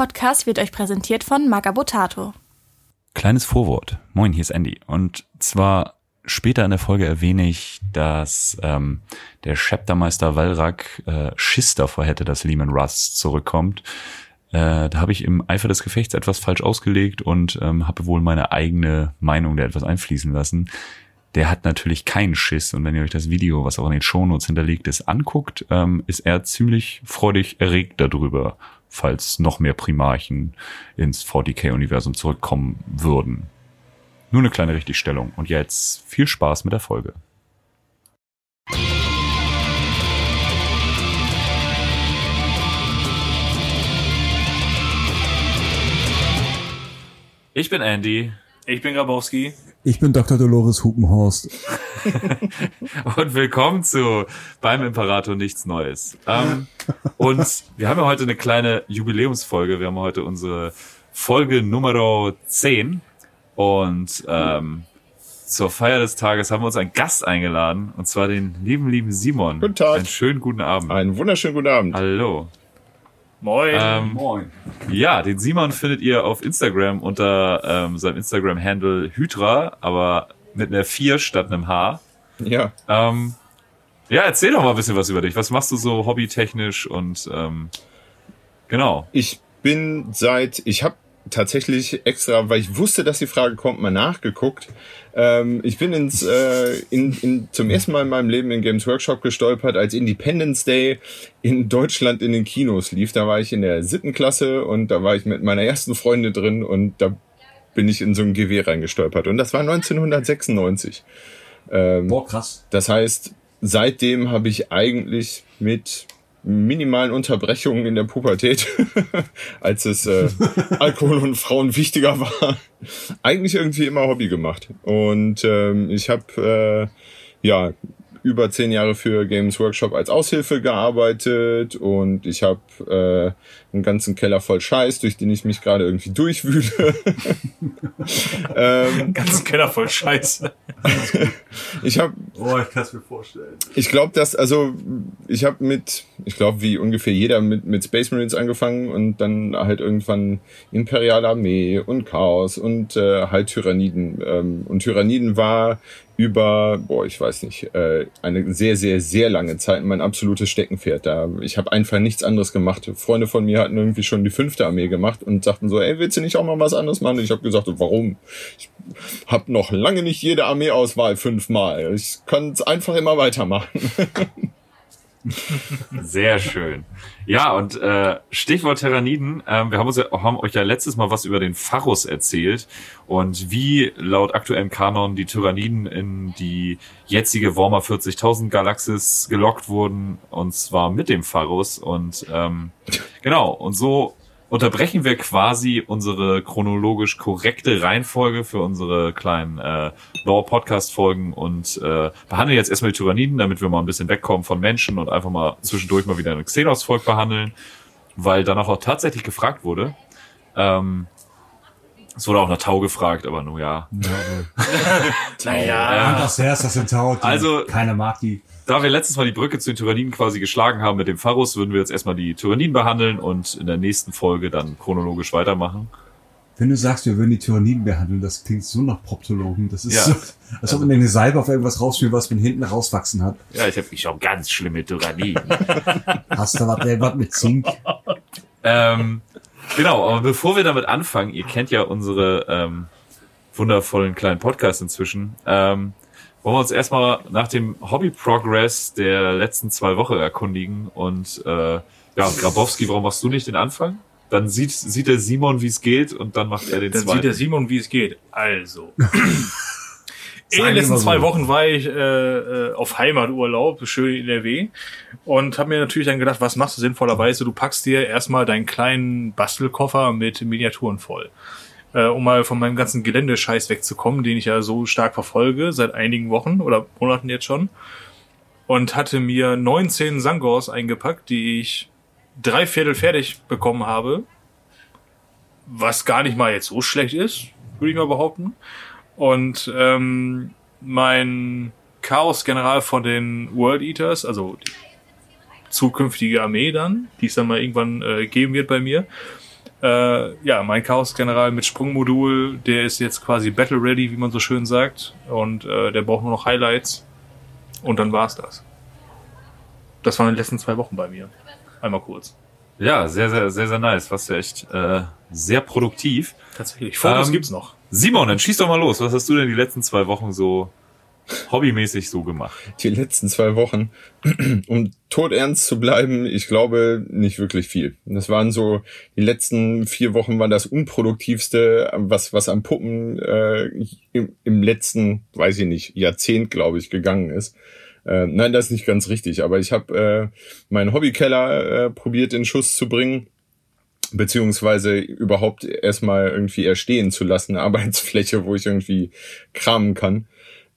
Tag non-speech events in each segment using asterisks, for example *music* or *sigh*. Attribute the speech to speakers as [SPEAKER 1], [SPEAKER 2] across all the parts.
[SPEAKER 1] Podcast wird euch präsentiert von Magabotato.
[SPEAKER 2] Kleines Vorwort. Moin, hier ist Andy. Und zwar später in der Folge erwähne ich, dass ähm, der Chaptermeister Walrak äh, Schiss davor hätte, dass Lehman Russ zurückkommt. Äh, da habe ich im Eifer des Gefechts etwas falsch ausgelegt und ähm, habe wohl meine eigene Meinung da etwas einfließen lassen. Der hat natürlich keinen Schiss und wenn ihr euch das Video, was auch in den Shownotes hinterlegt ist, anguckt, ähm, ist er ziemlich freudig erregt darüber, falls noch mehr Primarchen ins 40k-Universum zurückkommen würden. Nur eine kleine Richtigstellung. Und jetzt viel Spaß mit der Folge. Ich bin Andy.
[SPEAKER 3] Ich bin Grabowski.
[SPEAKER 4] Ich bin Dr. Dolores Hupenhorst. *laughs*
[SPEAKER 2] und willkommen zu beim Imperator nichts Neues. Ähm, und wir haben ja heute eine kleine Jubiläumsfolge. Wir haben heute unsere Folge Nummer 10. Und ähm, zur Feier des Tages haben wir uns einen Gast eingeladen. Und zwar den lieben, lieben Simon.
[SPEAKER 5] Guten Tag.
[SPEAKER 2] Einen schönen guten Abend.
[SPEAKER 5] Einen wunderschönen guten Abend.
[SPEAKER 2] Hallo.
[SPEAKER 3] Moin.
[SPEAKER 2] Ähm, Moin. Ja, den Simon findet ihr auf Instagram unter ähm, seinem Instagram-Handle Hydra, aber mit einer 4 statt einem H.
[SPEAKER 5] Ja.
[SPEAKER 2] Ähm, ja, erzähl doch mal ein bisschen was über dich. Was machst du so hobbytechnisch und ähm, genau.
[SPEAKER 5] Ich bin seit, ich habe tatsächlich extra, weil ich wusste, dass die Frage kommt, mal nachgeguckt. Ähm, ich bin ins, äh, in, in, zum ersten Mal in meinem Leben in Games Workshop gestolpert, als Independence Day in Deutschland in den Kinos lief. Da war ich in der siebten Klasse und da war ich mit meiner ersten Freundin drin und da bin ich in so ein Gewehr reingestolpert. Und das war 1996. Ähm,
[SPEAKER 4] Boah, krass.
[SPEAKER 5] Das heißt, seitdem habe ich eigentlich mit minimalen Unterbrechungen in der Pubertät, *laughs* als es äh, *laughs* Alkohol und Frauen wichtiger war, eigentlich irgendwie immer Hobby gemacht. Und ähm, ich habe äh, ja über zehn Jahre für Games Workshop als Aushilfe gearbeitet und ich habe äh, einen ganzen Keller voll Scheiß, durch den ich mich gerade irgendwie durchwühle. *laughs*
[SPEAKER 3] ähm, ganzen Keller voll Scheiß. *laughs*
[SPEAKER 5] ich habe,
[SPEAKER 3] oh, ich kann es mir vorstellen.
[SPEAKER 5] Ich glaube, dass also ich habe mit, ich glaube wie ungefähr jeder mit mit Space Marines angefangen und dann halt irgendwann Imperiale Armee und Chaos und äh, halt Tyranniden. Ähm, und Tyranniden war über, boah, ich weiß nicht, äh, eine sehr, sehr, sehr lange Zeit mein absolutes Steckenpferd. Da ich habe einfach nichts anderes gemacht. Freunde von mir hatten irgendwie schon die fünfte Armee gemacht und sagten so, ey, willst du nicht auch mal was anderes machen? Und ich habe gesagt, warum? Ich habe noch lange nicht jede Armeeauswahl fünfmal. Ich kann es einfach immer weitermachen. *laughs*
[SPEAKER 2] Sehr schön. Ja, und äh, Stichwort Terraniden. Ähm, wir haben, uns ja, haben euch ja letztes Mal was über den Pharus erzählt und wie laut aktuellem Kanon die Tyranniden in die jetzige Warmer 40.000 Galaxis gelockt wurden und zwar mit dem Pharus und ähm, genau und so unterbrechen wir quasi unsere chronologisch korrekte Reihenfolge für unsere kleinen äh, Lore-Podcast-Folgen und äh, behandeln jetzt erstmal die Tyranniden, damit wir mal ein bisschen wegkommen von Menschen und einfach mal zwischendurch mal wieder ein Xenos-Volk behandeln, weil danach auch tatsächlich gefragt wurde. Ähm, es wurde auch nach Tau gefragt, aber nur ja.
[SPEAKER 3] naja. *laughs*
[SPEAKER 4] Ja. *laughs* Das erst, das sind Tau.
[SPEAKER 2] Also,
[SPEAKER 4] keiner mag die
[SPEAKER 2] da wir letztes Mal die Brücke zu den Tyranniden quasi geschlagen haben mit dem Pharus, würden wir jetzt erstmal die Tyranniden behandeln und in der nächsten Folge dann chronologisch weitermachen.
[SPEAKER 4] Wenn du sagst, wir würden die Tyranniden behandeln, das klingt so nach Proptologen. Das ist ja. so, als ob man eine Salbe auf irgendwas rausspielt, was von hinten rauswachsen hat.
[SPEAKER 2] Ja, ich habe ich hab ganz schlimme Tyranniden.
[SPEAKER 4] Hast du was, was mit Zink?
[SPEAKER 2] ähm, genau, aber bevor wir damit anfangen, ihr kennt ja unsere ähm, wundervollen kleinen Podcasts inzwischen. Ähm, wollen wir uns erstmal nach dem Hobby-Progress der letzten zwei Wochen erkundigen. Und äh, ja, Grabowski, warum machst du nicht den Anfang? Dann sieht, sieht der Simon, wie es geht, und dann macht er den
[SPEAKER 3] dann
[SPEAKER 2] zweiten.
[SPEAKER 3] Dann sieht der Simon, wie es geht. Also. *laughs* In den letzten zwei Wochen war ich äh, äh, auf Heimaturlaub, schön in NRW, und habe mir natürlich dann gedacht, was machst du sinnvollerweise? Du packst dir erstmal deinen kleinen Bastelkoffer mit Miniaturen voll äh, um mal von meinem ganzen Geländescheiß wegzukommen, den ich ja so stark verfolge, seit einigen Wochen oder Monaten jetzt schon. Und hatte mir 19 Sangors eingepackt, die ich drei Viertel fertig bekommen habe. Was gar nicht mal jetzt so schlecht ist, würde ich mal behaupten. Und ähm, mein Chaos-General von den World Eaters, also die zukünftige Armee dann, die es dann mal irgendwann äh, geben wird bei mir, Äh, ja, mein Chaos-General mit Sprungmodul, der ist jetzt quasi battle ready, wie man so schön sagt. Und äh, der braucht nur noch Highlights. Und dann war's das. Das waren die letzten zwei Wochen bei mir. Einmal kurz.
[SPEAKER 2] Ja, sehr, sehr, sehr, sehr nice. Warst ja echt äh, sehr produktiv.
[SPEAKER 3] Tatsächlich. Fotos
[SPEAKER 2] Ähm,
[SPEAKER 3] gibt's noch.
[SPEAKER 2] Simon, dann schieß doch mal los. Was hast du denn die letzten zwei Wochen so hobbymäßig so gemacht?
[SPEAKER 5] Die letzten zwei Wochen, *clears throat* um todernst zu bleiben, ich glaube nicht wirklich viel. Das waren so, die letzten vier Wochen waren das unproduktivste, was, was am Puppen äh, im, im letzten, weiß ich nicht, Jahrzehnt, glaube ich, gegangen ist. Äh, nein, das ist nicht ganz richtig, aber ich habe äh, meinen Hobbykeller äh, probiert in Schuss zu bringen beziehungsweise überhaupt erstmal irgendwie erstehen zu lassen, eine *laughs* Arbeitsfläche, wo ich irgendwie kramen kann.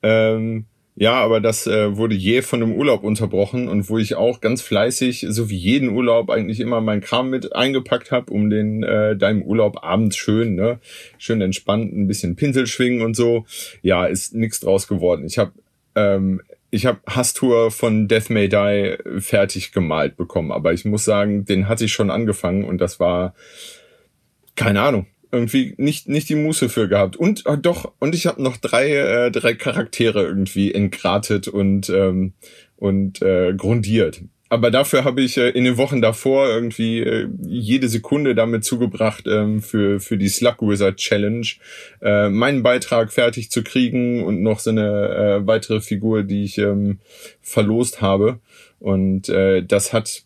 [SPEAKER 5] Ähm, ja, aber das äh, wurde je von einem Urlaub unterbrochen und wo ich auch ganz fleißig, so wie jeden Urlaub, eigentlich immer meinen Kram mit eingepackt habe, um den äh, da im Urlaub abends schön, ne, schön entspannt, ein bisschen Pinsel schwingen und so. Ja, ist nichts draus geworden. Ich habe ähm, ich habe Hastur von Death May Die fertig gemalt bekommen, aber ich muss sagen, den hatte ich schon angefangen und das war keine Ahnung, irgendwie nicht nicht die Muße für gehabt und äh, doch und ich habe noch drei äh, drei Charaktere irgendwie entgratet und ähm, und äh, grundiert. Aber dafür habe ich äh, in den Wochen davor irgendwie äh, jede Sekunde damit zugebracht, ähm, für, für die Slug Wizard Challenge äh, meinen Beitrag fertig zu kriegen und noch so eine äh, weitere Figur, die ich ähm, verlost habe. Und äh, das hat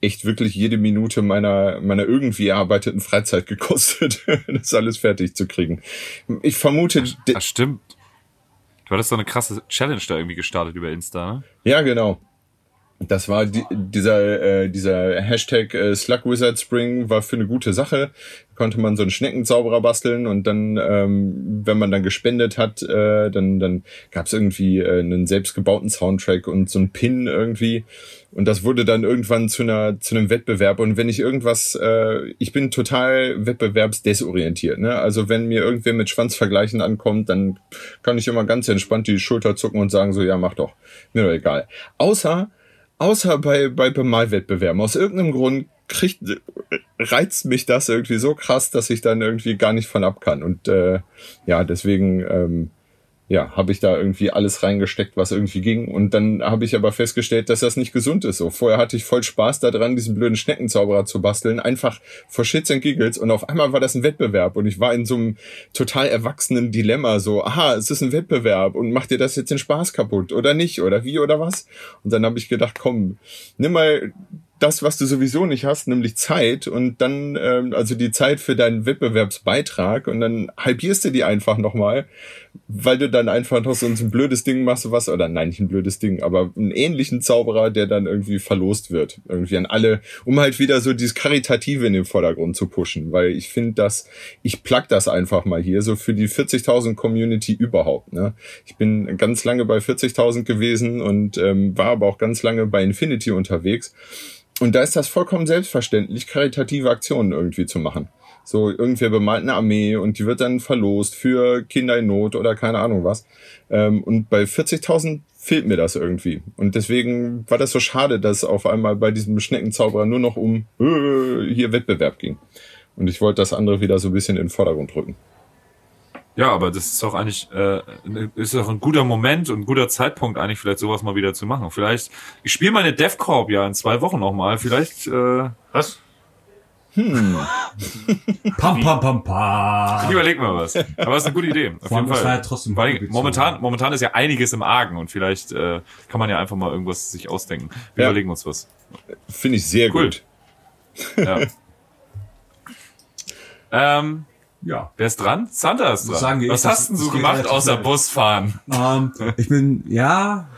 [SPEAKER 5] echt wirklich jede Minute meiner, meiner irgendwie erarbeiteten Freizeit *laughs* gekostet, das alles fertig zu kriegen. Ich vermute, de-
[SPEAKER 2] Ach, stimmt. Du hattest so eine krasse Challenge da irgendwie gestartet über Insta, ne?
[SPEAKER 5] Ja, genau. Das war die, dieser, äh, dieser Hashtag äh, Slug Wizard Spring war für eine gute Sache. Konnte man so einen Schneckenzauberer basteln und dann, ähm, wenn man dann gespendet hat, äh, dann, dann gab es irgendwie äh, einen selbstgebauten Soundtrack und so einen Pin irgendwie. Und das wurde dann irgendwann zu einer zu einem Wettbewerb. Und wenn ich irgendwas, äh, ich bin total wettbewerbsdesorientiert. Ne? Also wenn mir irgendwer mit Schwanzvergleichen ankommt, dann kann ich immer ganz entspannt die Schulter zucken und sagen so, ja mach doch, mir doch egal. Außer Außer bei, bei Bemalwettbewerben. Aus irgendeinem Grund kriegt, reizt mich das irgendwie so krass, dass ich dann irgendwie gar nicht von ab kann. Und äh, ja, deswegen ähm, ja, habe ich da irgendwie alles reingesteckt, was irgendwie ging. Und dann habe ich aber festgestellt, dass das nicht gesund ist. So vorher hatte ich voll Spaß daran, diesen blöden Schneckenzauberer zu basteln, einfach for Shits and Giggles. Und auf einmal war das ein Wettbewerb und ich war in so einem total erwachsenen Dilemma. So, aha, es ist ein Wettbewerb und macht dir das jetzt den Spaß kaputt oder nicht oder wie oder was? Und dann habe ich gedacht, komm, nimm mal das, was du sowieso nicht hast, nämlich Zeit und dann, ähm, also die Zeit für deinen Wettbewerbsbeitrag und dann halbierst du die einfach nochmal, weil du dann einfach noch so ein blödes Ding machst, was, oder nein, nicht ein blödes Ding, aber einen ähnlichen Zauberer, der dann irgendwie verlost wird, irgendwie an alle, um halt wieder so dieses Karitative in den Vordergrund zu pushen, weil ich finde, dass, ich plug das einfach mal hier, so für die 40.000 Community überhaupt, ne. Ich bin ganz lange bei 40.000 gewesen und ähm, war aber auch ganz lange bei Infinity unterwegs. Und da ist das vollkommen selbstverständlich, karitative Aktionen irgendwie zu machen. So, irgendwer bemalt eine Armee und die wird dann verlost für Kinder in Not oder keine Ahnung was. Ähm, und bei 40.000 fehlt mir das irgendwie. Und deswegen war das so schade, dass auf einmal bei diesem Schneckenzauberer nur noch um äh, hier Wettbewerb ging. Und ich wollte das andere wieder so ein bisschen in den Vordergrund rücken.
[SPEAKER 2] Ja, aber das ist doch eigentlich, äh, ist doch ein guter Moment und ein guter Zeitpunkt eigentlich vielleicht sowas mal wieder zu machen. Vielleicht, ich spiele meine DevCorp ja in zwei Wochen nochmal. Vielleicht, äh,
[SPEAKER 3] Was? *laughs*
[SPEAKER 4] Pam, pam, pam, pam.
[SPEAKER 2] ich überleg mal was. Aber das ist eine gute Idee. Auf
[SPEAKER 4] Vor allem,
[SPEAKER 2] jeden Fall.
[SPEAKER 4] ja trotzdem Hobby
[SPEAKER 2] momentan, momentan ist ja einiges im Argen und vielleicht äh, kann man ja einfach mal irgendwas sich ausdenken. Wir
[SPEAKER 5] Ja.
[SPEAKER 2] überlegen uns was.
[SPEAKER 5] Finde ich sehr
[SPEAKER 2] Cool.
[SPEAKER 5] gut.
[SPEAKER 2] Ja. *laughs* ähm,
[SPEAKER 4] Ja.
[SPEAKER 2] wer ist dran? Santa ist dran.
[SPEAKER 4] Sagen wir,
[SPEAKER 2] was
[SPEAKER 4] das-
[SPEAKER 2] hast denn
[SPEAKER 4] geht
[SPEAKER 2] gemacht außer. Busfahren?
[SPEAKER 4] Ähm, ich bin, ja,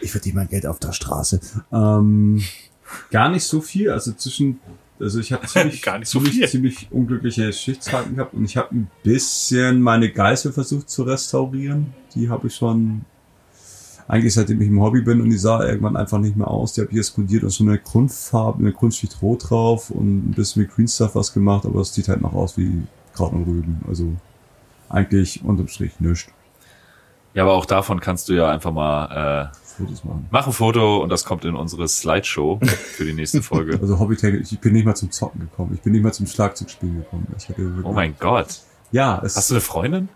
[SPEAKER 4] ich verdiene mein Geld auf der Straße. Ähm, gar nicht so viel, also zwischen, also ich habe *laughs* ziemlich,
[SPEAKER 3] so
[SPEAKER 4] ziemlich, ziemlich unglückliche Schichtzeiten gehabt und ich habe ein bisschen meine Geißel versucht zu restaurieren. Die habe ich schon eigentlich seitdem ich im Hobby bin und die sah irgendwann einfach nicht mehr aus. Die habe ich eskundiert und so eine Grundfarbe, eine Grundschicht rot drauf und ein bisschen mit Green Stuff was gemacht, aber es sieht halt noch aus wie Kraut und Rüben. Also eigentlich unterm Strich nichts.
[SPEAKER 2] Ja, aber auch davon kannst du ja einfach mal äh,
[SPEAKER 4] Fotos machen.
[SPEAKER 2] mach ein Foto und das kommt in unsere Slideshow für die nächste Folge. *laughs*
[SPEAKER 4] Also hobbytechnisch, ich bin nicht mal zum Zocken gekommen. Ich bin nicht mal zum Schlagzeugspielen gekommen.
[SPEAKER 2] Oh mein Gott.
[SPEAKER 4] Ja, es,
[SPEAKER 2] Hast du eine Freundin?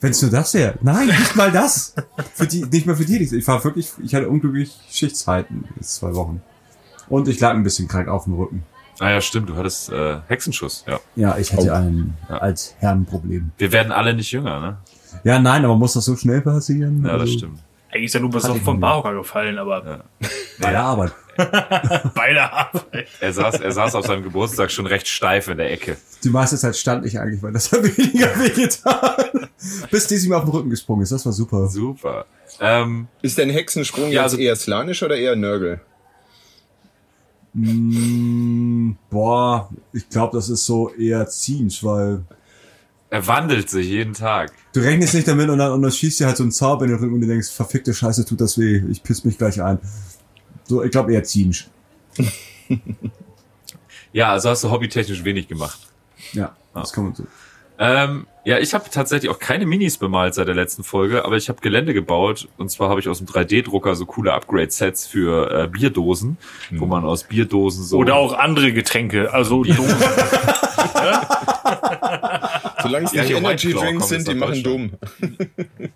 [SPEAKER 4] wenn's nur das wäre. Nein, nicht mal das. Für die, nicht mal für die. Ich war wirklich, ich hatte unglücklich Schichtzeiten jetzt zwei Wochen. Und ich lag ein bisschen krank auf dem Rücken.
[SPEAKER 2] Ah ja, stimmt, du hattest äh, Hexenschuss, ja.
[SPEAKER 4] Ja, ich hatte
[SPEAKER 5] Oh.
[SPEAKER 4] ein
[SPEAKER 2] Ja.
[SPEAKER 4] Altherrenproblem.
[SPEAKER 2] Wir werden alle nicht jünger, ne?
[SPEAKER 4] Ja, nein, aber muss das so schnell passieren?
[SPEAKER 2] Ja, das
[SPEAKER 4] Also,
[SPEAKER 2] stimmt.
[SPEAKER 3] Eigentlich ist ja nur besoffen
[SPEAKER 4] nicht.
[SPEAKER 3] Barhocker gefallen, aber
[SPEAKER 2] Ja.
[SPEAKER 4] Bei der Arbeit. *laughs*
[SPEAKER 3] beide Arbeit.
[SPEAKER 2] Er saß, er saß auf seinem Geburtstag schon recht steif in der Ecke.
[SPEAKER 4] Die meiste Zeit stand ich eigentlich, weil das hat weniger wehgetan. Bis die sich mir auf den Rücken gesprungen ist. Das war super.
[SPEAKER 2] Super. Ähm,
[SPEAKER 5] Ist dein Hexensprung
[SPEAKER 2] Ja,
[SPEAKER 5] jetzt
[SPEAKER 2] also-
[SPEAKER 5] eher slanisch oder eher Nörgel?
[SPEAKER 4] Mm, boah, ich glaube, das ist so eher Zinsch, weil
[SPEAKER 2] er wandelt sich jeden Tag.
[SPEAKER 4] du rechnest nicht damit und dann, und dann schießt dir halt so ein Zauber in den Rücken und du denkst, verfickte Scheiße, tut das weh. Ich piss mich gleich ein. So, ich glaube eher Zinsch. *laughs*
[SPEAKER 2] Ja, also hast du hobbytechnisch wenig gemacht.
[SPEAKER 4] Ja, das kann man so.
[SPEAKER 2] Ähm, ja, ich habe tatsächlich auch keine Minis bemalt seit der letzten Folge, aber ich habe Gelände gebaut. Und zwar habe ich aus dem 3D-Drucker so coole Upgrade-Sets für äh, Bierdosen, wo man aus Bierdosen so...
[SPEAKER 3] Oder auch andere Getränke, also Dosen. *laughs*
[SPEAKER 5] Solange es
[SPEAKER 2] Ja,
[SPEAKER 5] nicht Energy Drinks sind, die machen dumm.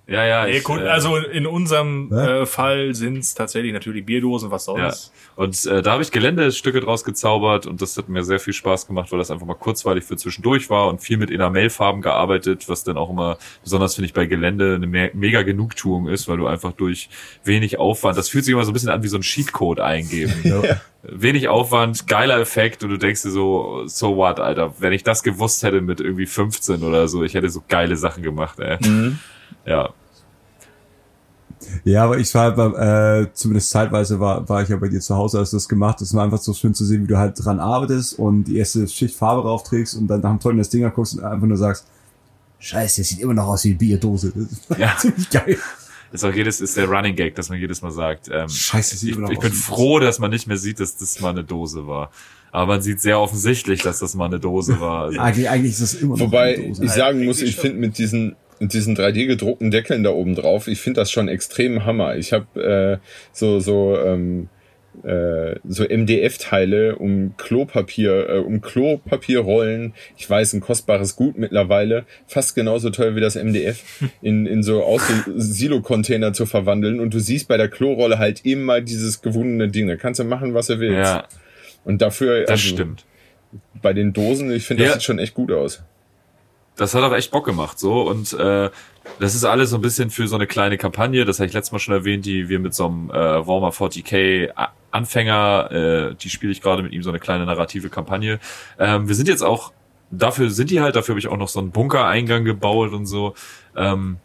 [SPEAKER 2] Ja, ja.
[SPEAKER 3] Nee,
[SPEAKER 2] Ich,
[SPEAKER 3] gut,
[SPEAKER 2] äh,
[SPEAKER 3] also in unserem äh, Fall sind es tatsächlich natürlich Bierdosen, was
[SPEAKER 2] Ja.
[SPEAKER 3] soll's.
[SPEAKER 2] Und äh, da habe ich Geländestücke draus gezaubert und das hat mir sehr viel Spaß gemacht, weil das einfach mal kurzweilig für zwischendurch war und viel mit Enamelfarben gearbeitet, was dann auch immer, besonders finde ich bei Gelände, eine me mega Genugtuung ist, weil du einfach durch wenig Aufwand, das fühlt sich immer so ein bisschen an wie so ein Cheatcode eingeben.
[SPEAKER 4] Ja. *laughs*
[SPEAKER 2] Wenig Aufwand, geiler Effekt und du denkst dir so, so what, Alter, wenn ich das gewusst hätte mit irgendwie 15 oder so, ich hätte so geile Sachen gemacht, ey. Ja,
[SPEAKER 4] Ja, aber ich war, war äh, zumindest zeitweise war, war ich ja bei dir zu Hause, als du das gemacht hast. Es war einfach so schön zu sehen, wie du halt dran arbeitest und die erste Schicht Farbe drauf trägst und dann nach dem Tollen das Ding guckst und einfach nur sagst, Scheiße, das sieht immer noch aus wie eine Bierdose. Das ist
[SPEAKER 2] Ja. *laughs*
[SPEAKER 4] ziemlich geil.
[SPEAKER 2] ist auch jedes, ist der Running Gag, dass man jedes Mal sagt, ähm,
[SPEAKER 4] Scheiße, das sieht
[SPEAKER 2] ich,
[SPEAKER 4] immer noch
[SPEAKER 2] ich
[SPEAKER 4] aus
[SPEAKER 2] bin froh, dass man nicht mehr sieht, dass das mal eine Dose war. Aber man sieht sehr offensichtlich, dass das mal eine Dose war. Also, *laughs*
[SPEAKER 4] Eigentlich, eigentlich ist das immer noch
[SPEAKER 5] Wobei
[SPEAKER 4] eine Dose.
[SPEAKER 5] ich sagen muss, ich finde mit diesen mit diesen 3D gedruckten Deckeln da oben drauf, ich finde das schon extrem Hammer. Ich habe äh, so so ähm, äh, so MDF-Teile um Klopapier, äh, um Klopapierrollen. Ich weiß, ein kostbares Gut mittlerweile, fast genauso teuer wie das MDF, *laughs* in, in so aus Silo-Container zu verwandeln. Und du siehst bei der Klorolle halt immer dieses gewundene Ding. Da kannst du machen, was du willst.
[SPEAKER 2] ja,
[SPEAKER 5] Und dafür,
[SPEAKER 2] das
[SPEAKER 5] also,
[SPEAKER 2] stimmt.
[SPEAKER 5] bei den Dosen, ich finde, das
[SPEAKER 2] Ja.
[SPEAKER 5] sieht schon echt gut aus.
[SPEAKER 2] Das hat auch echt Bock gemacht, so. Und äh, das ist alles so ein bisschen für so eine kleine Kampagne, das habe ich letztes Mal schon erwähnt, die wir mit so einem äh, Warmer 40k A- Anfänger, äh, die spiele ich gerade mit ihm, so eine kleine narrative Kampagne. Ähm, wir sind jetzt auch, dafür sind die halt, dafür habe ich auch noch so einen Bunkereingang gebaut und so. Ähm,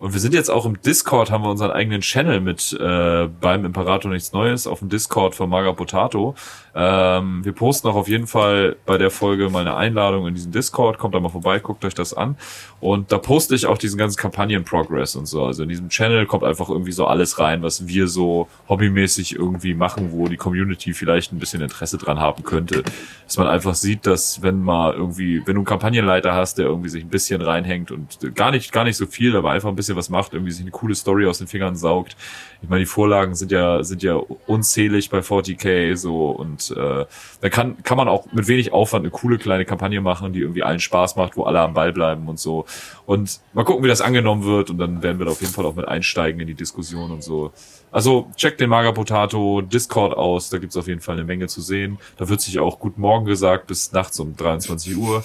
[SPEAKER 2] und wir sind jetzt auch im Discord, haben wir unseren eigenen Channel mit äh, beim Imperator nichts Neues auf dem Discord von Maga Potato. Ähm, wir posten auch auf jeden Fall bei der Folge mal eine Einladung in diesen Discord. Kommt da mal vorbei, guckt euch das an. Und da poste ich auch diesen ganzen Kampagnen-Progress und so. Also in diesem Channel kommt einfach irgendwie so alles rein, was wir so hobbymäßig irgendwie machen, wo die Community vielleicht ein bisschen Interesse dran haben könnte. Dass man einfach sieht, dass wenn mal irgendwie, wenn du einen Kampagnenleiter hast, der irgendwie sich ein bisschen reinhängt und gar nicht, gar nicht so viel, aber einfach ein bisschen was macht, irgendwie sich eine coole Story aus den Fingern saugt. Ich meine, die Vorlagen sind ja, sind ja unzählig bei 40k so und äh, da kann, kann man auch mit wenig Aufwand eine coole kleine Kampagne machen, die irgendwie allen Spaß macht, wo alle am Ball bleiben und so. Und mal gucken, wie das angenommen wird und dann werden wir da auf jeden Fall auch mit einsteigen in die Diskussion und so. Also checkt den Maga Potato Discord aus, da gibt's auf jeden Fall eine Menge zu sehen. Da wird sich auch Guten Morgen gesagt bis nachts um 23 Uhr. *laughs*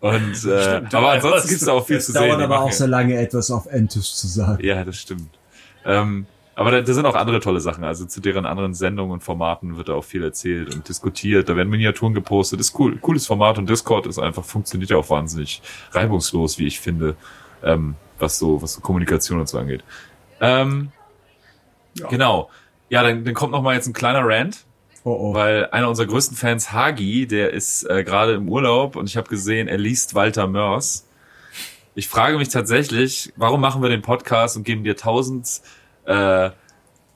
[SPEAKER 2] und äh, aber ansonsten gibt's da auch viel
[SPEAKER 4] Es
[SPEAKER 2] zu sehen.
[SPEAKER 4] dauert
[SPEAKER 2] Die
[SPEAKER 4] aber auch sehr lange, etwas auf Endtisch zu sagen.
[SPEAKER 2] ja, das stimmt. Ähm, aber da, da sind auch andere tolle Sachen. Also zu deren anderen Sendungen und Formaten wird da auch viel erzählt und diskutiert. Da werden Miniaturen gepostet. ist cool, cooles Format und Discord ist einfach funktioniert ja auch wahnsinnig reibungslos, wie ich finde, ähm, was so was so Kommunikation und so angeht. Ähm, Genau. Ja, dann, dann kommt noch mal jetzt ein kleiner Rant
[SPEAKER 4] Oh, oh.
[SPEAKER 2] weil einer unserer größten Fans, Hagi, der ist äh, gerade im Urlaub und ich habe gesehen, er liest Walter Mörs. Ich frage mich tatsächlich, warum machen wir den Podcast und geben dir tausend äh,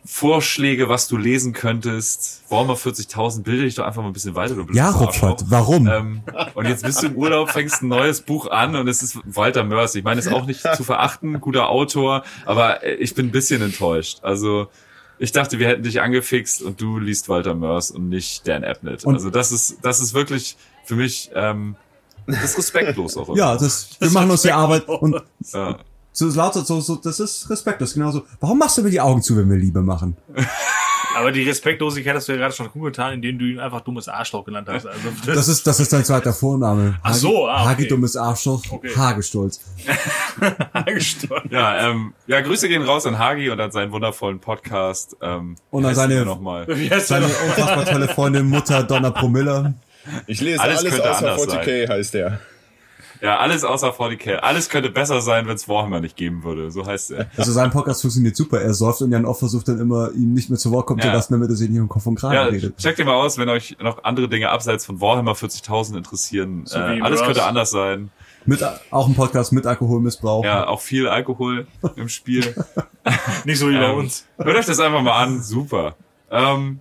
[SPEAKER 2] Vorschläge, was du lesen könntest. Warhammer 40.000, bilde dich doch einfach mal ein bisschen weiter. Du
[SPEAKER 4] ja, Robert, warum?
[SPEAKER 2] Ähm, und jetzt bist du im Urlaub, fängst ein neues Buch an und es ist Walter Mörs. Ich meine, ist auch nicht zu verachten, guter Autor, aber äh, ich bin ein bisschen enttäuscht. Also ich dachte, wir hätten dich angefixt und du liest Walter Mörs und nicht Dan Abnett. Und also das ist, das ist wirklich für mich ähm, das ist respektlos auch.
[SPEAKER 4] Ja, das, wir machen uns die Arbeit und ja. So lauter so, so, das ist respektlos. Genauso. Warum machst du mir die Augen zu, wenn wir Liebe machen? *laughs*
[SPEAKER 3] Aber die Respektlosigkeit hast du ja gerade schon gut getan, indem du ihn einfach dummes Arschloch genannt hast. Also
[SPEAKER 4] das, *laughs* das ist, das ist dein zweiter Vorname.
[SPEAKER 3] Ach so, ah, okay.
[SPEAKER 4] Hagi dummes Arschloch, okay. Hagestolz. *laughs*
[SPEAKER 2] Hagestolz. Ja, ähm, ja, Grüße gehen raus an Hagi und an seinen wundervollen Podcast. Ähm,
[SPEAKER 4] und an seine, noch mal? seine unfassbar tolle Freundin Mutter Donna Promilla.
[SPEAKER 5] Ich lese alles, alles außer 40k sein. heißt der.
[SPEAKER 2] Ja, alles außer 40k. Alles könnte besser sein, wenn es Warhammer nicht geben würde. So heißt er.
[SPEAKER 4] Also sein Podcast funktioniert super. Er säuft und Jan Off versucht dann immer, ihm nicht mehr zu Wort kommen ja. zu lassen, damit er sich nicht um Kopf und Kragen ja, redet.
[SPEAKER 2] Checkt ihr mal aus, wenn euch noch andere Dinge abseits von Warhammer 40.000 interessieren. So äh, alles könnte anders sein.
[SPEAKER 4] Mit, auch ein Podcast mit Alkoholmissbrauch.
[SPEAKER 2] Ja, auch viel Alkohol im Spiel. *laughs*
[SPEAKER 3] nicht so wie bei ähm, uns.
[SPEAKER 2] Hört euch das einfach mal an. Super. Ähm,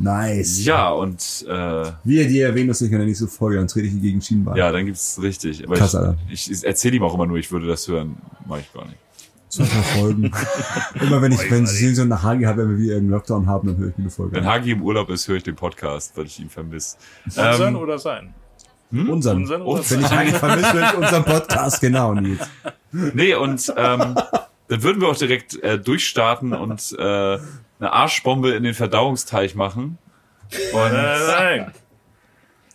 [SPEAKER 4] Nice.
[SPEAKER 2] Ja, und äh,
[SPEAKER 4] wie er die erwähnt, dass ich in der nächsten Folge, dann trete ich die gegen Schienenbein.
[SPEAKER 2] Ja, dann gibt's richtig. Aber
[SPEAKER 4] Krass,
[SPEAKER 2] ich, ich erzähle ihm auch immer nur, ich würde das hören. Mach ich gar nicht.
[SPEAKER 4] Zwei Folgen. *laughs* immer wenn ich, wenn sie so eine Hagi hat, wenn wir wieder einen Lockdown haben, dann höre ich mir eine Folge.
[SPEAKER 2] Wenn Hagi im Urlaub ist, höre ich den Podcast, weil ich ihn vermisse.
[SPEAKER 3] Unseren ähm, oder sein?
[SPEAKER 4] Hm? Unseren. unseren oder wenn ich Hagi vermisse, höre ich unseren Podcast, genau, Nils.
[SPEAKER 2] Nee, und ähm, dann würden wir auch direkt äh, durchstarten und äh, eine Arschbombe in den Verdauungsteich machen.
[SPEAKER 3] Und nein, nein.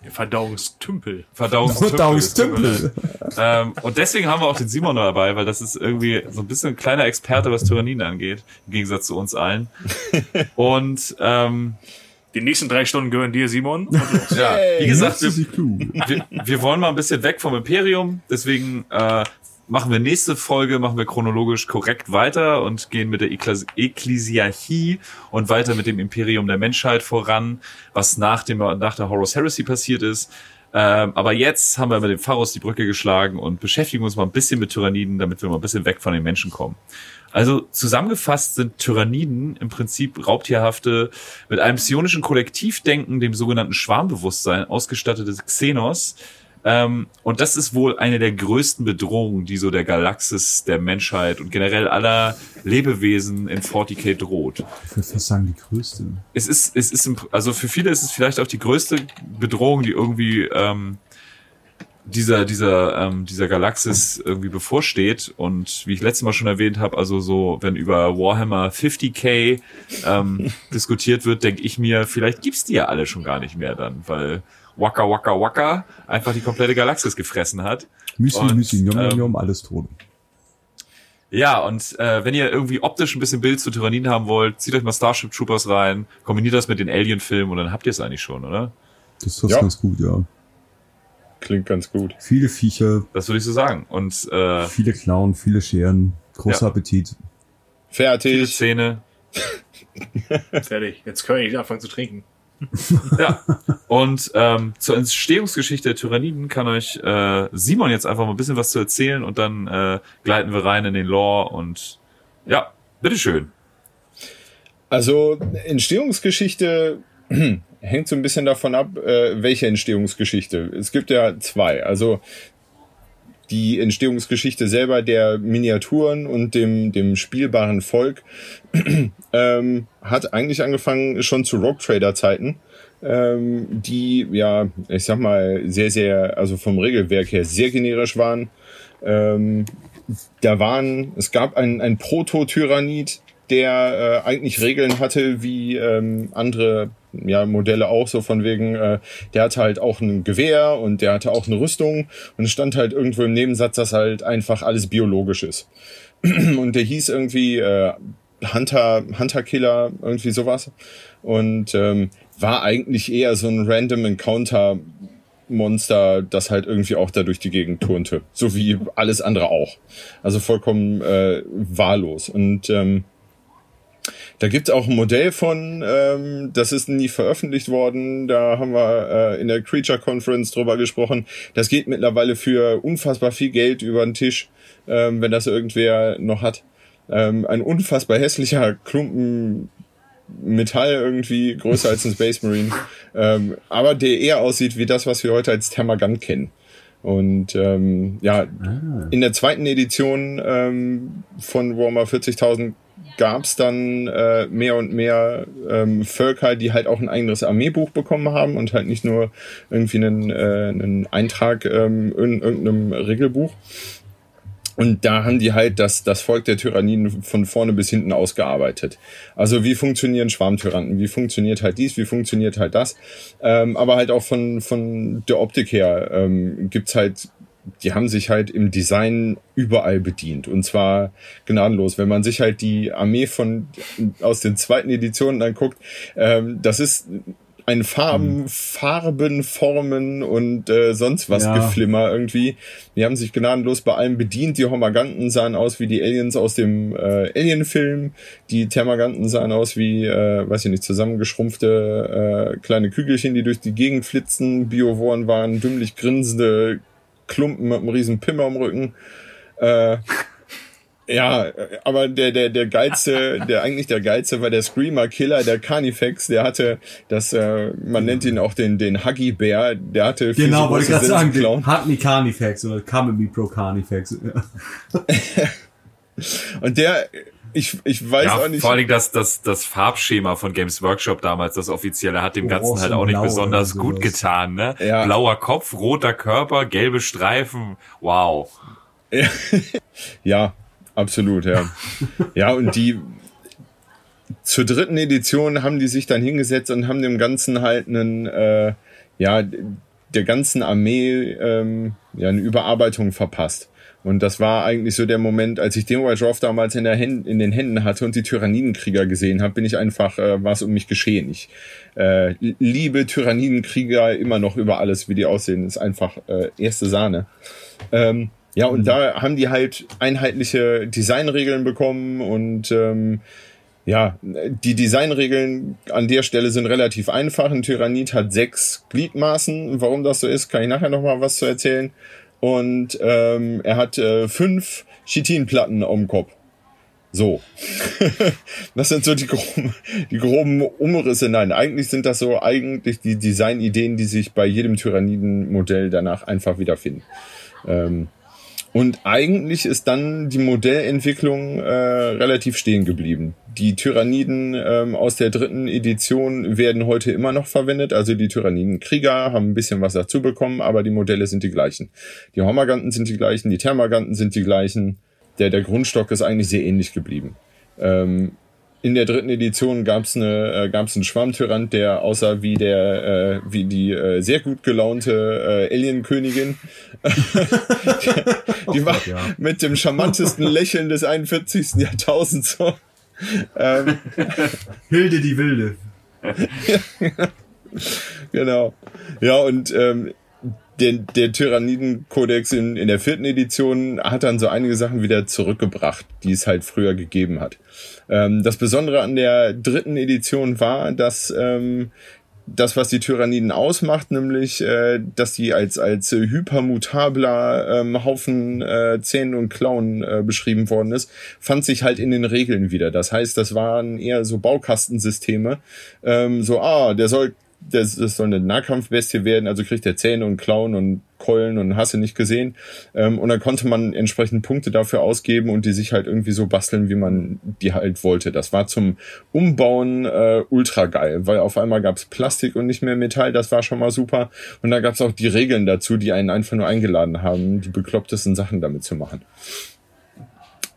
[SPEAKER 3] Verdauungstümpel.
[SPEAKER 2] Verdauungstümpel.
[SPEAKER 4] Verdauungstümpel.
[SPEAKER 2] ähm, und deswegen haben wir auch den Simon dabei, weil das ist irgendwie so ein bisschen ein kleiner Experte, was Tyrannien angeht, im Gegensatz zu uns allen. Und ähm,
[SPEAKER 3] die nächsten drei Stunden gehören dir, Simon.
[SPEAKER 2] ja, wie gesagt, wir, wir, wir, wollen mal ein bisschen weg vom Imperium, deswegen äh, machen wir nächste Folge, machen wir chronologisch korrekt weiter und gehen mit der Ekklesiarchie und weiter mit dem Imperium der Menschheit voran, was nach dem, nach der Horus Heresy passiert ist. Ähm, aber jetzt haben wir mit dem Pharos die Brücke geschlagen und beschäftigen uns mal ein bisschen mit Tyranniden, damit wir mal ein bisschen weg von den Menschen kommen. Also zusammengefasst sind Tyranniden im Prinzip raubtierhafte, mit einem psionischen Kollektivdenken, dem sogenannten Schwarmbewusstsein, ausgestattete Xenos, ähm, und das ist wohl eine der größten Bedrohungen, die so der Galaxis, der Menschheit und generell aller Lebewesen in 40k droht.
[SPEAKER 4] Ich würde fast sagen, die größte.
[SPEAKER 2] Es ist, es ist, also für viele ist es vielleicht auch die größte Bedrohung, die irgendwie ähm, dieser dieser ähm, dieser Galaxis irgendwie bevorsteht und wie ich letztes Mal schon erwähnt habe, also so wenn über Warhammer 50k ähm, *laughs* diskutiert wird, denke ich mir, vielleicht gibt's die ja alle schon gar nicht mehr dann, weil Waka Waka Waka einfach die komplette Galaxis gefressen hat.
[SPEAKER 4] Müsli, Müsli, Njom, Njom, Njom, alles tot.
[SPEAKER 2] Ja, und äh, wenn ihr irgendwie optisch ein bisschen Bild zu Tyranniden haben wollt, zieht euch mal Starship Troopers rein, kombiniert das mit den Alien-Filmen und dann habt ihr es eigentlich schon, oder?
[SPEAKER 4] Das ist ja. ganz gut, ja.
[SPEAKER 5] Klingt ganz gut.
[SPEAKER 4] Viele Viecher.
[SPEAKER 2] Das würde ich so sagen. Und äh,
[SPEAKER 4] viele Klauen, viele Scheren, großer ja. Appetit.
[SPEAKER 5] Fertig.
[SPEAKER 2] Viele Zähne. *laughs*
[SPEAKER 3] Fertig. Jetzt können wir nicht anfangen zu trinken. *laughs*
[SPEAKER 2] ja. Und ähm, zur Entstehungsgeschichte der Tyranniden kann euch äh, Simon jetzt einfach mal ein bisschen was zu erzählen und dann äh, gleiten wir rein in den Lore und ja, bitteschön.
[SPEAKER 5] Also Entstehungsgeschichte *clears throat* hängt so ein bisschen davon ab, äh, welche Entstehungsgeschichte. Es gibt ja zwei. Also die Entstehungsgeschichte selber der Miniaturen und dem, dem spielbaren Volk *clears throat* ähm, hat eigentlich angefangen schon zu Rogue Trader Zeiten, ähm, die ja, ich sag mal, sehr, sehr, also vom Regelwerk her sehr generisch waren. Ähm, da waren, es gab ein, ein Proto-Tyrannid, der äh, eigentlich Regeln hatte wie ähm, andere ja, Modelle auch so von wegen, äh, der hatte halt auch ein Gewehr und der hatte auch eine Rüstung und stand halt irgendwo im Nebensatz, dass halt einfach alles biologisch ist. *clears throat* und der hieß irgendwie äh, Hunter, Hunter Killer, irgendwie sowas. Und ähm, war eigentlich eher so ein random Encounter Monster, das halt irgendwie auch da durch die Gegend turnte. So wie alles andere auch. Also vollkommen äh, wahllos. Und ähm, da gibt es auch ein Modell von, ähm, das ist nie veröffentlicht worden. Da haben wir äh, in der Creature Conference drüber gesprochen. Das geht mittlerweile für unfassbar viel Geld über den Tisch, ähm, wenn das irgendwer noch hat. Ähm, ein unfassbar hässlicher Klumpen Metall irgendwie, größer als ein Space Marine, ähm, aber der eher aussieht wie das, was wir heute als Thermagant kennen. Und ähm, ja, ah. in der zweiten Edition ähm, von Warhammer 40.000 gab es dann äh, mehr und mehr ähm, Völker, die halt auch ein eigenes Armeebuch bekommen haben und halt nicht nur irgendwie einen, äh, einen Eintrag ähm, in irgendeinem Regelbuch. Und da haben die halt das, das Volk der Tyranniden von vorne bis hinten ausgearbeitet. Also wie funktionieren Schwarmtyranten, wie funktioniert halt dies, wie funktioniert halt das. Ähm, aber halt auch von, von der Optik her ähm, gibt's halt, die haben sich halt im Design überall bedient. Und zwar gnadenlos. Wenn man sich halt die Armee von aus den zweiten Editionen anguckt, ähm, das ist ein Farben, hm. Farben, Formen und äh, sonst was ja. Geflimmer irgendwie. Die haben sich gnadenlos bei allem bedient. Die Homaganten sahen aus wie die Aliens aus dem äh, Alien-Film. Die Thermaganten sahen aus wie, äh, weiß ich nicht, zusammengeschrumpfte äh, kleine Kügelchen, die durch die Gegend flitzen. Biovoren waren dümmlich grinsende Klumpen mit einem riesen Pimmer am Rücken. Äh, ja, aber der, der, der geilste, der eigentlich der geilste war der Screamer Killer, der Carnifex, der hatte das, äh, man nennt ihn auch den, den Huggy Bear, der hatte
[SPEAKER 4] viel Genau, wollte ich gerade sagen, den Huggy Carnifex oder Kamemi Pro Carnifex. *laughs*
[SPEAKER 5] Und der, ich, ich weiß ja, auch nicht.
[SPEAKER 2] Vor allem das, das, das Farbschema von Games Workshop damals, das offizielle, hat dem Ganzen oh, halt auch nicht besonders gut getan, ne? Ja. Blauer Kopf, roter Körper, gelbe Streifen, wow.
[SPEAKER 5] Ja, *laughs* ja Absolut, ja. *laughs* ja, und die zur dritten Edition haben die sich dann hingesetzt und haben dem Ganzen halt einen, äh, ja, der ganzen Armee ähm, ja, eine Überarbeitung verpasst. Und das war eigentlich so der Moment, als ich den White Roth damals in, der Händen, in den Händen hatte und die Tyrannidenkrieger gesehen habe, bin ich einfach, äh, war es um mich geschehen. Ich äh, liebe Tyrannidenkrieger immer noch über alles, wie die aussehen. Ist einfach äh, erste Sahne. Ähm, ja, und mhm. da haben die halt einheitliche Designregeln bekommen und ähm, ja, die Designregeln an der Stelle sind relativ einfach. Ein Tyrannid hat sechs Gliedmaßen. Warum das so ist, kann ich nachher nochmal was zu erzählen. Und ähm, er hat äh, fünf Chitinplatten am Kopf. So. *laughs* das sind so die groben, die groben Umrisse. Nein, eigentlich sind das so eigentlich die Designideen, die sich bei jedem Tyranniden-Modell danach einfach wiederfinden. Ähm, und eigentlich ist dann die Modellentwicklung äh, relativ stehen geblieben. Die Tyranniden ähm, aus der dritten Edition werden heute immer noch verwendet. Also die Tyranniden-Krieger haben ein bisschen was dazu bekommen, aber die Modelle sind die gleichen. Die Homaganten sind die gleichen, die Thermaganten sind die gleichen. Der, der Grundstock ist eigentlich sehr ähnlich geblieben. Ähm, in der dritten Edition gab es eine, äh, gab's einen Schwarmtyrant, der aussah wie der, äh, wie die äh, sehr gut gelaunte äh, Alien-Königin. *laughs* die, die war mit dem charmantesten Lächeln des 41. Jahrtausends so.
[SPEAKER 4] Ähm, *laughs* Hilde die Wilde. *laughs*
[SPEAKER 5] genau. Ja, und ähm, der, der Tyranniden-Kodex in, in der vierten Edition hat dann so einige Sachen wieder zurückgebracht, die es halt früher gegeben hat. Ähm, das Besondere an der dritten Edition war, dass ähm, das, was die Tyranniden ausmacht, nämlich, äh, dass die als, als äh, hypermutabler ähm, Haufen äh, Zähnen und Klauen äh, beschrieben worden ist, fand sich halt in den Regeln wieder. Das heißt, das waren eher so Baukastensysteme. Ähm, so, ah, der soll das, das soll eine Nahkampfbestie werden, also kriegt er Zähne und Klauen und Keulen und Hasse nicht gesehen. Ähm, und dann konnte man entsprechend Punkte dafür ausgeben und die sich halt irgendwie so basteln, wie man die halt wollte. Das war zum Umbauen äh, ultra geil, weil auf einmal gab's Plastik und nicht mehr Metall, das war schon mal super. Und da gab's auch die Regeln dazu, die einen einfach nur eingeladen haben, die beklopptesten Sachen damit zu machen.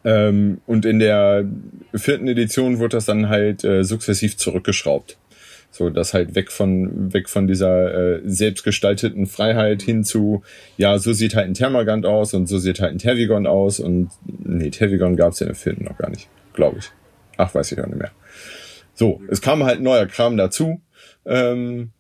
[SPEAKER 5] Ähm, und in der vierten Edition wurde das dann halt äh, sukzessiv zurückgeschraubt. So, das halt weg von, weg von dieser äh, selbstgestalteten Freiheit hin zu, ja, so sieht halt ein Thermagant aus und so sieht halt ein Tervigon aus und nee, Tervigon gab es ja im Film noch gar nicht, glaube ich. Ach, weiß ich auch nicht mehr. So, es kam halt neuer Kram dazu. Ähm,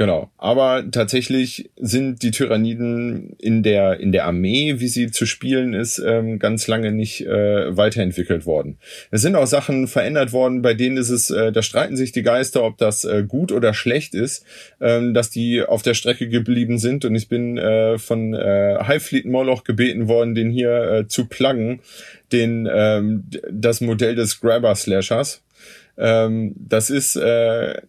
[SPEAKER 5] Genau. Aber tatsächlich sind die Tyranniden in der, in der Armee, wie sie zu spielen ist, ähm, ganz lange nicht äh, weiterentwickelt worden. Es sind auch Sachen verändert worden, bei denen ist es, äh, da streiten sich die Geister, ob das äh, gut oder schlecht ist, ähm, dass die auf der Strecke geblieben sind. Und ich bin äh, von äh, Highfleet Moloch gebeten worden, den hier äh, zu pluggen, den, ähm, das Modell des Grabber Slashers. Ähm, das ist äh,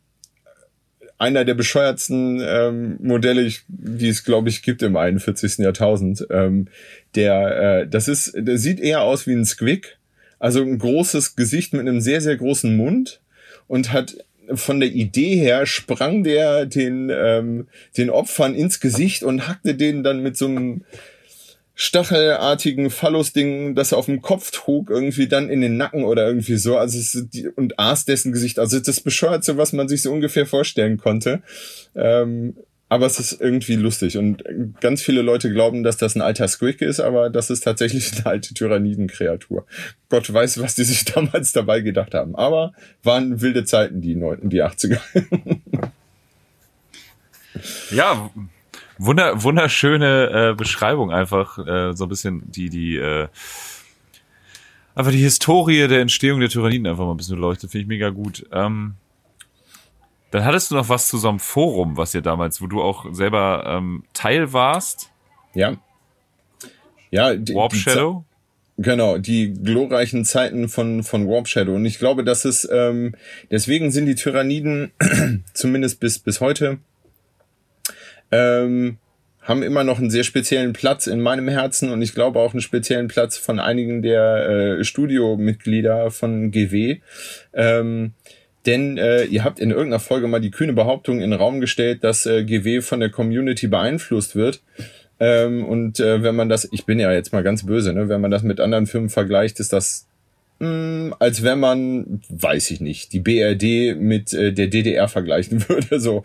[SPEAKER 5] einer der bescheuertsten ähm, Modelle, die es, glaube ich, gibt im 41. Jahrtausend. Ähm, der, äh, das ist, der sieht eher aus wie ein Squig. Also ein großes Gesicht mit einem sehr, sehr großen Mund und hat von der Idee her sprang der den, ähm, den Opfern ins Gesicht und hackte denen dann mit so einem stachelartigen Phallus-Ding, das er auf dem Kopf trug, irgendwie dann in den Nacken oder irgendwie so. Also die, und aß dessen Gesicht. Also das bescheuert so, was man sich so ungefähr vorstellen konnte. Ähm, aber es ist irgendwie lustig. Und ganz viele Leute glauben, dass das ein alter Squig ist, aber das ist tatsächlich eine alte Tyrannidenkreatur. Gott weiß, was die sich *laughs* damals dabei gedacht haben. Aber waren wilde Zeiten, die, Neunten, die 80er. *laughs*
[SPEAKER 2] ja, Wunder, wunderschöne äh, Beschreibung einfach, äh, so ein bisschen die, die, äh, einfach die Historie der Entstehung der Tyranniden einfach mal ein bisschen leuchtet, finde ich mega gut. Ähm, dann hattest du noch was zu so einem Forum, was ihr damals, wo du auch selber ähm, Teil warst.
[SPEAKER 5] Ja. Ja,
[SPEAKER 2] die, Warp Shadow.
[SPEAKER 5] Die genau, die glorreichen Zeiten von, von Warp Shadow. Und ich glaube, das ist, ähm, deswegen sind die Tyranniden, *clears throat* zumindest bis, bis heute, ähm, haben immer noch einen sehr speziellen Platz in meinem Herzen und ich glaube auch einen speziellen Platz von einigen der äh, Studiomitglieder von GW. Ähm, denn äh, ihr habt in irgendeiner Folge mal die kühne Behauptung in den Raum gestellt, dass äh, GW von der Community beeinflusst wird. Ähm, und äh, wenn man das, ich bin ja jetzt mal ganz böse, ne, wenn man das mit anderen Firmen vergleicht, ist das hm, als wenn man, weiß ich nicht, die BRD mit äh, der DDR vergleichen *laughs* würde. So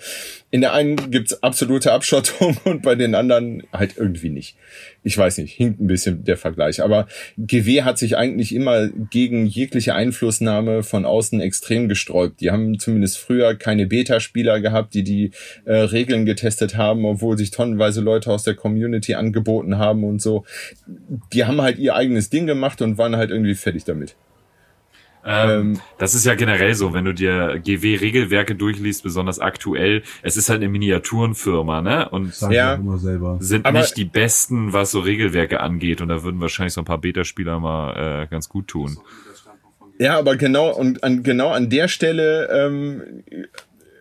[SPEAKER 5] in der einen gibt's absolute Abschottung *laughs* und bei den anderen halt irgendwie nicht. Ich weiß nicht, hinkt ein bisschen der Vergleich. Aber GW hat sich eigentlich immer gegen jegliche Einflussnahme von außen extrem gesträubt. Die haben zumindest früher keine Beta-Spieler gehabt, die die äh, Regeln getestet haben, obwohl sich tonnenweise Leute aus der Community angeboten haben und so. Die haben halt ihr eigenes Ding gemacht und waren halt irgendwie fertig damit.
[SPEAKER 2] Ähm, ähm, das ist ja generell so, wenn du dir GW-Regelwerke durchliest, besonders aktuell, es ist halt eine Miniaturenfirma, ne? Und
[SPEAKER 5] ja,
[SPEAKER 2] sind Aber nicht die besten, was so Regelwerke angeht. Und da würden wahrscheinlich so ein paar Beta-Spieler mal äh, ganz gut tun.
[SPEAKER 5] Ja, aber genau und an, genau an der Stelle ähm,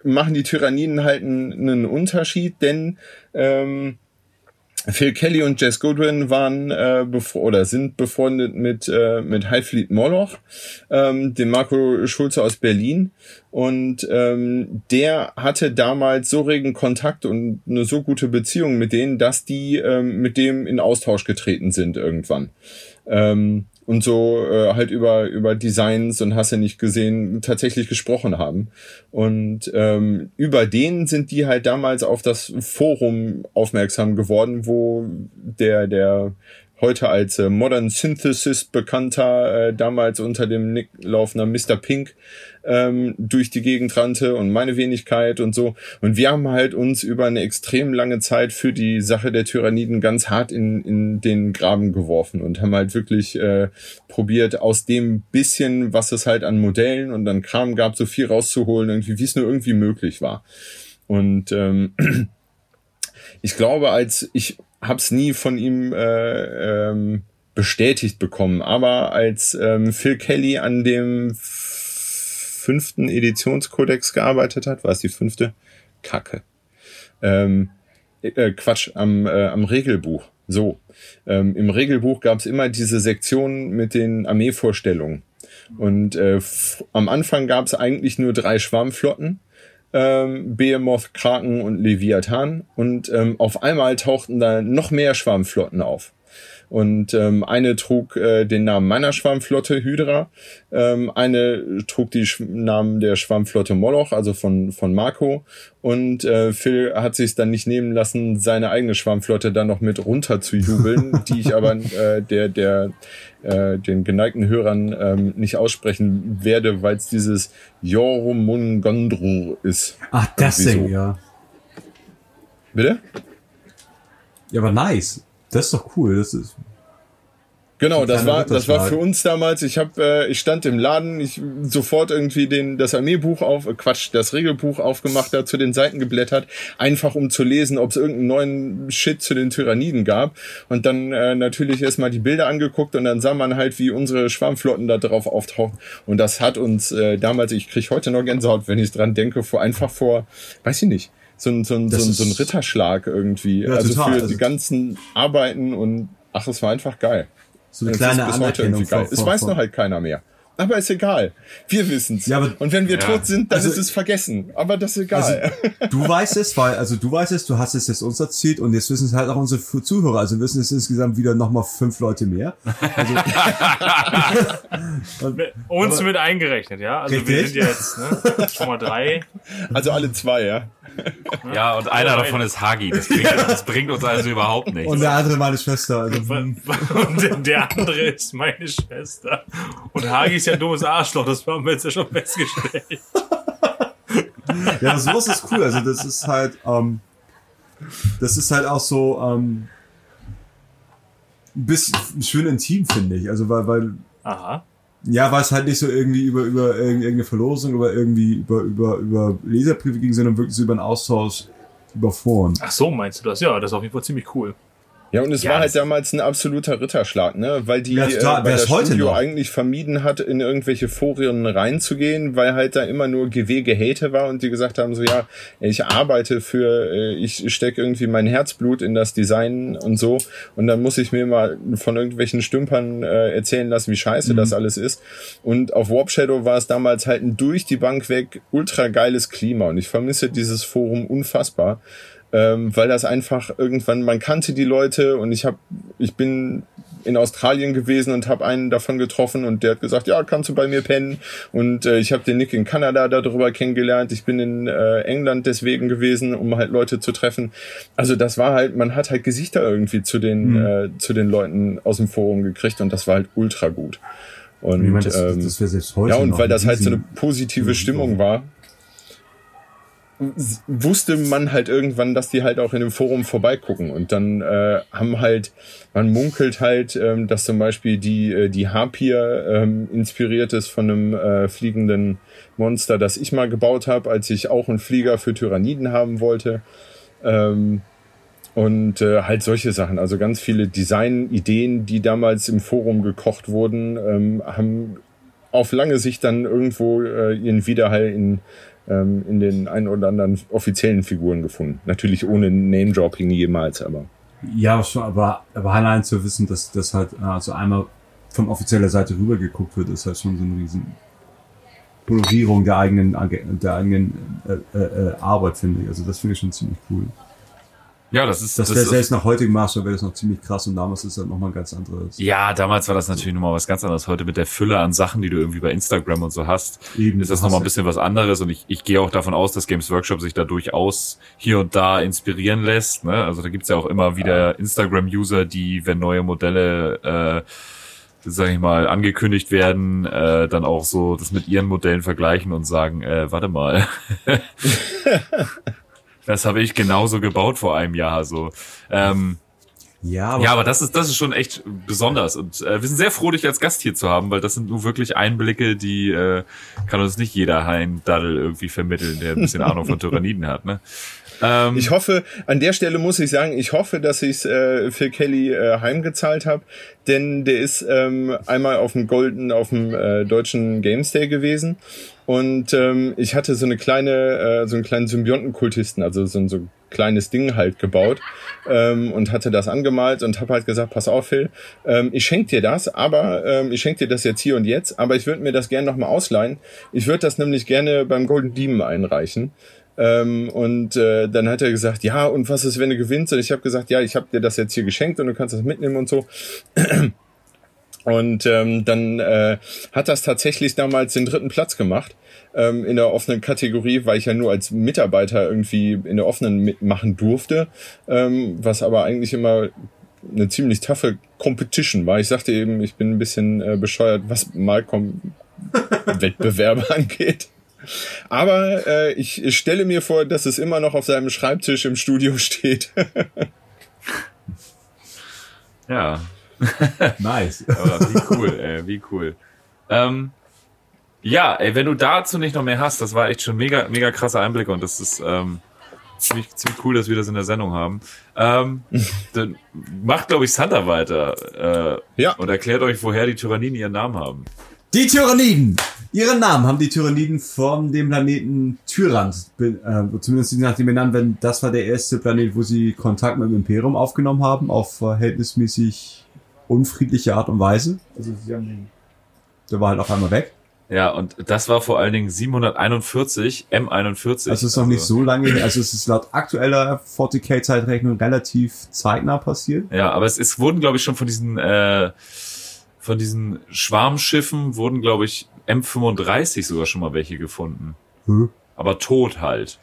[SPEAKER 5] machen die Tyranniden halt einen, einen Unterschied, denn ähm, Phil Kelly und Jess Goodwin waren äh, oder sind befreundet mit äh, mit Highfleet Moloch, ähm, dem Marco Schulze aus Berlin und ähm, der hatte damals so regen Kontakt und eine so gute Beziehung mit denen, dass die ähm, mit dem in Austausch getreten sind irgendwann. Ähm, und so äh, halt über über Designs und hast ja nicht gesehen tatsächlich gesprochen haben. Und ähm, über den sind die halt damals auf das Forum aufmerksam geworden wo der der heute als äh, Modern Synthesis bekannter, äh, damals unter dem Nick laufender Mr. Pink ähm, durch die Gegend rannte und meine Wenigkeit und so. Und wir haben halt uns über eine extrem lange Zeit für die Sache der Tyranniden ganz hart in, in den Graben geworfen und haben halt wirklich äh, probiert, aus dem bisschen, was es halt an Modellen und an Kram gab, so viel rauszuholen, irgendwie, wie es nur irgendwie möglich war. Und ähm, *clears throat* ich glaube, als ich hab's nie von ihm äh, ähm, bestätigt bekommen, aber als ähm, Phil Kelly an dem fünften Editionskodex gearbeitet hat, war es die fünfte? Kacke. Ähm, äh, Quatsch, am, äh, am Regelbuch. So. Ähm, Im Regelbuch gab es immer diese Sektion mit den Armeevorstellungen. Und äh, am Anfang gab es eigentlich nur drei Schwarmflotten ähm, Behemoth, Kraken und Leviathan. Und ähm, auf einmal tauchten da noch mehr Schwarmflotten auf. Und ähm, eine trug äh, den Namen meiner Schwarmflotte Hydra, ähm, eine trug die Sch Namen der Schwarmflotte Moloch, also von, von Marco. Und äh, Phil hat sich dann nicht nehmen lassen, seine eigene Schwarmflotte dann noch mit runter zu jubeln, *laughs* die ich aber äh, der, der äh, den geneigten Hörern ähm, nicht aussprechen werde, weil es dieses Jormungandru ist.
[SPEAKER 4] Ach, das so. ja.
[SPEAKER 5] Bitte?
[SPEAKER 4] Ja, aber nice. Das ist doch cool. Das ist,
[SPEAKER 5] Genau, das war das war für uns damals. Ich habe äh, ich stand im Laden, ich sofort irgendwie den das Armeebuch auf äh, Quatsch, das Regelbuch aufgemacht, da zu den Seiten geblättert, einfach um zu lesen, ob es irgendeinen neuen Shit zu den Tyranniden gab und dann äh, natürlich erstmal die Bilder angeguckt und dann sah man halt, wie unsere Schwarmflotten da drauf auftauchen und das hat uns äh, damals, ich krieg heute noch Gänsehaut, wenn ich dran denke, vor einfach vor, weiß ich nicht, so ein so ein so ein, so ein Ritterschlag irgendwie,
[SPEAKER 4] Ja,
[SPEAKER 5] also
[SPEAKER 4] total.
[SPEAKER 5] für
[SPEAKER 4] Also-
[SPEAKER 5] die ganzen Arbeiten und ach, es war einfach geil.
[SPEAKER 4] so eine
[SPEAKER 5] Das
[SPEAKER 4] kleine
[SPEAKER 5] ist bis heute
[SPEAKER 4] Anerkennung.
[SPEAKER 5] irgendwie geil.
[SPEAKER 4] von-
[SPEAKER 5] Es
[SPEAKER 4] von-
[SPEAKER 5] weiß nur halt keiner mehr. Aber ist egal. Wir wissen's.
[SPEAKER 4] Ja, aber-
[SPEAKER 5] und wenn wir
[SPEAKER 2] Ja.
[SPEAKER 5] tot sind, dann
[SPEAKER 4] Also-
[SPEAKER 5] ist es vergessen. Aber das ist egal. *laughs*
[SPEAKER 4] Du weißt es, weil, also du weißt es, du hast es jetzt uns erzählt und jetzt wissen es halt auch unsere Zuhörer. Also wissen es insgesamt wieder nochmal fünf Leute mehr. *laughs*
[SPEAKER 3] Uns mit eingerechnet, ja. Also wir
[SPEAKER 4] Richtig.
[SPEAKER 3] sind jetzt ne, schon mal drei.
[SPEAKER 5] Also alle zwei, ja.
[SPEAKER 2] Ja, und einer davon ist Hagi. Das bringt, *laughs* das bringt uns also überhaupt nichts.
[SPEAKER 4] Und der andere meine Schwester. Also.
[SPEAKER 3] Und der andere ist meine Schwester. Und Hagi ist ja ein dummes Arschloch, das haben wir jetzt ja schon festgestellt. *laughs*
[SPEAKER 4] ja, sowas ist cool. Also das ist halt, ähm, das ist halt auch so, ähm, ein bisschen schön intim, finde ich. Also weil, weil,
[SPEAKER 3] Aha.
[SPEAKER 4] ja, weil es halt nicht so irgendwie über, über irg- irgendeine Verlosung oder irgendwie über, über, über Leserbriefe ging, sondern wirklich so über einen Austausch über Foren.
[SPEAKER 3] Ach so, meinst du das? Ja, das ist auf jeden Fall ziemlich cool.
[SPEAKER 5] Ja, und es
[SPEAKER 2] Ja,
[SPEAKER 5] war halt damals ein absoluter Ritterschlag, ne? Weil die
[SPEAKER 4] Ja, total.
[SPEAKER 5] äh, weil das
[SPEAKER 4] heute
[SPEAKER 5] Studio
[SPEAKER 4] noch?
[SPEAKER 5] eigentlich vermieden hat, in irgendwelche Foren reinzugehen, weil halt da immer nur GW-Gehate war und die gesagt haben, so ja, ich arbeite für, äh, ich stecke irgendwie mein Herzblut in das Design und so und dann muss ich mir mal von irgendwelchen Stümpern äh, erzählen lassen, wie scheiße
[SPEAKER 4] Mhm.
[SPEAKER 5] das alles ist. Und auf Warp Shadow war es damals halt ein durch die Bank weg ultra geiles Klima und ich vermisse dieses Forum unfassbar ähm, weil das einfach irgendwann, man kannte die Leute und ich habe, ich bin in Australien gewesen und habe einen davon getroffen und der hat gesagt, ja, kannst du bei mir pennen? Und äh, ich habe den Nick in Kanada darüber kennengelernt, ich bin in äh, England deswegen gewesen, um halt Leute zu treffen. Also das war halt, man hat halt Gesichter irgendwie zu den äh, zu den Leuten aus dem Forum gekriegt und das war halt ultra gut. Und
[SPEAKER 4] meine, das,
[SPEAKER 5] ähm,
[SPEAKER 4] das wäre selbst heute
[SPEAKER 5] ja, und weil das halt so eine positive Stimmung war, wusste man halt irgendwann, dass die halt auch in dem Forum vorbeigucken. Und dann äh, haben halt, man munkelt halt, ähm, dass zum Beispiel die, äh, die Harpier ähm, inspiriert ist von einem äh, fliegenden Monster, das ich mal gebaut habe, als ich auch einen Flieger für Tyranniden haben wollte. Ähm, und äh, halt solche Sachen, also ganz viele Designideen, die damals im Forum gekocht wurden, ähm, haben auf lange Sicht dann irgendwo äh, ihren Widerhall in, ähm, in den ein oder anderen offiziellen Figuren gefunden. Natürlich ohne Name-Dropping jemals, aber.
[SPEAKER 4] Ja, schon, aber, aber allein zu wissen, dass das halt also einmal von offizieller Seite rüber geguckt wird, ist halt schon so eine riesen Kolorierung der eigenen der eigenen äh, äh, äh, Arbeit, finde ich. Also das finde ich schon ziemlich cool.
[SPEAKER 2] Ja, das ist,
[SPEAKER 4] Das
[SPEAKER 2] das
[SPEAKER 4] wäre selbst nach heutigem Maßstab wäre das noch ziemlich krass und damals ist das nochmal ganz anderes.
[SPEAKER 2] ja, damals war das natürlich nochmal was ganz anderes. Heute mit der Fülle an Sachen, die du irgendwie bei Instagram und so hast,
[SPEAKER 4] Eben,
[SPEAKER 2] ist das nochmal ein bisschen was anderes. Und ich, ich gehe auch davon aus, dass Games Workshop sich da durchaus hier und da inspirieren lässt. Ne? Also da gibt's ja auch immer wieder Instagram-User, die, wenn neue Modelle, äh, sag ich mal, angekündigt werden, äh, dann auch so das mit ihren Modellen vergleichen und sagen, äh, warte mal. *laughs* *laughs* das habe ich genauso gebaut vor einem Jahr. So. Ähm,
[SPEAKER 4] Ja, aber,
[SPEAKER 2] ja, aber das ist, das ist schon echt besonders. Und äh, wir sind sehr froh, dich als Gast hier zu haben, weil das sind nur wirklich Einblicke, die äh, kann uns nicht jeder Hein Daddel irgendwie vermitteln, der ein bisschen Ahnung von Tyranniden hat. Ne? Ähm,
[SPEAKER 5] Ich hoffe, an der Stelle muss ich sagen, ich hoffe, dass ich äh, für Kelly äh, heimgezahlt habe, denn der ist ähm, einmal auf dem Golden, auf dem äh, deutschen Games Day gewesen und ähm, ich hatte so eine kleine, äh, so einen kleinen Symbiontenkultisten, also so ein so ein kleines Ding halt gebaut ähm, und hatte das angemalt und habe halt gesagt, pass auf, Phil, ähm, ich schenke dir das, aber ähm, ich schenke dir das jetzt hier und jetzt, aber ich würde mir das gerne nochmal ausleihen. Ich würde das nämlich gerne beim Golden Demon einreichen. Ähm, und äh, dann hat er gesagt, ja, und was ist, wenn du gewinnst? Und ich habe gesagt, ja, ich habe dir das jetzt hier geschenkt und du kannst das mitnehmen und so. Und ähm, dann äh, hat das tatsächlich damals den dritten Platz gemacht ähm, in der offenen Kategorie, weil ich ja nur als Mitarbeiter irgendwie in der offenen mitmachen durfte, ähm, was aber eigentlich immer eine ziemlich taffe Competition war. Ich sagte eben, ich bin ein bisschen äh, bescheuert, was Malcolm *laughs* Wettbewerbe angeht. Aber äh, ich, ich stelle mir vor, dass es immer noch auf seinem Schreibtisch im Studio steht. *laughs*
[SPEAKER 2] Ja, *laughs*
[SPEAKER 4] Nice.
[SPEAKER 2] aber wie cool, ey, wie cool. Ähm, ja, ey, wenn du dazu nicht noch mehr hast, das war echt schon mega, mega krasser Einblick und das ist ähm, ziemlich, ziemlich cool, dass wir das in der Sendung haben. Ähm, *laughs* dann macht, glaube ich, Santa weiter äh,
[SPEAKER 5] Ja.
[SPEAKER 2] und erklärt euch, woher die Tyranniden ihren Namen haben.
[SPEAKER 4] Die Tyranniden! Ihren Namen haben die Tyranniden von dem Planeten Tyrant, äh, zumindest nach dem benannt, wenn das war der erste Planet, wo sie Kontakt mit dem Imperium aufgenommen haben, auf verhältnismäßig unfriedliche Art und Weise. Also sie haben den, der war halt auf einmal weg.
[SPEAKER 2] Ja, und das war vor allen Dingen 741, M41.
[SPEAKER 4] Also es ist noch nicht so lange, her. also es ist laut aktueller 40k-Zeitrechnung relativ zeitnah passiert.
[SPEAKER 2] Ja, aber es, es wurden, glaube ich, schon von diesen äh, von diesen Schwarmschiffen wurden, glaube ich, M35 sogar schon mal welche gefunden.
[SPEAKER 4] Hm.
[SPEAKER 2] Aber tot halt.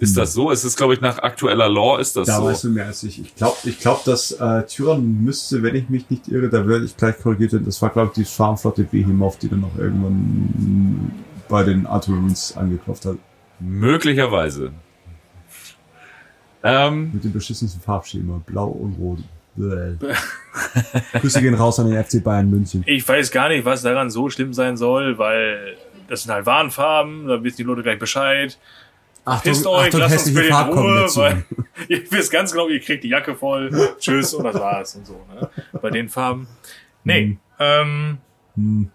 [SPEAKER 2] Ist das so? Es ist, glaube ich, nach aktueller Lore ist das
[SPEAKER 4] Da
[SPEAKER 2] so.
[SPEAKER 4] weißt du mehr als ich. Ich glaube, ich glaub, dass äh, Tyrann müsste, wenn ich mich nicht irre, da werde ich gleich korrigiert werden. Das war, glaube ich, die Schwarmflotte Behemoth, die dann noch irgendwann bei den Arturans angeklopft hat.
[SPEAKER 2] Möglicherweise. Ähm,
[SPEAKER 4] Mit dem beschissensten Farbschema. Blau und Rot. Bäh. *laughs* Grüße gehen raus an den FC Bayern München.
[SPEAKER 3] Ich weiß gar nicht, was daran so schlimm sein soll, weil das sind halt Warnfarben, da wissen die Leute gleich Bescheid.
[SPEAKER 4] Achtung,
[SPEAKER 3] Pisst euch,
[SPEAKER 4] Achtung
[SPEAKER 3] lasst uns bitte in Ruhe, weil *laughs* ihr wisst ganz genau, ihr kriegt die Jacke voll, tschüss und das war's und so. Ne? Bei den Farben. Nee, ähm,
[SPEAKER 4] Hm.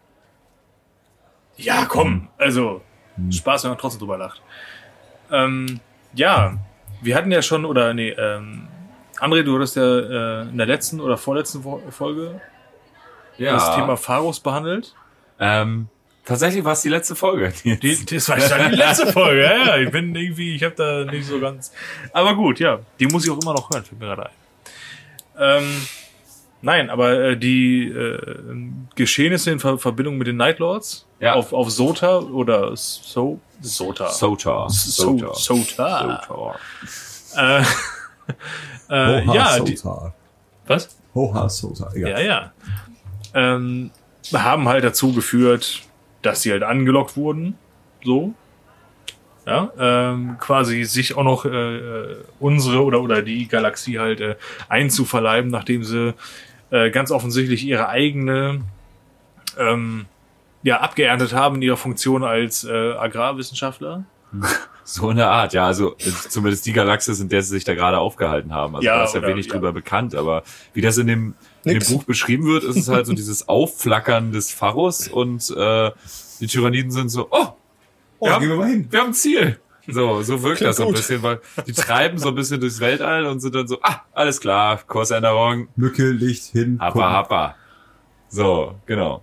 [SPEAKER 3] ja, komm, also Spaß, wenn man trotzdem drüber lacht. Ähm, ja, wir hatten ja schon, oder nee, ähm, André, du hattest ja äh, in der letzten oder vorletzten Vo- Folge
[SPEAKER 2] ja.
[SPEAKER 3] das Thema Pharos behandelt.
[SPEAKER 2] ähm, tatsächlich war es die letzte Folge.
[SPEAKER 3] Die, das war dann die letzte Folge, ja, ja. Ich bin irgendwie, ich habe da nicht so ganz. Aber gut, ja, die muss ich auch immer noch hören, fällt mir gerade ein. Ähm, nein, aber äh, die äh, Geschehnisse in Ver Verbindung mit den Nightlords
[SPEAKER 2] Ja.
[SPEAKER 3] auf, auf Sota oder So Sota.
[SPEAKER 2] Sota.
[SPEAKER 3] So,
[SPEAKER 2] Sota.
[SPEAKER 3] Sota.
[SPEAKER 2] Sota.
[SPEAKER 3] Äh, äh,
[SPEAKER 4] Hoha
[SPEAKER 3] ja, die,
[SPEAKER 4] Sota.
[SPEAKER 3] was?
[SPEAKER 4] Hoha Sota. Egal.
[SPEAKER 3] Ja, ja. Ähm, haben halt dazu geführt, dass sie halt angelockt wurden. So. Ja, ähm, quasi sich auch noch äh, äh, unsere oder oder die Galaxie halt äh, einzuverleiben, nachdem sie äh, ganz offensichtlich ihre eigene ähm, ja abgeerntet haben in ihrer Funktion als äh, Agrarwissenschaftler. *laughs*
[SPEAKER 2] So in der Art, ja. Also äh, zumindest die Galaxis, in der sie sich da gerade aufgehalten haben. Also
[SPEAKER 3] Ja,
[SPEAKER 2] da ist ja
[SPEAKER 3] oder-
[SPEAKER 2] wenig
[SPEAKER 3] ja.
[SPEAKER 2] drüber bekannt, aber wie das in dem, in dem. Buch beschrieben wird, ist es halt so *laughs* dieses Aufflackern des Pharos und äh, die Tyranniden sind so, oh,
[SPEAKER 4] Oh,
[SPEAKER 2] Ja.
[SPEAKER 4] gehen wir mal hin.
[SPEAKER 2] wir haben ein Ziel. So, so wirkt
[SPEAKER 5] Klingt
[SPEAKER 2] das so ein bisschen, weil die treiben so ein bisschen durchs Weltall und sind dann so, ah, alles klar, Kursänderung,
[SPEAKER 4] Mücke, Licht, hin.
[SPEAKER 2] Happa, happa. So, genau.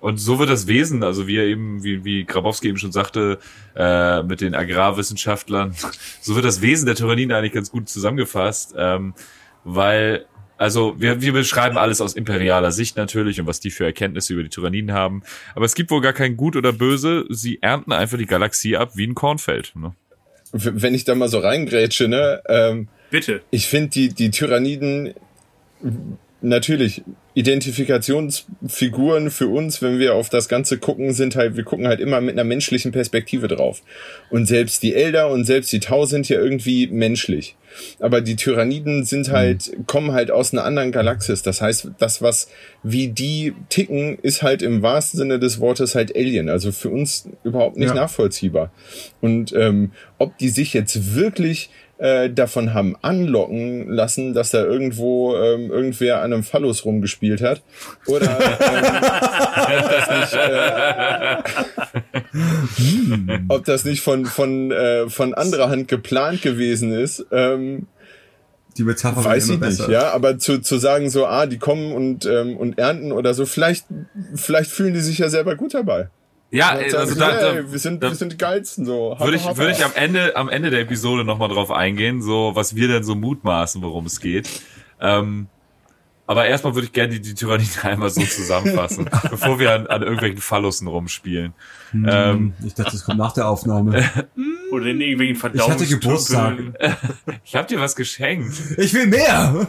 [SPEAKER 2] Und so wird das Wesen, also wie er eben, wie, wie Grabowski eben schon sagte, äh, mit den Agrarwissenschaftlern, *laughs* so wird das Wesen der Tyranniden eigentlich ganz gut zusammengefasst, ähm, weil, also wir, wir beschreiben alles aus imperialer Sicht natürlich und was die für Erkenntnisse über die Tyranniden haben, aber es gibt wohl gar kein Gut oder Böse, sie ernten einfach die Galaxie ab wie ein Kornfeld. Ne?
[SPEAKER 5] Wenn ich da mal so reingrätsche, ne, ähm,
[SPEAKER 3] Bitte.
[SPEAKER 5] ich finde die, die Tyranniden natürlich Identifikationsfiguren für uns, wenn wir auf das Ganze gucken, sind halt, wir gucken halt immer mit einer menschlichen Perspektive drauf. Und selbst die Elder und selbst die Tau sind ja irgendwie menschlich. Aber die Tyranniden sind halt, kommen halt aus einer anderen Galaxis. Das heißt, das, was, wie die ticken, ist halt im wahrsten Sinne des Wortes halt Alien. Also für uns überhaupt nicht
[SPEAKER 4] Ja.
[SPEAKER 5] nachvollziehbar. Und ähm, ob die sich jetzt wirklich äh, davon haben anlocken lassen, dass da irgendwo ähm, irgendwer an einem Phallus rumgespielt hat. Oder ähm, ob, das nicht, äh, ob das nicht von, von, äh, von anderer Hand geplant gewesen ist. Ähm,
[SPEAKER 4] Die Metapher
[SPEAKER 5] weiß ich nicht,
[SPEAKER 4] besser.
[SPEAKER 5] ja, aber zu, zu sagen so, ah, die kommen und, ähm, und ernten oder so, vielleicht, vielleicht fühlen die sich ja selber gut dabei.
[SPEAKER 2] Ja, äh, also
[SPEAKER 5] so,
[SPEAKER 2] da,
[SPEAKER 5] hey,
[SPEAKER 2] da,
[SPEAKER 5] wir sind,
[SPEAKER 2] da-
[SPEAKER 5] wir sind die geilsten, so.
[SPEAKER 2] würde ich, würde ich am Ende, am Ende der Episode nochmal drauf eingehen, so was wir denn so mutmaßen, worum es geht. Ähm, aber erstmal würde ich gerne die, die Tyranniden *laughs* einmal so zusammenfassen, *laughs* bevor wir an, an irgendwelchen Fallussen rumspielen. Ähm,
[SPEAKER 4] Ich dachte, das kommt nach der Aufnahme. *laughs*
[SPEAKER 3] Oder in irgendwelchen
[SPEAKER 4] Ich hatte. Geburtstag.
[SPEAKER 2] ich habe dir was geschenkt.
[SPEAKER 4] Ich will mehr!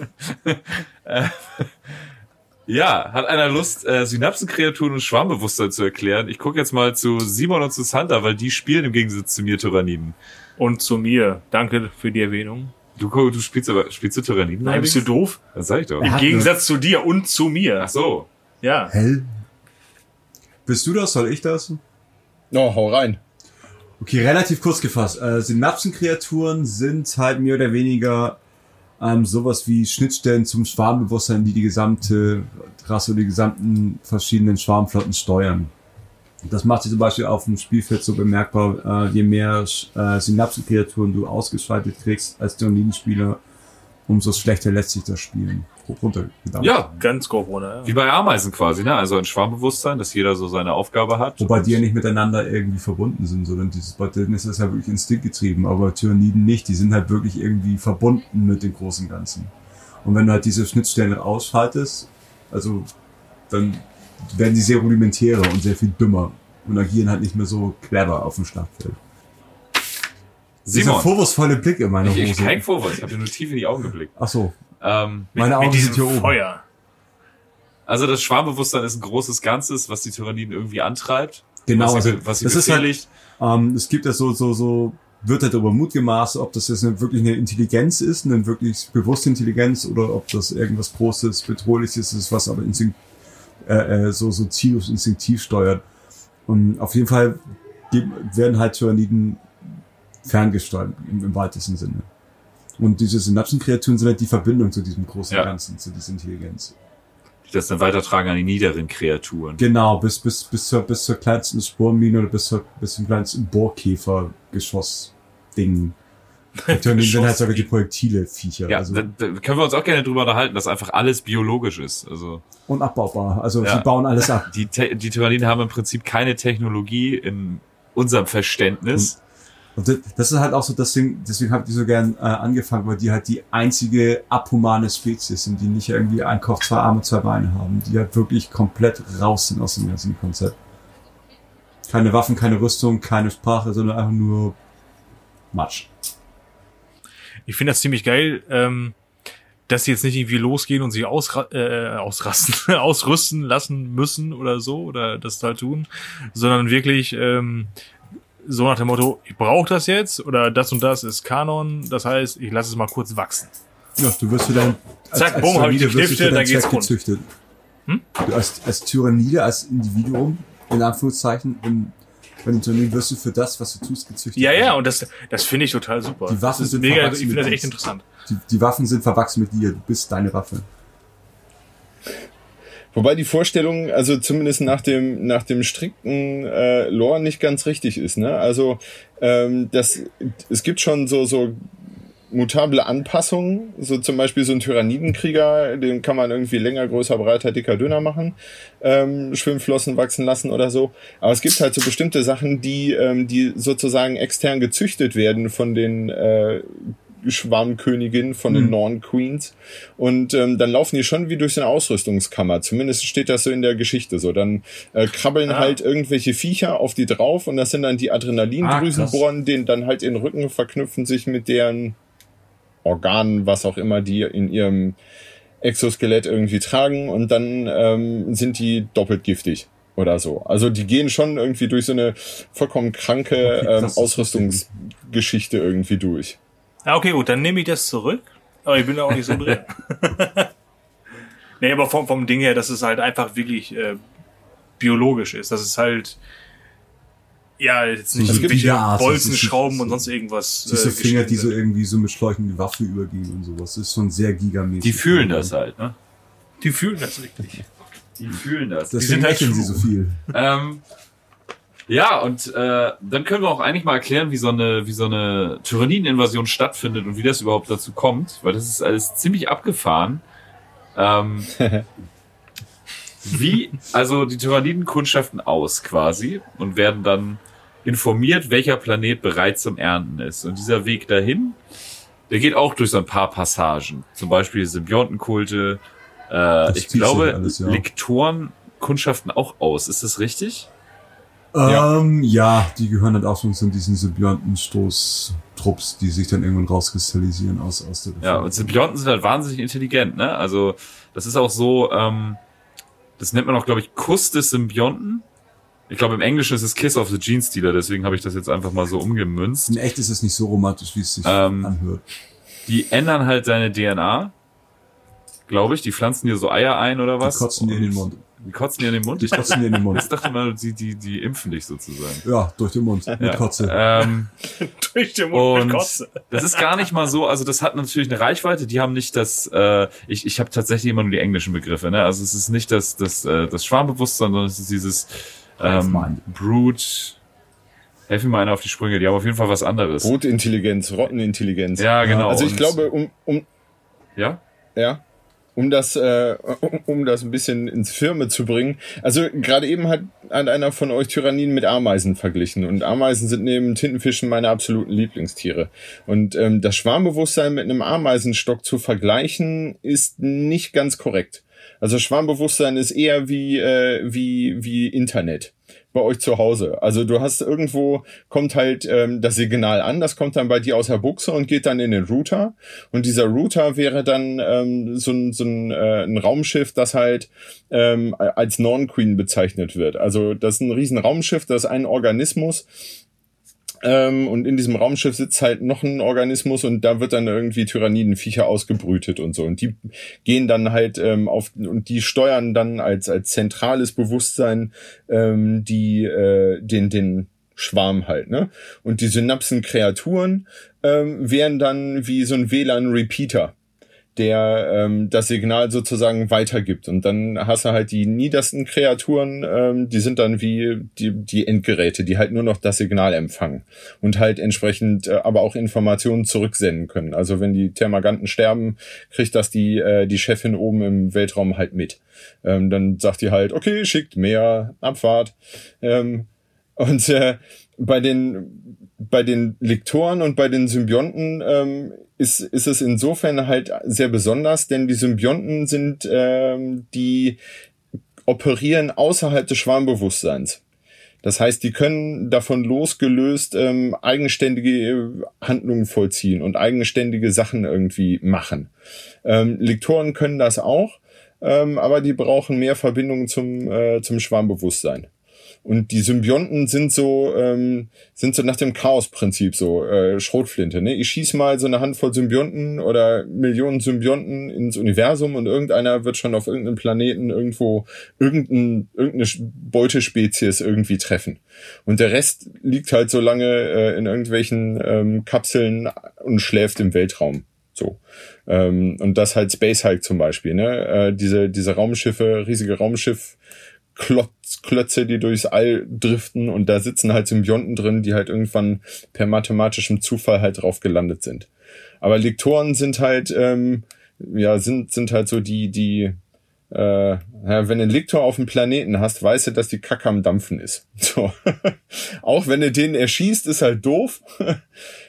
[SPEAKER 2] Ja, hat einer Lust, äh, Synapsenkreaturen und Schwarmbewusstsein zu erklären? Ich gucke jetzt mal zu Simon und zu Santa, weil die spielen im Gegensatz zu mir Tyranniden.
[SPEAKER 3] Und zu mir. Danke für die Erwähnung.
[SPEAKER 2] Du, du spielst aber, spielst du Tyranniden?
[SPEAKER 3] Nein, bist du doof?
[SPEAKER 2] Das sag ich doch.
[SPEAKER 3] Im Gegensatz zu dir und zu mir.
[SPEAKER 2] Ach so.
[SPEAKER 3] Ja.
[SPEAKER 4] Hell. Bist du das? Soll ich das?
[SPEAKER 5] Oh, hau rein.
[SPEAKER 4] Okay, relativ kurz gefasst. Äh, Synapsenkreaturen sind halt mehr oder weniger ähm, sowas wie Schnittstellen zum Schwarmbewusstsein, die die gesamte Rasse oder die gesamten verschiedenen Schwarmflotten steuern. Das macht sich zum Beispiel auf dem Spielfeld so bemerkbar, äh, je mehr äh, Synapsenkreaturen du ausgeschaltet kriegst als Tyranniden-Spieler, umso schlechter lässt sich das spielen. Grob.
[SPEAKER 2] Ja,
[SPEAKER 3] Ganz grob, oder?
[SPEAKER 2] wie bei Ameisen quasi, ne? Also ein Schwarmbewusstsein, dass jeder so seine Aufgabe hat.
[SPEAKER 4] Wobei
[SPEAKER 2] Und-
[SPEAKER 4] die ja nicht miteinander irgendwie verbunden sind, sondern dieses, bei denen ist das ja wirklich instinktgetrieben, aber bei Tyranniden nicht, die sind halt wirklich irgendwie verbunden mit dem großen Ganzen. Und wenn du halt diese Schnittstellen ausschaltest, also, dann werden die sehr rudimentärer und sehr viel dümmer und agieren halt nicht mehr so clever auf dem Schlachtfeld. Dieser
[SPEAKER 2] Simon,
[SPEAKER 4] vorwurfsvolle Blick in meiner
[SPEAKER 2] ich, ich,
[SPEAKER 4] Hose.
[SPEAKER 2] kein Vorwurf, ich habe dir nur tief in die Augen geblickt.
[SPEAKER 4] Ach so,
[SPEAKER 2] Ähm,
[SPEAKER 4] meine Augen
[SPEAKER 3] Mit
[SPEAKER 4] sind
[SPEAKER 3] diesem
[SPEAKER 4] hier oben.
[SPEAKER 3] Feuer.
[SPEAKER 2] also das Schwarmbewusstsein ist ein großes Ganzes, was die Tyranniden irgendwie antreibt.
[SPEAKER 4] Genau,
[SPEAKER 2] was sie,
[SPEAKER 4] also,
[SPEAKER 2] was sie
[SPEAKER 4] das ist halt. Ähm, es gibt ja so, so, so, wird halt über Mut gemaßt, ob das jetzt eine, wirklich eine Intelligenz ist, eine wirklich bewusste Intelligenz oder ob das irgendwas Großes, Bedrohliches ist, was aber instinkt, äh, äh, so, so ziellos instinktiv steuert. Und auf jeden Fall werden halt Tyranniden ferngesteuert im, im weitesten Sinne. Und diese Synapsenkreaturen sind halt die Verbindung zu diesem großen
[SPEAKER 2] Ja.
[SPEAKER 4] Ganzen, zu dieser Intelligenz.
[SPEAKER 2] Die das dann weitertragen an die niederen Kreaturen.
[SPEAKER 4] Genau, bis, bis, bis zur, bis zur kleinsten Spurmine oder bis, zur, bis zum kleinsten Bohrkäfer-Geschoss-Ding. Die *laughs* Tyranniden sind halt sogar die Projektile-Viecher.
[SPEAKER 2] Ja,
[SPEAKER 4] also
[SPEAKER 2] da, da können wir uns auch gerne drüber unterhalten, dass einfach alles biologisch ist. Also
[SPEAKER 4] unabbaubar. Also
[SPEAKER 2] Ja.
[SPEAKER 4] sie bauen alles ab.
[SPEAKER 2] die, Te die Tyranniden haben im Prinzip keine Technologie in unserem Verständnis.
[SPEAKER 4] Und das, ist halt auch so das Ding, deswegen habe ich die so gern äh, angefangen, weil die halt die einzige abhumane Spezies sind, die nicht irgendwie ein Kopf, zwei Arme, zwei Beine haben, die halt wirklich komplett raus sind aus dem ganzen Konzept. Keine Waffen, keine Rüstung, keine Sprache, sondern einfach nur Matsch.
[SPEAKER 3] Ich finde das ziemlich geil, ähm, dass sie jetzt nicht irgendwie losgehen und sich ausra äh, ausrasten, *laughs* ausrüsten lassen müssen oder so oder das halt tun, sondern wirklich ähm, so nach dem Motto, ich brauche das jetzt oder das und das ist Kanon, das heißt, ich lasse es mal kurz wachsen.
[SPEAKER 4] Ja, du wirst für dein
[SPEAKER 3] Zack, bumm, hab ich die
[SPEAKER 4] Tyrannide wirst du
[SPEAKER 3] Stifte, dann geht's rund.
[SPEAKER 4] gezüchtet. Du als, als Tyrannide, als Individuum, in Anführungszeichen, in, bei den Tyranniden wirst du für das, was du tust, gezüchtet.
[SPEAKER 3] Ja, ja, und das, das finde ich total super.
[SPEAKER 4] Die Waffen sind
[SPEAKER 3] mega, ich finde das echt interessant.
[SPEAKER 4] Die, die Waffen sind verwachsen mit dir, du bist deine Waffe.
[SPEAKER 5] Wobei die Vorstellung, also zumindest nach dem, nach dem strikten äh, Lore nicht ganz richtig ist. Ne? Also ähm, das, es gibt schon so, so mutable Anpassungen, so zum Beispiel so ein Tyrannidenkrieger, den kann man irgendwie länger, größer, breiter, dicker, dünner machen, ähm, Schwimmflossen wachsen lassen oder so. Aber es gibt halt so bestimmte Sachen, die, ähm, die sozusagen extern gezüchtet werden von den äh, Schwarmkönigin von den Norn Queens. Und ähm, dann laufen die schon wie durch so eine Ausrüstungskammer. Zumindest steht das so in der Geschichte so. Dann äh, krabbeln
[SPEAKER 3] Ah.
[SPEAKER 5] halt irgendwelche Viecher auf die drauf und das sind dann die
[SPEAKER 4] Ah,
[SPEAKER 5] Adrenalindrüsenbohren, denen dann halt in den Rücken verknüpfen sich mit deren Organen, was auch immer die in ihrem Exoskelett irgendwie tragen und dann ähm, sind die doppelt giftig oder so. Also die gehen schon irgendwie durch so eine vollkommen kranke
[SPEAKER 4] Okay,
[SPEAKER 5] ähm, Ausrüstungsgeschichte irgendwie durch.
[SPEAKER 3] Ja, okay, gut, dann nehme ich das zurück. Aber ich bin da auch nicht so drin. *laughs* nee, aber vom, vom Ding her, dass es halt einfach wirklich äh, biologisch ist. Dass es halt ja jetzt nicht
[SPEAKER 4] So
[SPEAKER 3] irgendwelche Bolzen,
[SPEAKER 4] so-
[SPEAKER 3] Schrauben
[SPEAKER 4] so-
[SPEAKER 3] und sonst irgendwas.
[SPEAKER 4] Du
[SPEAKER 3] äh,
[SPEAKER 4] Finger, die so irgendwie so mit Schläuchen die Waffe übergehen und sowas. Das ist schon sehr gigamäßig.
[SPEAKER 2] Die fühlen das halt, ne?
[SPEAKER 3] Die fühlen das richtig.
[SPEAKER 2] Die fühlen das.
[SPEAKER 4] Deswegen
[SPEAKER 3] sind halt
[SPEAKER 4] sie so viel.
[SPEAKER 2] Ähm, ja, und äh, dann können wir auch eigentlich mal erklären, wie so eine, wie so eine Tyranniden-Invasion stattfindet und wie das überhaupt dazu kommt, weil das ist alles ziemlich abgefahren. Ähm, *laughs* wie, also die Tyranniden kundschaften aus quasi und werden dann informiert, welcher Planet bereit zum Ernten ist. Und dieser Weg dahin, der geht auch durch so ein paar Passagen. Zum Beispiel Symbiontenkulte. Äh, ich glaube,
[SPEAKER 4] alles, ja.
[SPEAKER 2] Lektoren kundschaften auch aus. Ist das richtig?
[SPEAKER 5] Ja.
[SPEAKER 4] Ähm, ja, die gehören halt auch schon zu diesen Symbionten-Stoß-Trupps, die sich dann irgendwann rauskristallisieren aus, aus der
[SPEAKER 2] Ja, und Symbionten sind halt wahnsinnig intelligent, ne? Also, das ist auch so, ähm, das nennt man auch, glaube ich, Kuss des Symbionten. Ich glaube, im Englischen ist es Kiss of the Gene Stealer, deswegen habe ich das jetzt einfach mal so umgemünzt.
[SPEAKER 4] In echt ist es nicht so romantisch, wie es sich
[SPEAKER 2] Ähm,
[SPEAKER 4] anhört.
[SPEAKER 2] Die ändern halt seine DNA, glaube ich. Die pflanzen dir so Eier ein oder was?
[SPEAKER 4] Die kotzen dir in den Mund.
[SPEAKER 2] Die kotzen dir in den Mund?
[SPEAKER 4] Die kotzen dir in den Mund.
[SPEAKER 2] Ich dachte mal, die, die, die impfen dich sozusagen.
[SPEAKER 4] Ja, durch den Mund. Mit
[SPEAKER 2] Ja.
[SPEAKER 4] Kotze.
[SPEAKER 2] Ähm, *laughs*
[SPEAKER 3] Durch den Mund mit
[SPEAKER 2] und
[SPEAKER 3] Kotze.
[SPEAKER 2] das ist gar nicht mal so, also das hat natürlich eine Reichweite, die haben nicht das, äh, ich, ich habe tatsächlich immer nur die englischen Begriffe, ne? Also es ist nicht das, das, äh, das Schwarmbewusstsein, sondern es ist dieses ähm. Brute, helf mir mal einer auf die Sprünge, die haben auf jeden Fall was anderes.
[SPEAKER 5] Rotintelligenz, Rottenintelligenz.
[SPEAKER 2] Ja, genau.
[SPEAKER 5] Also ich
[SPEAKER 2] Und-
[SPEAKER 5] glaube, um, um,
[SPEAKER 2] Ja?
[SPEAKER 5] ja, um das, äh, um, um das ein bisschen ins Firme zu bringen. Also gerade eben hat, hat einer von euch Tyrannien mit Ameisen verglichen. Und Ameisen sind neben Tintenfischen meine absoluten Lieblingstiere. Und ähm, das Schwarmbewusstsein mit einem Ameisenstock zu vergleichen, ist nicht ganz korrekt. Also Schwarmbewusstsein ist eher wie, äh, wie, wie Internet bei euch zu Hause. Also du hast irgendwo, kommt halt ähm, das Signal an, das kommt dann bei dir aus der Buchse und geht dann in den Router. Und dieser Router wäre dann ähm, so ein, so ein, äh, ein Raumschiff, das halt ähm, als Non-Queen bezeichnet wird. Also das ist ein riesen Raumschiff, das ist ein Organismus. Ähm, und in diesem Raumschiff sitzt halt noch ein Organismus und da wird dann irgendwie Tyrannidenviecher ausgebrütet und so. Und die gehen dann halt ähm, auf und die steuern dann als als zentrales Bewusstsein ähm, die äh, den den Schwarm halt, ne? Und die Synapsen-Kreaturen ähm, wären dann wie so ein WLAN-Repeater, der ähm, das Signal sozusagen weitergibt. Und dann hast du halt die niedersten Kreaturen, ähm, die sind dann wie die, die Endgeräte, die halt nur noch das Signal empfangen und halt entsprechend äh, aber auch Informationen zurücksenden können. Also wenn die Thermaganten sterben, kriegt das die, äh, die Chefin oben im Weltraum halt mit. Ähm, dann sagt die halt, okay, schickt mehr Abfahrt. Ähm, und äh, bei den bei den Lektoren und bei den Symbionten ähm, ist, ist es insofern halt sehr besonders, denn die Symbionten sind ähm, die operieren außerhalb des Schwarmbewusstseins. Das heißt, die können davon losgelöst ähm, eigenständige äh, Handlungen vollziehen und eigenständige Sachen irgendwie machen. Ähm, Lektoren können das auch, ähm, aber die brauchen mehr Verbindungen zum, äh, zum Schwarmbewusstsein. Und die Symbionten sind so, ähm, sind so nach dem Chaos-Prinzip so, äh, Schrotflinte. Ne? Ich schieß mal so eine Handvoll Symbionten oder Millionen Symbionten ins Universum und irgendeiner wird schon auf irgendeinem Planeten irgendwo irgendein, irgendeine Beutespezies irgendwie treffen. Und der Rest liegt halt so lange äh, in irgendwelchen ähm, Kapseln und schläft im Weltraum. So. Ähm, und das halt Space Hulk zum Beispiel, ne? Äh, diese, diese Raumschiffe, riesige Raumschiff, Klotz, Klötze, die durchs All driften und da sitzen halt Symbionten drin, die halt irgendwann per mathematischem Zufall halt drauf gelandet sind. Aber Lektoren sind halt, ähm, ja, sind, sind halt so die, die, äh, wenn du einen Lektor auf dem Planeten hast, weißt du, dass die Kacke am Dampfen ist. *laughs* So. Auch wenn du den erschießt, ist halt doof, *laughs*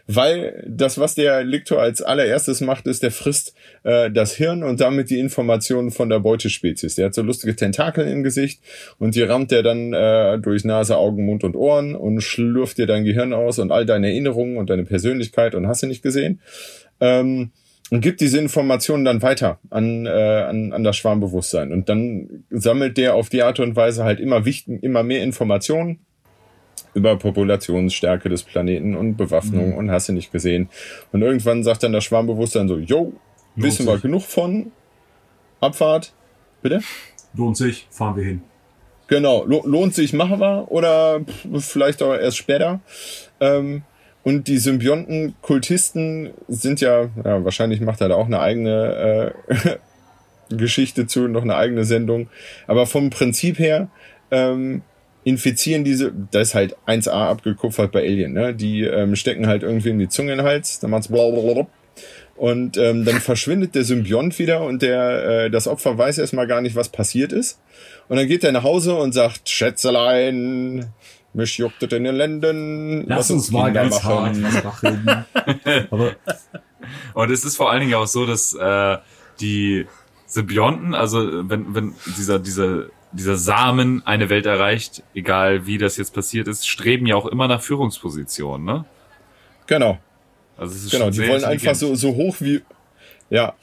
[SPEAKER 5] weil das, was der Lektor als allererstes macht, ist, der frisst äh, das Hirn und damit die Informationen von der Beutespezies. Der hat so lustige Tentakel im Gesicht und die rammt er dann äh, durch Nase, Augen, Mund und Ohren und schlürft dir dein Gehirn aus und all deine Erinnerungen und deine Persönlichkeit und hast du nicht gesehen. Ähm, und gibt diese Informationen dann weiter an, äh, an, an das Schwarmbewusstsein. Und dann sammelt der auf die Art und Weise halt immer, wichtig, immer mehr Informationen über Populationsstärke des Planeten und Bewaffnung
[SPEAKER 4] Mhm.
[SPEAKER 5] und hast du nicht gesehen. Und irgendwann sagt dann das Schwarmbewusstsein so, yo, wissen wir genug von Abfahrt? Bitte?
[SPEAKER 4] Lohnt sich, fahren wir hin.
[SPEAKER 5] Genau, lo lohnt sich, machen wir oder vielleicht auch erst später. Ähm, und die Symbionten-Kultisten sind ja, ja, wahrscheinlich macht er da auch eine eigene äh, *laughs* Geschichte zu, noch eine eigene Sendung. Aber vom Prinzip her ähm, infizieren diese, das ist halt 1A abgekupfert bei Alien, ne? Die ähm, stecken halt irgendwie in die Zunge in den Hals, dann macht's blablabla. Und ähm, dann *laughs* verschwindet der Symbiont wieder und der äh, das Opfer weiß erstmal gar nicht, was passiert ist. Und dann geht er nach Hause und sagt, Schätzelein, mich juckt es in den Lenden.
[SPEAKER 4] Lass uns mal
[SPEAKER 5] Kinder
[SPEAKER 4] ganz hart was machen. *laughs* Aber
[SPEAKER 2] Und es ist vor allen Dingen auch so, dass äh, die Symbionten, also wenn, wenn dieser, dieser, dieser Samen eine Welt erreicht, egal wie das jetzt passiert ist, streben ja auch immer nach Führungspositionen, ne?
[SPEAKER 5] Genau,
[SPEAKER 2] Also es ist
[SPEAKER 5] genau.
[SPEAKER 2] schon
[SPEAKER 5] Die
[SPEAKER 2] sehr
[SPEAKER 5] wollen einfach so, so hoch wie, ja,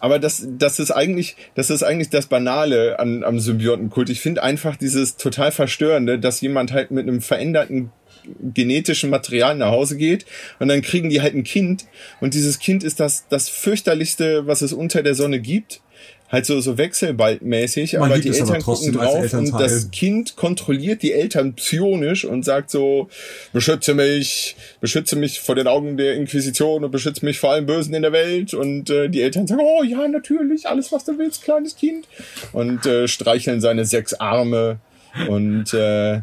[SPEAKER 5] Aber das, das ist eigentlich, das ist eigentlich das Banale an, am Symbiontenkult. Ich finde einfach dieses total verstörende, dass jemand halt mit einem veränderten genetischen Material nach Hause geht und dann kriegen die halt ein Kind und dieses Kind ist das, das fürchterlichste, was es unter der Sonne gibt halt so, so wechselbaldmäßig,
[SPEAKER 4] Man
[SPEAKER 5] aber die Eltern
[SPEAKER 4] aber
[SPEAKER 5] gucken drauf und das Kind kontrolliert die Eltern psionisch und sagt so, beschütze mich, beschütze mich vor den Augen der Inquisition und beschütze mich vor allem Bösen in der Welt. Und äh, die Eltern sagen, oh ja, natürlich, alles was du willst, kleines Kind. Und äh, streicheln seine sechs Arme und äh,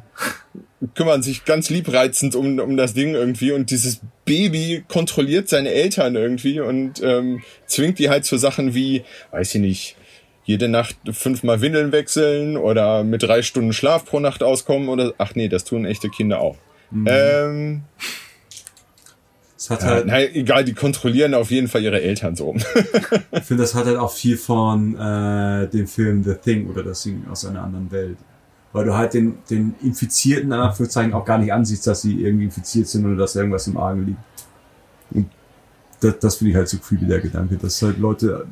[SPEAKER 5] kümmern sich ganz liebreizend um, um das Ding irgendwie und dieses Baby kontrolliert seine Eltern irgendwie und ähm, zwingt die halt zu Sachen wie, weiß ich nicht, jede Nacht fünfmal Windeln wechseln oder mit drei Stunden Schlaf pro Nacht auskommen oder ach nee, das tun echte Kinder auch. Ähm,
[SPEAKER 4] Es hat
[SPEAKER 5] ja,
[SPEAKER 4] halt,
[SPEAKER 5] na, egal, die kontrollieren auf jeden Fall ihre Eltern so. *laughs*
[SPEAKER 4] ich finde, das hat halt auch viel von äh, dem Film The Thing oder das Ding aus einer anderen Welt. Weil du halt den, den Infizierten in Anführungszeichen auch gar nicht ansiehst, dass sie irgendwie infiziert sind oder dass irgendwas im Argen liegt. Und das, das finde ich halt so creepy, der Gedanke, dass halt Leute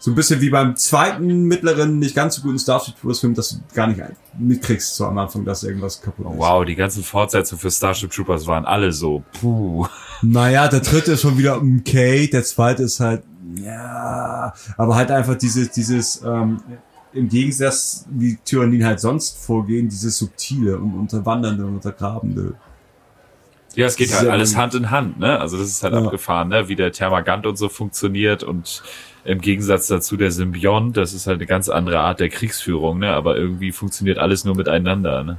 [SPEAKER 4] so ein bisschen wie beim zweiten mittleren, nicht ganz so guten Starship Troopers Film, dass du gar nicht mitkriegst so am Anfang, dass irgendwas kaputt ist.
[SPEAKER 2] Wow, die ganzen Fortsetzungen für Starship Troopers waren alle so. Puh.
[SPEAKER 4] Naja, der dritte ist schon wieder okay, der zweite ist halt, ja, aber halt einfach dieses, dieses, ähm, im Gegensatz, wie Tyrannien halt sonst vorgehen, dieses subtile und unterwandernde und untergrabende.
[SPEAKER 2] Ja, es geht halt alles
[SPEAKER 4] gut.
[SPEAKER 2] Hand in Hand, ne? Also das ist halt
[SPEAKER 4] Ja.
[SPEAKER 2] abgefahren, ne? Wie der Thermagant und so funktioniert und im Gegensatz dazu der Symbiont, das ist halt eine ganz andere Art der Kriegsführung, ne? Aber irgendwie funktioniert alles nur miteinander, ne?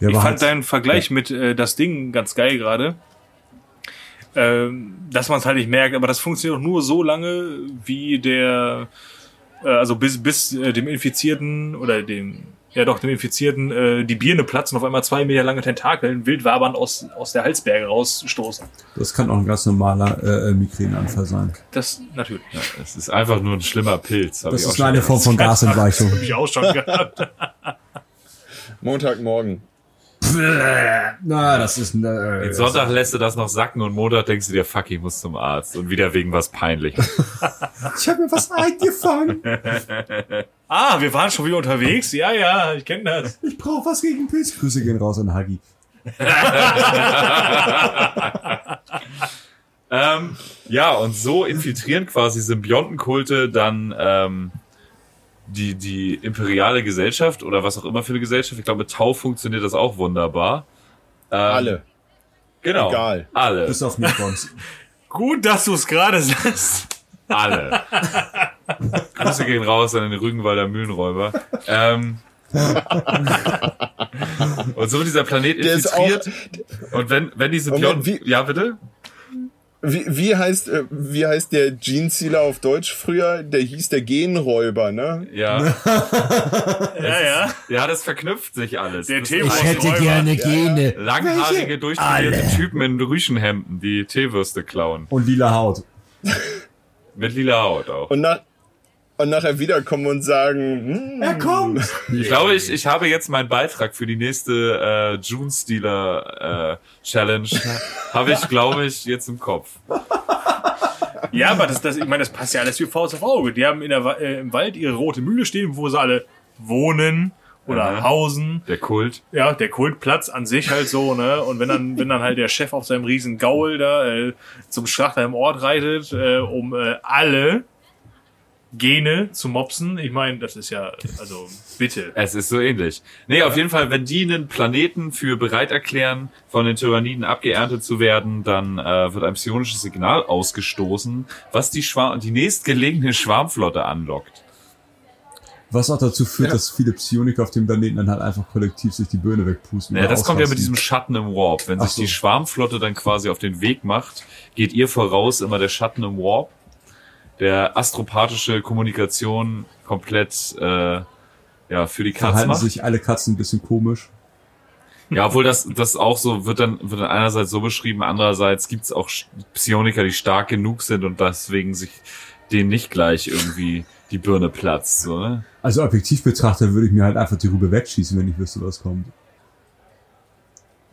[SPEAKER 4] Ja,
[SPEAKER 3] ich fand
[SPEAKER 4] halt,
[SPEAKER 3] deinen Vergleich mit äh, das Ding ganz geil gerade. Ähm, dass man es halt nicht merkt, aber das funktioniert auch nur so lange, wie der, äh, also bis, bis äh, dem Infizierten oder dem, ja doch, dem Infizierten äh, die Birne platzen, auf einmal zwei Meter lange Tentakeln wild wabernd aus, aus der Halsberge rausstoßen.
[SPEAKER 4] das kann auch ein ganz normaler äh, äh, Migränanfall sein.
[SPEAKER 3] Das natürlich.
[SPEAKER 2] Ja, es ist einfach nur ein schlimmer Pilz.
[SPEAKER 4] Das ist
[SPEAKER 2] schon
[SPEAKER 4] eine Form von *laughs* Gasentweichung.
[SPEAKER 3] Hab ich auch schon gehabt.
[SPEAKER 5] Montagmorgen.
[SPEAKER 4] Na, das ist äh,
[SPEAKER 2] Den Sonntag lässt du das noch sacken und Montag denkst du dir, fuck, ich muss zum Arzt und wieder wegen was peinlich. *laughs*
[SPEAKER 4] Ich habe mir was eingefangen. *laughs*
[SPEAKER 3] ah, wir waren schon wieder unterwegs. Ja, ja, ich kenne das.
[SPEAKER 4] Ich brauche was gegen Pilz. Grüße gehen raus an Hagi. *laughs*
[SPEAKER 2] ähm, ja, und so infiltrieren quasi Symbiontenkulte dann ähm, die, die imperiale Gesellschaft oder was auch immer für eine Gesellschaft. Ich glaube, mit Tau funktioniert das auch wunderbar. Ähm,
[SPEAKER 5] Alle.
[SPEAKER 2] Genau.
[SPEAKER 5] Egal.
[SPEAKER 2] Alle.
[SPEAKER 4] Bis auf Necrons. *laughs*
[SPEAKER 3] Gut, dass du es gerade sagst.
[SPEAKER 2] Alle. Grüße gehen raus an den Rügenwalder Mühlenräuber. Ähm, *laughs* und so wird dieser Planet infiltriert. Und wenn, wenn die Symbionten...
[SPEAKER 5] Moment, wie-
[SPEAKER 2] Ja, bitte?
[SPEAKER 5] Wie, wie heißt äh, wie heißt der Gensealer auf Deutsch früher? Der hieß der Genräuber, ne?
[SPEAKER 2] Ja. *laughs*
[SPEAKER 3] Ja, ja.
[SPEAKER 2] Ja, das verknüpft sich alles.
[SPEAKER 3] Der
[SPEAKER 2] Das
[SPEAKER 3] Tee-
[SPEAKER 2] sind
[SPEAKER 3] Ich hätte gerne
[SPEAKER 4] Gene.
[SPEAKER 2] Langhaarige, durchtrainierte Typen in Rüschenhemden, die Teewürste klauen.
[SPEAKER 4] Und lila Haut.
[SPEAKER 2] Mit lila Haut auch.
[SPEAKER 5] Und nach und nachher wiederkommen und sagen, hm,
[SPEAKER 4] Er kommt.
[SPEAKER 2] Ich glaube, ich, ich habe jetzt meinen Beitrag für die nächste äh, June Stealer äh, Challenge. *laughs* habe ich, glaube ich, jetzt im Kopf.
[SPEAKER 3] Ja, aber das, das, ich meine, das passt ja alles wie Faust auf Auge. Die haben in der, äh, im Wald ihre rote Mühle stehen, wo sie alle wohnen oder
[SPEAKER 2] Mhm.
[SPEAKER 3] hausen.
[SPEAKER 2] Der Kult.
[SPEAKER 3] Ja, der Kultplatz an sich halt so, ne? Und wenn dann, wenn dann halt der Chef auf seinem riesen Gaul da äh, zum Schlachter im Ort reitet, äh, um äh, alle Gene zu mopsen, ich meine, das ist ja, also bitte. *laughs*
[SPEAKER 2] Es ist so ähnlich. Nee, auf jeden Fall, wenn die einen Planeten für bereit erklären, von den Tyranniden abgeerntet zu werden, dann äh, wird ein psionisches Signal ausgestoßen, was die, Schwar die nächstgelegene Schwarmflotte anlockt.
[SPEAKER 4] Was auch dazu führt, dass viele Psioniker auf dem Planeten dann halt einfach kollektiv sich die Birne wegpusten.
[SPEAKER 2] Ja, das kommt ja mit
[SPEAKER 4] ausrasten.
[SPEAKER 2] diesem Schatten im Warp. Wenn
[SPEAKER 4] Ach
[SPEAKER 2] sich die
[SPEAKER 4] so.
[SPEAKER 2] Schwarmflotte dann quasi auf den Weg macht, geht ihr voraus immer der Schatten im Warp. Der astropathische Kommunikation komplett äh, ja für die Katz
[SPEAKER 4] Verhalten
[SPEAKER 2] macht.
[SPEAKER 4] sich alle Katzen ein bisschen komisch.
[SPEAKER 2] Ja, obwohl das, das auch so wird dann, wird dann einerseits so beschrieben, andererseits gibt's auch Psioniker, die stark genug sind und deswegen sich denen nicht gleich irgendwie die Birne platzt. So, ne?
[SPEAKER 4] Also objektiv betrachtet würde ich mir halt einfach die Rübe wegschießen, wenn ich wüsste, was kommt.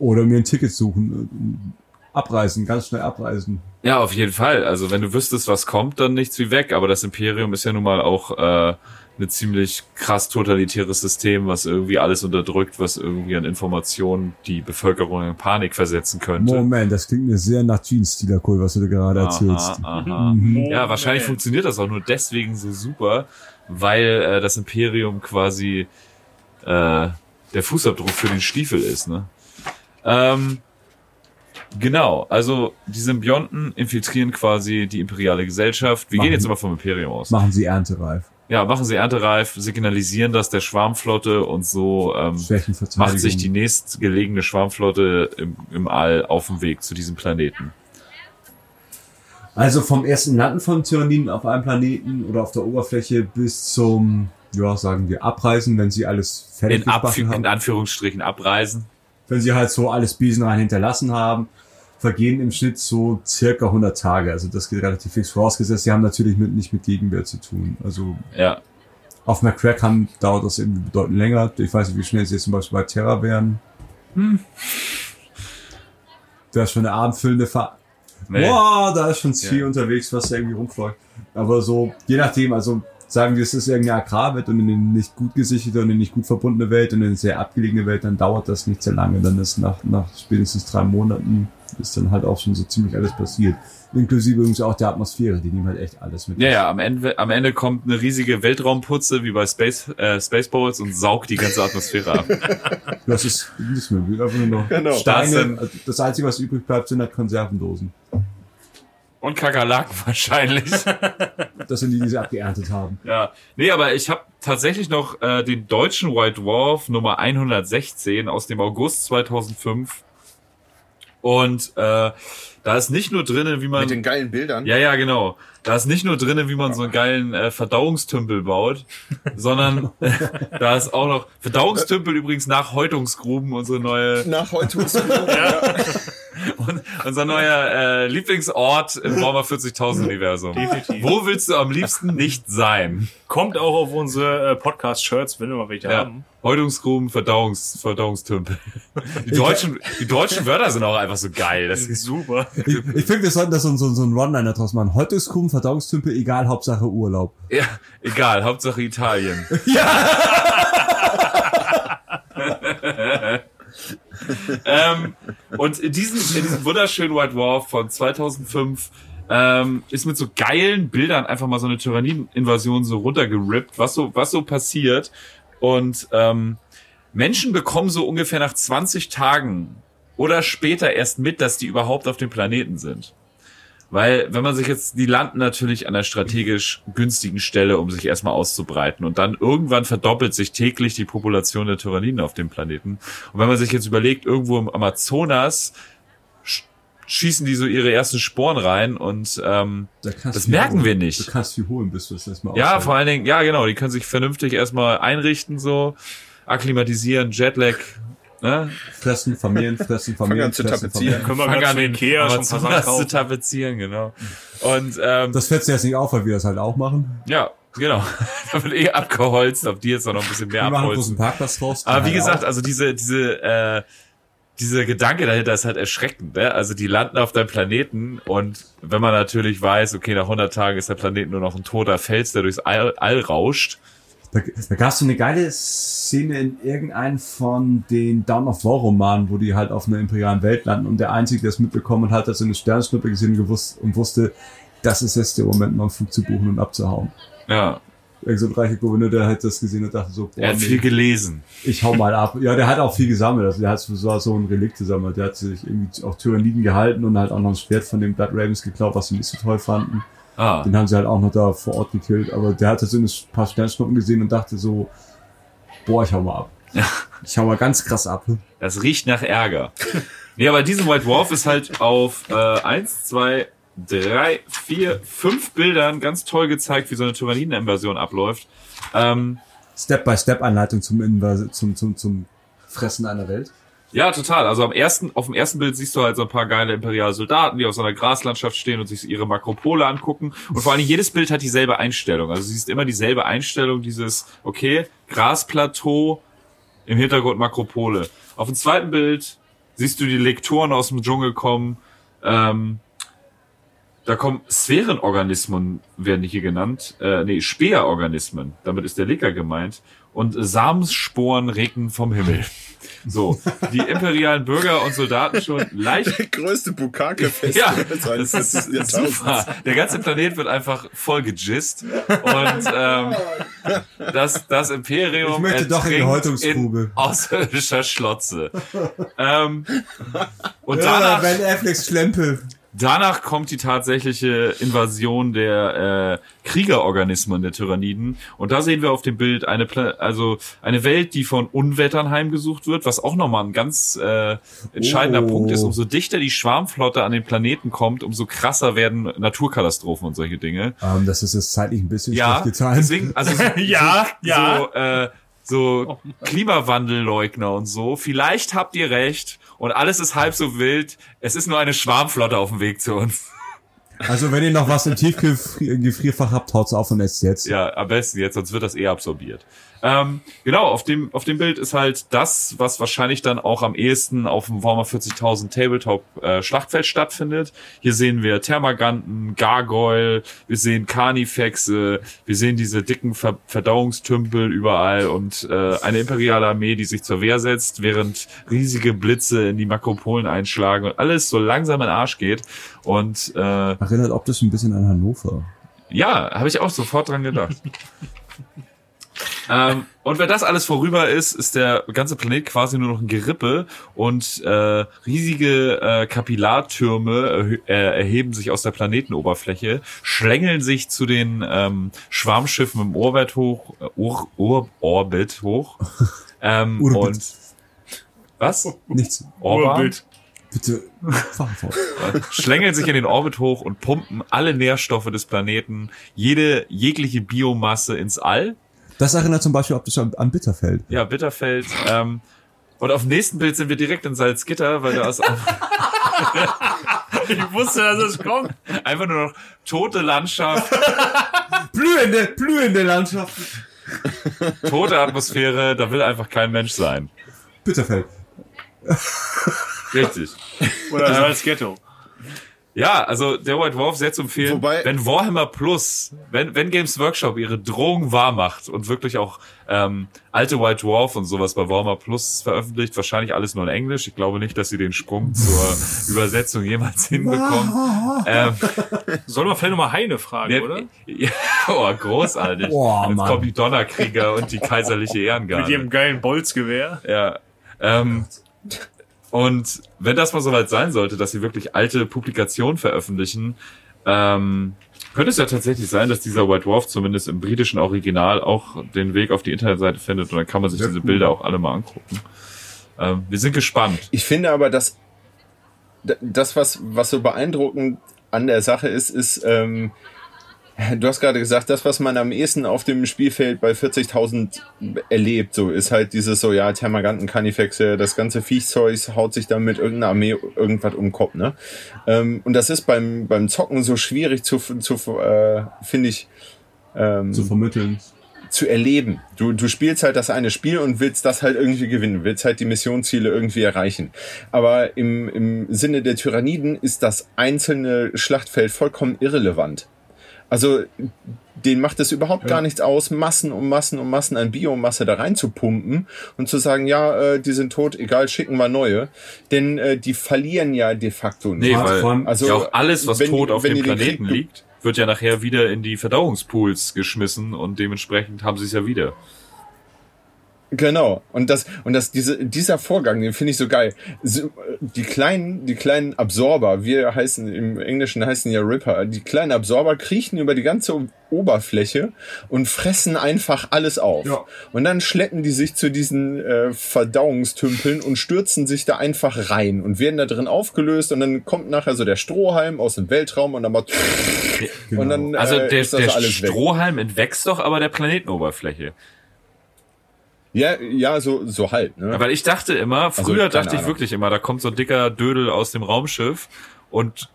[SPEAKER 4] Oder mir ein Ticket suchen. Abreisen, ganz schnell abreisen.
[SPEAKER 2] Ja, auf jeden Fall. Also wenn du wüsstest, was kommt, dann nichts wie weg. Aber das Imperium ist ja nun mal auch äh, eine ziemlich krass totalitäres System, was irgendwie alles unterdrückt, was irgendwie an Informationen die Bevölkerung in Panik versetzen könnte.
[SPEAKER 4] Moment, das klingt mir sehr nach Jeans Cool, was du gerade erzählst.
[SPEAKER 2] Aha, aha. Ja, wahrscheinlich funktioniert das auch nur deswegen so super, weil äh, das Imperium quasi äh, der Fußabdruck für den Stiefel ist. Ne? Ähm, genau, also die Symbionten infiltrieren quasi die imperiale Gesellschaft. Wir
[SPEAKER 4] Machen-
[SPEAKER 2] gehen jetzt immer vom Imperium aus.
[SPEAKER 4] Machen sie erntereif.
[SPEAKER 2] Ja, machen sie erntereif, signalisieren das der Schwarmflotte und so ähm, macht sich die nächstgelegene Schwarmflotte im, im All auf dem Weg zu diesem Planeten.
[SPEAKER 4] Also vom ersten Landen von Tyranniden auf einem Planeten oder auf der Oberfläche bis zum, ja, sagen wir, Abreisen, wenn sie alles fertig
[SPEAKER 2] In,
[SPEAKER 4] gebacken
[SPEAKER 2] in
[SPEAKER 4] haben.
[SPEAKER 2] Anführungsstrichen abreisen.
[SPEAKER 4] Wenn sie halt so alles Besenrein hinterlassen haben, vergehen im Schnitt so circa 100 Tage. Also das geht relativ fix vorausgesetzt. Sie haben natürlich mit, nicht mit Gegenwehr zu tun. Also
[SPEAKER 2] Ja,
[SPEAKER 4] auf McCrack haben, dauert das irgendwie bedeutend länger. Ich weiß nicht, wie schnell sie jetzt zum Beispiel bei Terra wären. Da ist schon eine abendfüllende Fahrt.
[SPEAKER 2] nee.
[SPEAKER 4] Boah, da ist schon viel
[SPEAKER 2] Ja.
[SPEAKER 4] unterwegs, was da irgendwie rumfleucht. Aber so, je nachdem, also sagen wir, es ist irgendeine Agrarwelt und eine nicht gut gesicherte und eine nicht gut verbundene Welt und eine sehr abgelegene Welt, dann dauert das nicht sehr lange. Dann ist nach, nach spätestens drei Monaten ist dann halt auch schon so ziemlich alles passiert. Inklusive übrigens auch der Atmosphäre, die nehmen halt echt alles mit.
[SPEAKER 2] Ja, ja, am Ende, am Ende kommt eine riesige Weltraumputze wie bei Space, äh, Spaceballs und saugt die ganze Atmosphäre ab. *laughs*
[SPEAKER 4] Das ist nichts mehr. Einfach nur noch
[SPEAKER 5] Genau.
[SPEAKER 2] Das
[SPEAKER 4] Steine.
[SPEAKER 2] sind-
[SPEAKER 4] Also Das Einzige, was übrig bleibt, sind halt Konservendosen.
[SPEAKER 2] Und Kakerlaken *laughs* wahrscheinlich. *laughs*
[SPEAKER 4] Das sind die, die sie abgeerntet haben.
[SPEAKER 2] Ja, nee, aber ich habe tatsächlich noch äh, den deutschen White Dwarf Nummer 116 aus dem August 2005. Und äh, da ist nicht nur drinnen, wie man
[SPEAKER 5] Mit den geilen Bildern.
[SPEAKER 2] ja ja genau, da ist nicht nur drinnen, wie man so einen geilen äh, Verdauungstümpel baut, *laughs* sondern da ist auch noch Verdauungstümpel übrigens nach Häutungsgruben unsere neue
[SPEAKER 5] Nach muss
[SPEAKER 2] und unser neuer äh, Lieblingsort im Warhammer 40.000 Universum.
[SPEAKER 3] Definitiv.
[SPEAKER 2] Wo willst du am liebsten nicht sein?
[SPEAKER 3] Kommt auch auf unsere äh, Podcast-Shirts, wenn wir mal welche
[SPEAKER 2] Ja.
[SPEAKER 3] haben.
[SPEAKER 2] Häutungsgruben, Verdauungs, Verdauungstümpel. Die deutschen, die deutschen Wörter sind auch einfach so geil. Das ist,
[SPEAKER 3] Super.
[SPEAKER 4] Ich, ich finde, wir sollten da so, so, so einen One-Liner draus machen. Häutungskuchen, Verdauungstümpel, egal, Hauptsache Urlaub.
[SPEAKER 2] ja, egal, Hauptsache Italien. *laughs* *laughs* ähm, und in diesem, in diesem wunderschönen White Dwarf von 2005 ähm, ist mit so geilen Bildern einfach mal so eine Tyrannieninvasion so runtergerippt, was so, was so passiert. Und ähm, Menschen bekommen so ungefähr nach 20 Tagen oder später erst mit, dass die überhaupt auf dem Planeten sind. Weil, wenn man sich jetzt, die landen natürlich an einer strategisch günstigen Stelle, um sich erstmal auszubreiten. Und dann irgendwann verdoppelt sich täglich die Population der Tyranniden auf dem Planeten. Und wenn man sich jetzt überlegt, irgendwo im Amazonas sch- schießen die so ihre ersten Sporen rein und ähm,
[SPEAKER 4] Da
[SPEAKER 2] Das merken
[SPEAKER 4] holen.
[SPEAKER 2] wir nicht.
[SPEAKER 4] Du kannst viel holen, bis du es erstmal
[SPEAKER 2] ja, vor allen Dingen, ja genau, die können sich vernünftig erstmal einrichten, so akklimatisieren, Jetlag, ne?
[SPEAKER 4] Fressen, vermehren, fressen,
[SPEAKER 5] Fangen
[SPEAKER 4] vermehren,
[SPEAKER 5] an zu tapezieren.
[SPEAKER 3] Können wir
[SPEAKER 2] Fangen
[SPEAKER 3] ganz
[SPEAKER 2] an
[SPEAKER 3] zu
[SPEAKER 2] den
[SPEAKER 3] Ikea schon
[SPEAKER 2] zu
[SPEAKER 3] kaufen.
[SPEAKER 2] tapezieren, genau. Und ähm,
[SPEAKER 4] Das fällt dir jetzt nicht auf, weil wir das halt auch machen.
[SPEAKER 2] Ja, genau. *laughs* da wird eh abgeholzt, auf die jetzt noch ein bisschen mehr
[SPEAKER 4] Wir machen bloß
[SPEAKER 2] abholzen.
[SPEAKER 4] einen Parkplatz draus.
[SPEAKER 2] Aber wie gesagt,
[SPEAKER 4] auch.
[SPEAKER 2] also diese, diese, äh, dieser Gedanke dahinter ist halt erschreckend. Ne? Also die landen auf deinem Planeten und wenn man natürlich weiß, okay, nach 100 Tagen ist der Planet nur noch ein toter Fels, der durchs All, All rauscht.
[SPEAKER 4] Da, da gab es so eine geile Szene in irgendeinem von den Dawn of War Romanen, wo die halt auf einer imperialen Welt landen und der Einzige, der es mitbekommen hat, hat so eine Sternschnuppe gesehen und, gewusst, und wusste, das ist jetzt der Moment, mal einen Flug zu buchen und abzuhauen.
[SPEAKER 2] Ja,
[SPEAKER 4] Irgend so ein reicher Gouverneur, der hat das gesehen und dachte so, boah,
[SPEAKER 2] er hat
[SPEAKER 4] nee,
[SPEAKER 2] viel gelesen.
[SPEAKER 4] ich hau mal ab. Ja, der hat auch viel gesammelt. Also der hat so, so ein Relikt gesammelt. Der hat sich irgendwie auch Tyranniden gehalten und halt auch noch ein Schwert von den Blood Ravens geklaut, was sie nicht so toll fanden.
[SPEAKER 2] Ah,
[SPEAKER 4] Den haben sie halt auch noch da vor Ort gekillt. Aber der hatte so ein paar Sternschnuppen gesehen und dachte so, boah, ich hau mal ab. Ich hau mal ganz krass ab.
[SPEAKER 2] das riecht nach Ärger. nee, aber diesen White Dwarf ist halt auf äh, eins, zwei, drei, vier, fünf Bildern ganz toll gezeigt, wie so eine Tyranniden-Invasion abläuft. Ähm,
[SPEAKER 4] Step-by-Step-Anleitung zum, zum, zum, zum Fressen einer Welt.
[SPEAKER 2] Ja, total. Also am ersten, auf dem ersten Bild siehst du halt so ein paar geile imperiale Soldaten, die auf so einer Graslandschaft stehen und sich ihre Makropole angucken. Und vor allem jedes Bild hat dieselbe Einstellung. Also siehst immer dieselbe Einstellung, dieses, okay, Grasplateau, im Hintergrund Makropole. Auf dem zweiten Bild siehst du die Lektoren aus dem Dschungel kommen, Ähm, da kommen Sphärenorganismen, werden hier genannt. Äh, nee, Speerorganismen. Damit ist der Lecker gemeint. Und Samensporen regnen vom Himmel. So, die imperialen Bürger und Soldaten schon leicht.
[SPEAKER 5] Der größte Bukake-Fest
[SPEAKER 2] Ja, das ist super. Der ganze Planet wird einfach voll gejist. Und ähm, das, das Imperium
[SPEAKER 4] Ich möchte doch in die Häutungsgrube.
[SPEAKER 2] in außerirdischer Schlotze. Ähm, und
[SPEAKER 4] Ja,
[SPEAKER 2] danach,
[SPEAKER 4] Ben Afflecks Schlempel.
[SPEAKER 2] Danach kommt die tatsächliche Invasion der äh, Kriegerorganismen der Tyranniden. Und da sehen wir auf dem Bild eine, Pla also eine Welt, die von Unwettern heimgesucht wird, was auch nochmal ein ganz äh, entscheidender
[SPEAKER 4] Oh.
[SPEAKER 2] Punkt ist. Umso dichter die Schwarmflotte an den Planeten kommt, umso krasser werden Naturkatastrophen und solche Dinge.
[SPEAKER 4] Ähm, das ist jetzt zeitlich ein bisschen
[SPEAKER 2] Ja,
[SPEAKER 4] getimt.
[SPEAKER 2] deswegen, also *laughs* so,
[SPEAKER 3] Ja,
[SPEAKER 2] so,
[SPEAKER 3] ja.
[SPEAKER 2] so, äh, so Klimawandelleugner und so. Vielleicht habt ihr recht und alles ist halb so wild. Es ist nur eine Schwarmflotte auf dem Weg zu uns.
[SPEAKER 4] Also wenn ihr noch was im Tiefgefrierfach habt, haut's auf und esst jetzt.
[SPEAKER 2] Ja, am besten jetzt, sonst wird das eh absorbiert. Ähm, genau, auf dem, auf dem Bild ist halt das, was wahrscheinlich dann auch am ehesten auf dem Warhammer 40.000 Tabletop äh, Schlachtfeld stattfindet. Hier sehen wir Thermaganten, Gargoyle, wir sehen Carnifexe, wir sehen diese dicken Ver Verdauungstümpel überall und äh, eine imperiale Armee, die sich zur Wehr setzt, während riesige Blitze in die Makropolen einschlagen und alles so langsam in den Arsch geht. Und äh,
[SPEAKER 4] Erinnert optisch ein bisschen an Hannover.
[SPEAKER 2] ja, habe ich auch sofort dran gedacht. *laughs* ähm, und wenn das alles vorüber ist, ist der ganze Planet quasi nur noch ein Gerippe und äh, riesige äh, Kapillartürme äh, erheben sich aus der Planetenoberfläche, schlängeln sich zu den ähm, Schwarmschiffen im Orbit hoch, äh, Ur, Ur, Orbit hoch. *laughs* Ähm,
[SPEAKER 4] Orbit.
[SPEAKER 2] und was?
[SPEAKER 4] Nichts.
[SPEAKER 2] Orbit?
[SPEAKER 3] Urbild.
[SPEAKER 4] Bitte fort.
[SPEAKER 2] schlängeln sich in den Orbit hoch und pumpen alle Nährstoffe des Planeten, jede jegliche Biomasse ins All.
[SPEAKER 4] Das erinnert zum Beispiel optisch an, an Bitterfeld.
[SPEAKER 2] Ja, Bitterfeld. Ähm, und auf dem nächsten Bild sind wir direkt in Salzgitter, weil da ist auch
[SPEAKER 3] Ich wusste, dass es kommt.
[SPEAKER 2] einfach nur noch tote Landschaft,
[SPEAKER 4] Blühende, blühende Landschaft.
[SPEAKER 2] tote Atmosphäre, da will einfach kein Mensch sein.
[SPEAKER 4] Bitterfeld.
[SPEAKER 2] Richtig.
[SPEAKER 3] Oder Salzghetto.
[SPEAKER 2] Ja, also der White Wolf sehr zu empfehlen.
[SPEAKER 5] Wobei-
[SPEAKER 2] wenn Warhammer Plus, wenn, wenn Games Workshop ihre Drohung wahr macht und wirklich auch ähm, alte White Dwarf und sowas bei Warhammer Plus veröffentlicht, wahrscheinlich alles nur in Englisch. Ich glaube nicht, dass sie den Sprung zur *laughs* Übersetzung jemals hinbekommen. *laughs* ähm,
[SPEAKER 3] Sollen wir vielleicht nochmal Heine fragen,
[SPEAKER 2] der,
[SPEAKER 3] oder? *laughs*
[SPEAKER 2] ja, oh, großartig.
[SPEAKER 4] Boah,
[SPEAKER 2] Jetzt
[SPEAKER 4] Mann.
[SPEAKER 2] kommen die Donnerkrieger und die kaiserliche
[SPEAKER 3] Mit
[SPEAKER 2] Ehrengarde.
[SPEAKER 3] ihrem geilen Bolzgewehr.
[SPEAKER 2] Ja. Ähm, und wenn das mal soweit sein sollte, dass sie wirklich alte Publikationen veröffentlichen, ähm, könnte es ja tatsächlich sein, dass dieser White Dwarf zumindest im britischen Original auch den Weg auf die Internetseite findet und dann kann man sich
[SPEAKER 4] Sehr
[SPEAKER 2] diese. Bilder auch alle mal angucken. Ähm, wir sind gespannt.
[SPEAKER 5] Ich finde aber, dass das, was, was so beeindruckend an der Sache ist, ist, ähm, du hast gerade gesagt, das, was man am ehesten auf dem Spielfeld bei 40.000 erlebt, so ist halt dieses so, ja, Thermaganten, Carnifexe, das ganze Viechzeug haut sich dann mit irgendeiner Armee irgendwas um den Kopf, ne? Ähm, und das ist beim, beim Zocken so schwierig zu, zu äh, finde ich, ähm,
[SPEAKER 4] Zu vermitteln.
[SPEAKER 5] zu erleben. Du, du spielst halt das eine Spiel und willst das halt irgendwie gewinnen, willst halt die Missionsziele irgendwie erreichen. Aber im, im Sinne der Tyranniden ist das einzelne Schlachtfeld vollkommen irrelevant. Also denen macht es überhaupt gar nichts aus, Massen um Massen um Massen an Biomasse da reinzupumpen und zu sagen, ja, äh, die sind tot, egal, schicken wir neue. Denn äh, die verlieren ja de facto nicht.
[SPEAKER 2] Nee,
[SPEAKER 4] Ja,
[SPEAKER 2] weil
[SPEAKER 5] Also,
[SPEAKER 2] ja auch alles, was
[SPEAKER 5] wenn-
[SPEAKER 2] tot auf dem
[SPEAKER 5] den
[SPEAKER 2] Planeten
[SPEAKER 5] Krieg-
[SPEAKER 2] liegt, wird ja nachher wieder in die Verdauungspools geschmissen und dementsprechend haben sie es ja wieder.
[SPEAKER 5] Genau. Und das, und das, diese, dieser Vorgang, den finde ich so geil. Die kleinen, die kleinen Absorber, wir heißen, im Englischen heißen ja Ripper, die kleinen Absorber kriechen über die ganze Oberfläche und fressen einfach alles auf.
[SPEAKER 4] Ja.
[SPEAKER 5] Und dann schleppen die sich zu diesen äh, Verdauungstümpeln und stürzen sich da einfach rein und werden da drin aufgelöst und dann kommt nachher so der Strohhalm aus dem Weltraum und dann macht und dann
[SPEAKER 2] Also
[SPEAKER 5] äh,
[SPEAKER 2] der,
[SPEAKER 5] ist das
[SPEAKER 2] der
[SPEAKER 5] alles weg.
[SPEAKER 2] Strohhalm entwächst doch aber der Planetenoberfläche.
[SPEAKER 5] Ja, ja, so, so halt. Ne?
[SPEAKER 2] Weil ich dachte immer, früher
[SPEAKER 5] keine
[SPEAKER 2] dachte ich
[SPEAKER 5] Ahnung.
[SPEAKER 2] wirklich immer, da kommt so ein dicker Dödel aus dem Raumschiff und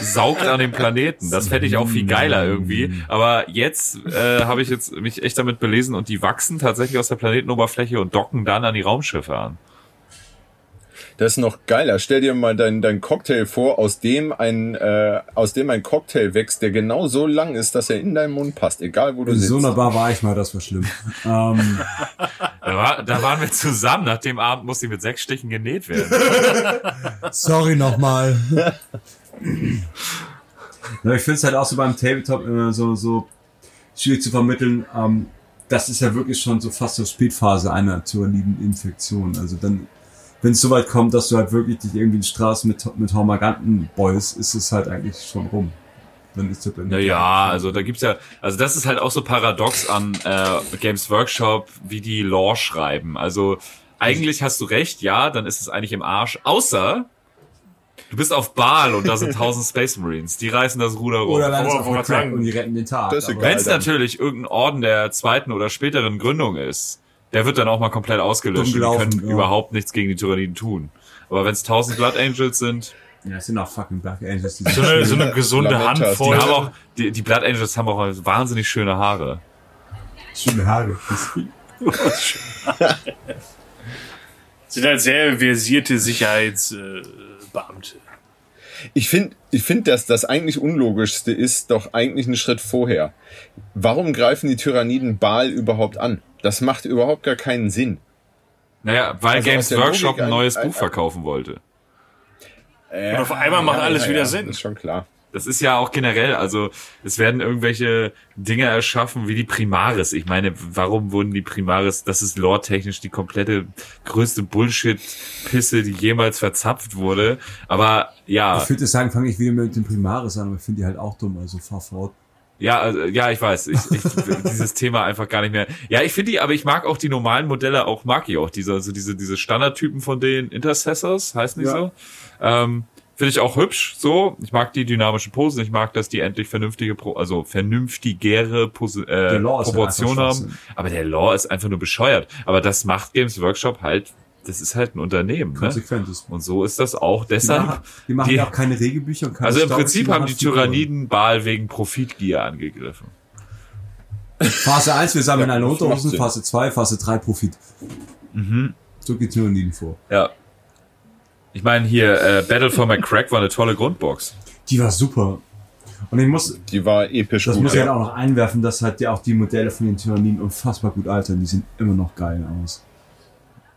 [SPEAKER 2] saugt an dem Planeten. Das fände ich auch viel geiler irgendwie. Aber jetzt äh, habe ich jetzt mich echt damit belesen und die wachsen tatsächlich aus der Planetenoberfläche und docken dann an die Raumschiffe an.
[SPEAKER 5] Das ist noch geiler. Stell dir mal dein, dein Cocktail vor, aus dem ein äh, aus dem ein Cocktail wächst, der genau so lang ist, dass er in deinen Mund passt, egal wo du
[SPEAKER 4] In
[SPEAKER 5] sitzt.
[SPEAKER 4] so einer Bar war ich mal, das war schlimm. ähm,
[SPEAKER 2] Da, war, da waren wir zusammen. Nach dem Abend musste ich mit sechs Stichen genäht werden. *laughs*
[SPEAKER 4] sorry nochmal. ja, ich finde es halt auch so beim Tabletop immer so, so schwierig zu vermitteln. Ähm, das ist ja wirklich schon so fast so Spätphase einer Tyraniden-Infektion. Also dann, wenn es so weit kommt, dass du halt wirklich dich irgendwie in die Straße mit, mit Hormaganten beust, ist es halt eigentlich schon rum. Dann ist das dann
[SPEAKER 2] Naja, also da gibt's ja, also das ist halt auch so paradox an äh, Games Workshop, wie die Lore schreiben. Also eigentlich hast du recht, ja, dann ist es eigentlich im Arsch, außer du bist auf Baal und da sind *laughs* tausend Space Marines, die reißen das Ruder rum.
[SPEAKER 4] Oder landest
[SPEAKER 3] Aber
[SPEAKER 4] auf
[SPEAKER 3] sagen,
[SPEAKER 4] und die retten den Tag.
[SPEAKER 2] Wenn es natürlich irgendein Orden der zweiten oder späteren Gründung ist, der wird dann auch mal komplett ausgelöscht die können
[SPEAKER 4] ja.
[SPEAKER 2] überhaupt nichts gegen die Tyranniden tun. Aber wenn es tausend Blood Angels sind,
[SPEAKER 4] Ja, es sind auch fucking Black Angels. Die
[SPEAKER 3] So eine, so eine gesunde
[SPEAKER 5] Lamentas,
[SPEAKER 2] die
[SPEAKER 3] Handvoll.
[SPEAKER 2] haben auch, die, die Blood Angels haben auch wahnsinnig schöne Haare.
[SPEAKER 4] schöne Haare. *laughs*
[SPEAKER 3] sind halt sehr versierte Sicherheitsbeamte. Beamte.
[SPEAKER 5] Ich finde, ich find, dass das eigentlich Unlogischste ist doch eigentlich ein Schritt vorher. Warum greifen die Tyranniden Baal überhaupt an? Das macht überhaupt gar keinen Sinn.
[SPEAKER 2] Naja, weil
[SPEAKER 5] Also
[SPEAKER 2] Games Workshop
[SPEAKER 5] Logik
[SPEAKER 2] ein neues
[SPEAKER 5] ein-
[SPEAKER 2] Buch verkaufen wollte.
[SPEAKER 3] Und auf einmal macht alles wieder Sinn.
[SPEAKER 5] Ist schon klar.
[SPEAKER 2] Das ist ja auch generell, also es werden irgendwelche Dinge erschaffen wie die Primaris. Ich meine, warum wurden die Primaris, das ist lore-technisch die komplette größte Bullshit-Pisse, die jemals verzapft wurde. Aber ja,
[SPEAKER 4] Ich würde sagen, fange ich wieder mit dem Primaris an, aber ich finde die halt auch dumm, also fahr fort.
[SPEAKER 2] Ja, also, ja, ich weiß, ich, ich, *laughs* dieses Thema einfach gar nicht mehr. Ja, ich finde die, aber ich mag auch die normalen Modelle, auch mag ich auch diese, also diese, diese Standardtypen von den Intercessors, heißen die
[SPEAKER 4] Ja.
[SPEAKER 2] so. Ähm, Finde ich auch hübsch, so. Ich mag die dynamischen Posen. Ich mag, dass die endlich vernünftige, Pro also vernünftigere Pose, äh,
[SPEAKER 4] Der Lore ist ja
[SPEAKER 2] Proportion
[SPEAKER 4] einfach
[SPEAKER 2] haben. Aber der Lore ist einfach nur bescheuert. Aber das macht Games Workshop halt, das ist halt ein Unternehmen, ne?
[SPEAKER 4] Konsequent ist.
[SPEAKER 2] Und so ist das auch.
[SPEAKER 4] Die
[SPEAKER 2] Deshalb,
[SPEAKER 4] machen, die machen
[SPEAKER 2] die-
[SPEAKER 4] ja auch keine Regelbücher und keine
[SPEAKER 2] also im
[SPEAKER 4] Stories,
[SPEAKER 2] Prinzip haben die. Tyranniden Baal wegen Profitgier angegriffen.
[SPEAKER 4] Phase 1, wir sammeln eine Unterhosen. Phase 2, Phase 3, Profit.
[SPEAKER 2] Mhm.
[SPEAKER 4] So geht's nur nie vor.
[SPEAKER 2] Ja. Ich meine hier, äh, Battle for McCrack war eine tolle Grundbox.
[SPEAKER 4] Die war super. Und ich muss,
[SPEAKER 5] Die war episch
[SPEAKER 4] das
[SPEAKER 5] gut.
[SPEAKER 4] muss ich halt
[SPEAKER 5] ja.
[SPEAKER 4] auch noch einwerfen, dass halt ja auch die Modelle von den Tyranniden unfassbar gut altern. Die sehen immer noch geil aus.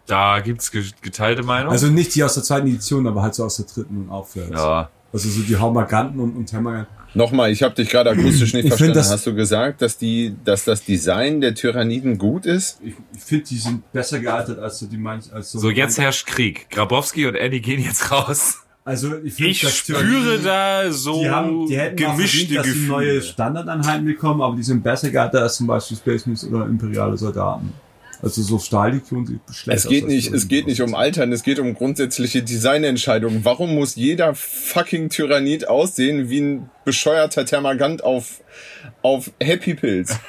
[SPEAKER 2] Da gibt's ge geteilte Meinung.
[SPEAKER 4] Also nicht die aus der zweiten Edition, aber halt so aus der dritten und aufwärts.
[SPEAKER 2] ja.
[SPEAKER 4] Also so die Haumaganten und, und Hämmerganten.
[SPEAKER 5] Nochmal, ich habe dich gerade akustisch nicht
[SPEAKER 4] Ich find
[SPEAKER 5] verstanden.
[SPEAKER 4] das-
[SPEAKER 5] Hast du gesagt, dass die, dass das Design der Tyranniden gut ist?
[SPEAKER 4] Ich, ich finde, die sind besser gealtert als so die manch, als so.
[SPEAKER 2] So, jetzt herrscht Krieg. Grabowski und Annie gehen jetzt raus.
[SPEAKER 4] Also ich, find,
[SPEAKER 3] Ich spüre da so
[SPEAKER 4] Die, haben, die hätten auch
[SPEAKER 3] gemischte
[SPEAKER 4] verdient, dass sie
[SPEAKER 3] Gefühle.
[SPEAKER 4] neue Standardeinheiten bekommen, aber die sind besser gealtert als zum Beispiel Space Marines oder imperiale Soldaten. Also so Stahllegion sieht schlecht
[SPEAKER 5] Es
[SPEAKER 4] aus
[SPEAKER 5] geht
[SPEAKER 4] als
[SPEAKER 5] nicht, es geht nicht um Altern, es geht um grundsätzliche Designentscheidungen. Warum muss jeder fucking Tyrannid aussehen wie ein bescheuerter Termagant auf, auf Happy Pills?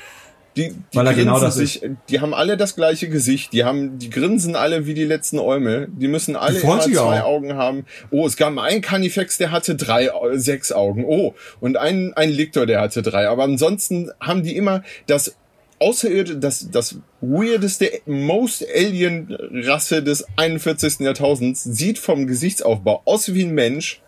[SPEAKER 5] Die, die
[SPEAKER 4] Weil genau das
[SPEAKER 5] sich, die haben alle das gleiche Gesicht, die haben, die grinsen alle wie die letzten Eumel, die müssen alle
[SPEAKER 4] freuen
[SPEAKER 5] immer zwei
[SPEAKER 4] auch.
[SPEAKER 5] Augen haben. Oh, es gab mal einen Carnifex, der hatte drei, Au- sechs Augen. Oh, und ein, ein Lictor, der hatte drei. Aber ansonsten haben die immer das außerirdisch, das, das weirdeste, most alien Rasse des 41. Jahrtausends sieht vom Gesichtsaufbau aus wie ein Mensch.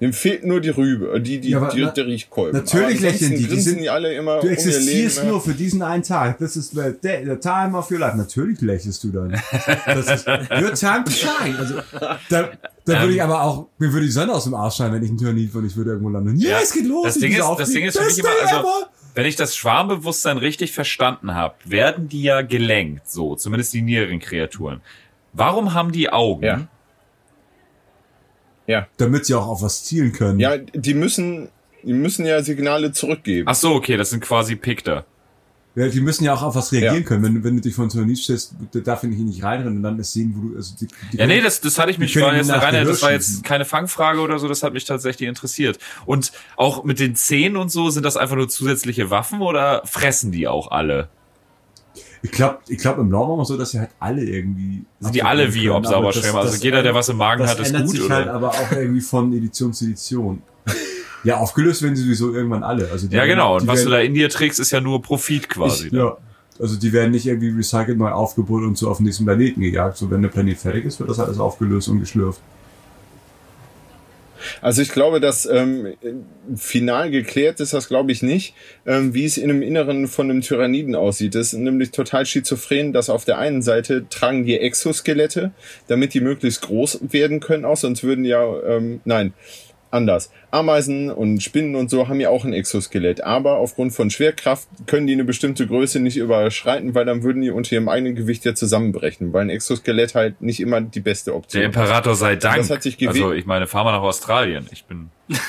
[SPEAKER 5] Dem fehlt nur die Rübe, die, die,
[SPEAKER 4] Ja, aber
[SPEAKER 5] die,
[SPEAKER 4] na-
[SPEAKER 5] der Riechkolben.
[SPEAKER 4] natürlich lächeln die, die sind-
[SPEAKER 5] die alle immer
[SPEAKER 4] Du
[SPEAKER 5] um
[SPEAKER 4] existierst
[SPEAKER 5] Leben.
[SPEAKER 4] nur für diesen einen Tag. Das ist the, the time of your life. Natürlich lächelst du dann. Das ist your time to shine. Also, da, da würde ich aber auch, mir würde die Sonne aus dem Arsch scheinen, wenn ich ein Tyrannid und ich würde irgendwo landen. Ja,
[SPEAKER 2] Ja,
[SPEAKER 4] es geht los.
[SPEAKER 2] das
[SPEAKER 4] ich
[SPEAKER 2] Ding ist- das Ding ist für mich immer, also-
[SPEAKER 4] ever.
[SPEAKER 2] Wenn ich das Schwarmbewusstsein richtig verstanden habe, werden die ja gelenkt, so, zumindest die niederen Kreaturen. Warum haben die Augen?
[SPEAKER 5] Ja. Ja.
[SPEAKER 4] Damit sie auch auf was zielen können.
[SPEAKER 5] Ja, die müssen, die müssen ja Signale zurückgeben.
[SPEAKER 2] Ach so, okay, das sind quasi Pikter.
[SPEAKER 4] Die müssen ja auch auf was reagieren
[SPEAKER 5] Ja.
[SPEAKER 4] können. Wenn, du- wenn du dich von Tyrannid stellst, da darf ich nicht reinrennen und dann ist sehen, wo du, also die, die
[SPEAKER 2] Ja, nee, das, das hatte ich mich, war jetzt rein, das war jetzt keine Fangfrage oder so, das hat mich tatsächlich interessiert. Und auch mit den Zähnen und so, sind das einfach nur zusätzliche Waffen oder fressen die auch alle?
[SPEAKER 4] Ich glaube, ich glaub, im Law war so, dass sie halt alle irgendwie.
[SPEAKER 2] Sind die alle wie Observerschwämme?
[SPEAKER 4] das-
[SPEAKER 2] Also jeder, der was im Magen hat, ist
[SPEAKER 4] ändert
[SPEAKER 2] gut,
[SPEAKER 4] sich
[SPEAKER 2] oder?
[SPEAKER 4] halt aber auch irgendwie von Edition zu Edition. Ja, aufgelöst werden sie sowieso irgendwann alle. Also die
[SPEAKER 2] ja,
[SPEAKER 4] werden-
[SPEAKER 2] genau. Und
[SPEAKER 4] die
[SPEAKER 2] was du
[SPEAKER 4] werden-
[SPEAKER 2] da in dir trägst, ist ja nur Profit quasi.
[SPEAKER 4] ich, ja. Also die werden nicht irgendwie recycelt, neu aufgebaut und so auf den nächsten Planeten gejagt. So wenn der Planet fertig ist, wird das alles aufgelöst und geschlürft.
[SPEAKER 5] Also ich glaube, dass ähm, final geklärt ist das, glaube ich, nicht, ähm, wie es in dem Inneren von einem Tyranniden aussieht. Das ist nämlich total schizophren, dass auf der einen Seite tragen die Exoskelette, damit die möglichst groß werden können, auch sonst würden ja, ähm, nein, anders. Ameisen und Spinnen und so haben ja auch ein Exoskelett, aber aufgrund von Schwerkraft können die eine bestimmte Größe nicht überschreiten, weil dann würden die unter ihrem eigenen Gewicht ja zusammenbrechen, weil ein Exoskelett halt nicht immer die beste Option
[SPEAKER 2] Der Imperator sei Dank.
[SPEAKER 5] Das hat sich
[SPEAKER 2] also ich meine, fahr mal nach Australien. Ich bin *laughs*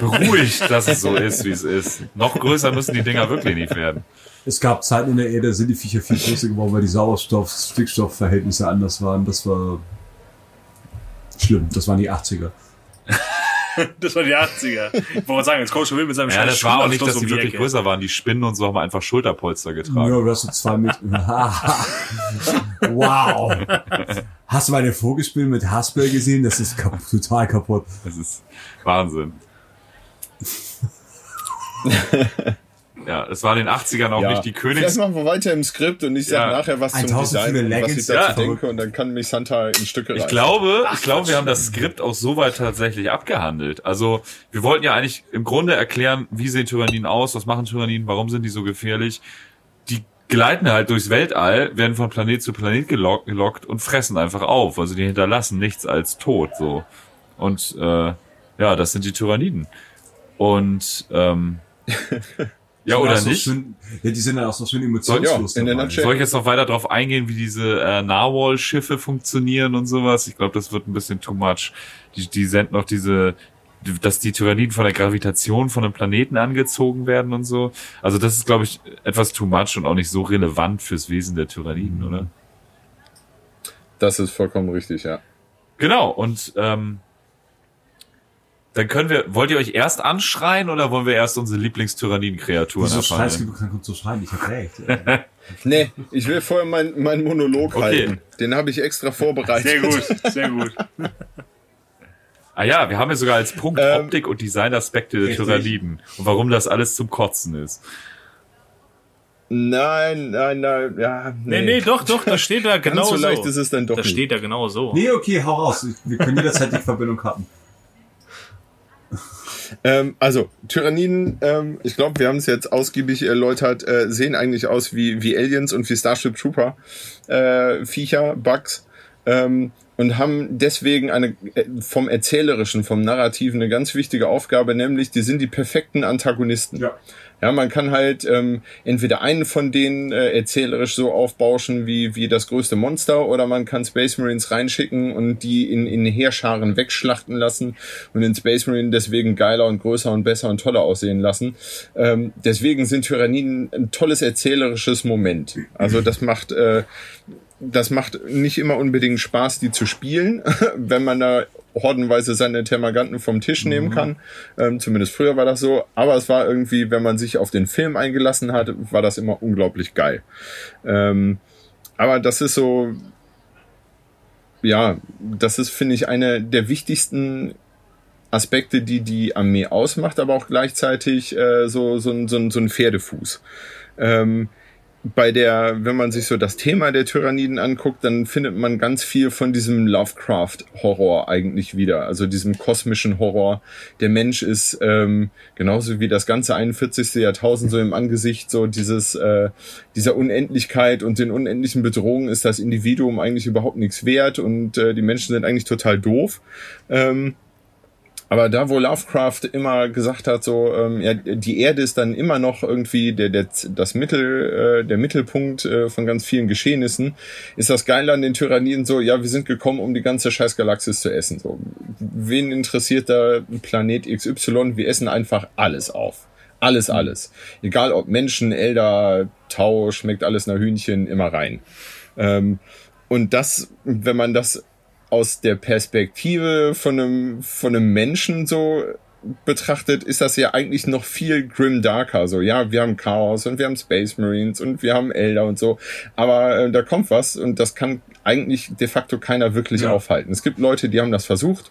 [SPEAKER 2] beruhigt, dass es so ist, wie es ist. Noch größer müssen die Dinger wirklich nicht werden.
[SPEAKER 4] Es gab Zeiten in der Erde, da sind die Viecher viel größer geworden, weil die Sauerstoff-Stickstoff-Verhältnisse anders waren. Das war schlimm. Das waren die 80er. *laughs*
[SPEAKER 3] Das war die 80er. Ich wollte sagen, jetzt kommt schon wieder mit seinem
[SPEAKER 2] Ja, das war auch nicht, dass die
[SPEAKER 3] um die
[SPEAKER 2] wirklich
[SPEAKER 3] Ecke.
[SPEAKER 2] größer waren. Die Spinnen und so haben einfach Schulterpolster
[SPEAKER 4] Ja,
[SPEAKER 2] getragen.
[SPEAKER 4] du hast so zwei Meter. *laughs* wow. Hast du meine Vogelspiele mit Haspel gesehen? Das ist kap total kaputt.
[SPEAKER 2] Das ist Wahnsinn. *laughs* ja, es war in den 80ern auch nicht die
[SPEAKER 5] Vielleicht
[SPEAKER 2] Königs...
[SPEAKER 5] machen wir weiter im Skript und ich sage
[SPEAKER 2] Ja.
[SPEAKER 5] nachher was zum
[SPEAKER 4] 1000
[SPEAKER 5] Design, was ich dazu
[SPEAKER 2] Ja.
[SPEAKER 5] denke und dann kann mich Santa in Stücke
[SPEAKER 2] Ich
[SPEAKER 5] reißen.
[SPEAKER 2] glaube, ich glaube, wir haben das Skript auch soweit tatsächlich abgehandelt. Also, wir wollten ja eigentlich im Grunde erklären, wie sehen Tyranniden aus, was machen Tyranniden, warum sind die so gefährlich. Die gleiten halt durchs Weltall, werden von Planet zu Planet gelockt, gelockt und fressen einfach auf. Also die hinterlassen nichts als Tod, so. Und äh, ja, das sind die Tyranniden. Und ähm, *laughs* ja, oder nicht?
[SPEAKER 4] Schön, ja, die sind dann auch so schön emotionslos
[SPEAKER 5] Ja, in der
[SPEAKER 4] dabei.
[SPEAKER 5] Nutshell.
[SPEAKER 2] Soll ich jetzt noch weiter darauf eingehen, wie diese äh, Narwhal-Schiffe funktionieren und sowas? Ich glaube, das wird ein bisschen too much. Die, die senden noch diese, die- dass die Tyranniden von der Gravitation von einem Planeten angezogen werden und so. Also das ist, glaube ich, etwas too much und auch nicht so relevant fürs Wesen der Tyranniden, oder?
[SPEAKER 5] Das ist vollkommen richtig, ja.
[SPEAKER 2] Genau, und ähm, dann können wir, wollt ihr euch erst anschreien oder wollen wir erst unsere
[SPEAKER 4] schreist
[SPEAKER 2] erfahren?
[SPEAKER 4] du, du kannst so schreien? Ich hab recht. *laughs*
[SPEAKER 5] Nee, ich will vorher meinen mein Monolog
[SPEAKER 2] Okay.
[SPEAKER 5] halten. Den habe ich extra vorbereitet.
[SPEAKER 3] Sehr gut, sehr gut.
[SPEAKER 2] Ah ja, wir haben ja sogar als Punkt
[SPEAKER 5] Ähm,
[SPEAKER 2] Optik und Designaspekte der. Tyranniden und warum das alles zum Kotzen ist.
[SPEAKER 5] Nein, nein, nein, ja.
[SPEAKER 3] Nee, nee, doch, doch, das steht da genau
[SPEAKER 5] Ganz so
[SPEAKER 3] so.
[SPEAKER 5] leicht ist es dann doch
[SPEAKER 3] Das
[SPEAKER 5] nicht.
[SPEAKER 3] steht da genau so.
[SPEAKER 4] Nee, okay, hau raus. Wir können jederzeit die Verbindung cutten.
[SPEAKER 5] Ähm, also, Tyranniden, ähm, ich glaube, wir haben es jetzt ausgiebig erläutert, äh, sehen eigentlich aus wie, wie Aliens und wie Starship Trooper, äh, Viecher, Bugs, ähm, und haben deswegen eine äh, vom Erzählerischen, vom Narrativen eine ganz wichtige Aufgabe, nämlich die sind die perfekten Antagonisten.
[SPEAKER 4] Ja.
[SPEAKER 5] Ja, man kann halt ähm, entweder einen von denen äh, erzählerisch so aufbauschen wie, wie das größte Monster oder man kann Space Marines reinschicken und die in, in Heerscharen wegschlachten lassen und den Space Marine deswegen geiler und größer und besser und toller aussehen lassen. Ähm, deswegen sind Tyranniden ein tolles erzählerisches Moment. Also das macht äh, das macht nicht immer unbedingt Spaß, die zu spielen, *laughs* wenn man da hordenweise seine Termaganten vom Tisch nehmen kann. Ähm, zumindest früher war das so. Aber es war irgendwie, wenn man sich auf den Film eingelassen hat, war das immer unglaublich geil. Ähm, aber das ist so, ja, das ist, finde ich, eine der wichtigsten Aspekte, die die Armee ausmacht, aber auch gleichzeitig äh, so, so, ein- so, so ein Pferdefuß. Ähm, bei der, wenn man sich so das Thema der Tyranniden anguckt, dann findet man ganz viel von diesem Lovecraft-Horror eigentlich wieder. Also diesem kosmischen Horror. Der Mensch ist ähm, genauso wie das ganze 41. Jahrtausend so im Angesicht so dieses äh, dieser Unendlichkeit und den unendlichen Bedrohungen ist das Individuum eigentlich überhaupt nichts wert und äh, die Menschen sind eigentlich total doof. Ähm, aber da, wo Lovecraft immer gesagt hat, so ähm, ja, die Erde ist dann immer noch irgendwie der, der das Mittel, äh, der Mittelpunkt äh, von ganz vielen Geschehnissen, ist das Geile an den Tyranniden so, ja, wir sind gekommen, um die ganze scheiß Galaxis zu essen. So, wen interessiert da Planet XY? Wir essen einfach alles auf. Alles, alles. Egal ob Menschen, Elder, Tau, schmeckt alles nach Hühnchen, immer rein. Ähm, und das, wenn man das aus der Perspektive von einem, von einem Menschen so betrachtet, ist das ja eigentlich noch viel grim darker. So, ja, wir haben Chaos und wir haben Space Marines und wir haben Elder und so. Aber äh, da kommt was und das kann eigentlich de facto keiner wirklich
[SPEAKER 4] Ja.
[SPEAKER 5] aufhalten. Es gibt Leute, die haben das versucht.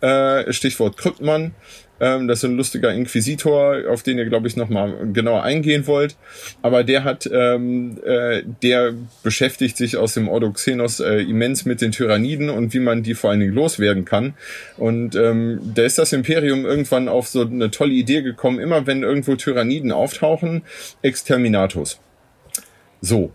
[SPEAKER 5] äh, Stichwort Kryptmann. Ähm, das ist ein lustiger Inquisitor, auf den ihr, glaube ich, nochmal genauer eingehen wollt. Aber der hat, ähm, äh, der beschäftigt sich aus dem Ordo äh, immens mit den Tyranniden und wie man die vor allen Dingen loswerden kann. Und ähm, da ist das Imperium irgendwann auf so eine tolle Idee gekommen, immer wenn irgendwo Tyranniden auftauchen, Exterminatus. So.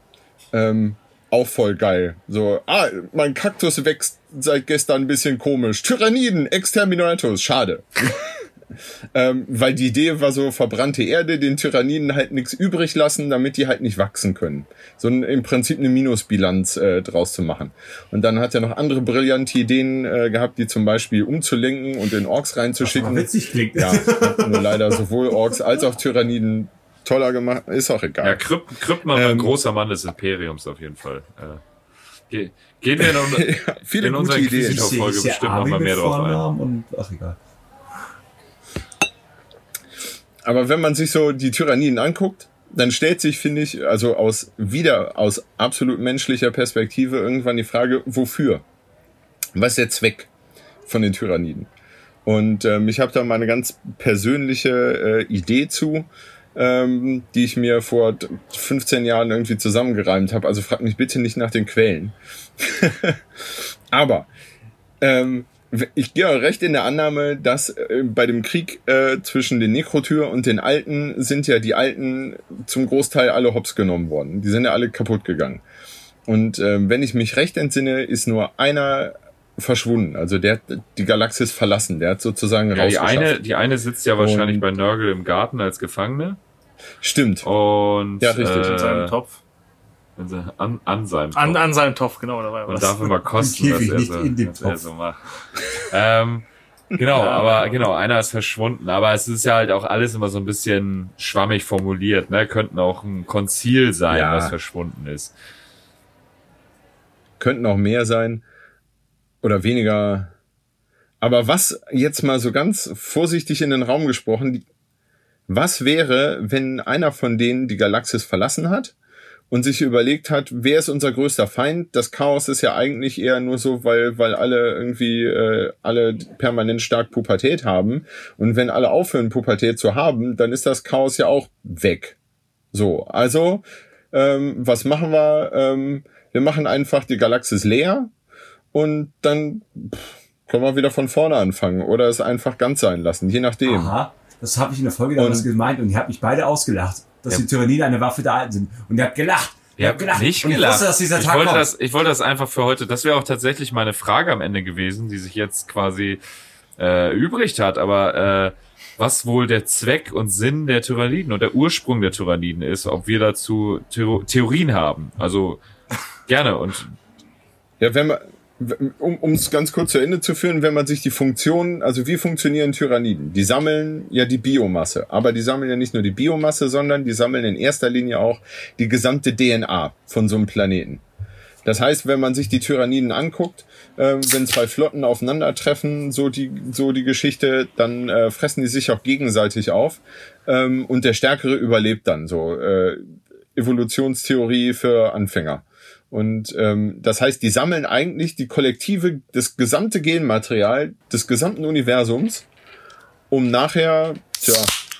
[SPEAKER 5] Ähm, auch voll geil. So, ah, mein Kaktus wächst seit gestern ein bisschen komisch. Tyranniden, Exterminatus, schade. *laughs* ähm, weil die Idee war so, verbrannte Erde, den Tyranniden halt nichts übrig lassen, damit die halt nicht wachsen können. So ein, im Prinzip eine Minusbilanz äh, draus zu machen. Und dann hat er noch andere brillante Ideen äh, gehabt, die zum Beispiel umzulenken und in Orks reinzuschicken.
[SPEAKER 4] Was witzig klingt.
[SPEAKER 5] Ja, nur leider sowohl Orks als auch Tyranniden toller gemacht. Ist auch egal.
[SPEAKER 2] Ja, Krypt, Kryptmann war ein
[SPEAKER 5] Ähm,
[SPEAKER 2] großer Mann des Imperiums auf jeden Fall. Äh, ge- gehen wir in, *laughs*
[SPEAKER 5] ja, viele
[SPEAKER 2] in
[SPEAKER 5] gute
[SPEAKER 2] unserer
[SPEAKER 5] Ideen.
[SPEAKER 2] Inquisitor- Folge bestimmt noch mal mehr drauf ein.
[SPEAKER 4] Und, ach egal.
[SPEAKER 5] Aber wenn man sich so die Tyranniden anguckt, dann stellt sich, finde ich, also aus wieder aus absolut menschlicher Perspektive irgendwann die Frage, wofür? Was ist der Zweck von den Tyranniden? Und ähm, ich habe da mal eine ganz persönliche äh, Idee zu, ähm, die ich mir vor d- 15 Jahren irgendwie zusammengereimt habe. Also frag mich bitte nicht nach den Quellen. *laughs* Aber ähm, ich gehe auch recht in der Annahme, dass äh, bei dem Krieg äh, zwischen den Nekrotyr und den Alten sind ja die Alten zum Großteil alle hops genommen worden. Die sind ja alle kaputt gegangen. Und ähm, wenn ich mich recht entsinne, ist nur einer verschwunden. Also der hat die Galaxis verlassen. Der hat sozusagen
[SPEAKER 2] Ja, die eine, die eine sitzt ja wahrscheinlich
[SPEAKER 5] Und-
[SPEAKER 2] bei Nörgel im Garten als Gefangene.
[SPEAKER 5] Stimmt.
[SPEAKER 2] Und
[SPEAKER 5] Ja, richtig,
[SPEAKER 2] Äh,
[SPEAKER 3] in seinem Topf.
[SPEAKER 2] An, an seinem
[SPEAKER 3] An,
[SPEAKER 2] Topf.
[SPEAKER 3] an seinem Topf, genau, da war ja
[SPEAKER 2] und
[SPEAKER 3] was.
[SPEAKER 2] darf immer kosten, was er,
[SPEAKER 4] nicht
[SPEAKER 2] so,
[SPEAKER 4] in dem
[SPEAKER 2] was er
[SPEAKER 4] Topf.
[SPEAKER 2] so macht. ähm, genau, aber genau, einer ist verschwunden. Aber es ist ja halt auch alles immer so ein bisschen schwammig formuliert. Ne? Könnten auch ein Konzil sein,
[SPEAKER 5] Ja.
[SPEAKER 2] was verschwunden ist.
[SPEAKER 5] könnten auch mehr sein oder weniger. Aber was jetzt mal so ganz vorsichtig in den Raum gesprochen, was wäre, wenn einer von denen die Galaxis verlassen hat und sich überlegt hat, wer ist unser größter Feind? Das Chaos ist ja eigentlich eher nur so, weil weil alle irgendwie äh, alle permanent stark Pubertät haben und wenn alle aufhören Pubertät zu haben, dann ist das Chaos ja auch weg. So, also ähm, was machen wir? Ähm, wir machen einfach die Galaxis leer und dann pff, können wir wieder von vorne anfangen oder es einfach ganz sein lassen, je nachdem.
[SPEAKER 4] Aha, das habe ich in der Folge damals gemeint und ihr habt mich beide ausgelacht, dass
[SPEAKER 2] Ja.
[SPEAKER 4] die Tyranniden eine Waffe der Alten sind. Und ihr habt gelacht. Ihr
[SPEAKER 2] Ja,
[SPEAKER 4] habt gelacht.
[SPEAKER 2] nicht
[SPEAKER 4] und
[SPEAKER 2] gelacht.
[SPEAKER 4] Ich wusste, dass dieser
[SPEAKER 2] ich,
[SPEAKER 4] Tag
[SPEAKER 2] wollte
[SPEAKER 4] kommt.
[SPEAKER 2] das, ich wollte das einfach für heute. Das wäre auch tatsächlich meine Frage am Ende gewesen, die sich jetzt quasi äh, übrigt hat. Aber äh, was wohl der Zweck und Sinn der Tyranniden und der Ursprung der Tyranniden ist, ob wir dazu Theor Theorien haben. Also gerne und
[SPEAKER 5] Ja, wenn man, um es ganz kurz zu Ende zu führen, wenn man sich die Funktionen, also wie funktionieren Tyranniden? Die sammeln ja die Biomasse, aber die sammeln ja nicht nur die Biomasse, sondern die sammeln in erster Linie auch die gesamte DNA von so einem Planeten. Das heißt, wenn man sich die Tyranniden anguckt, äh, wenn zwei Flotten aufeinandertreffen, so die, so die Geschichte, dann äh, fressen die sich auch gegenseitig auf ähm, und der Stärkere überlebt dann so. Äh, Evolutionstheorie für Anfänger. Und ähm, das heißt, die sammeln eigentlich die Kollektive, das gesamte Genmaterial des gesamten Universums, um nachher, tja,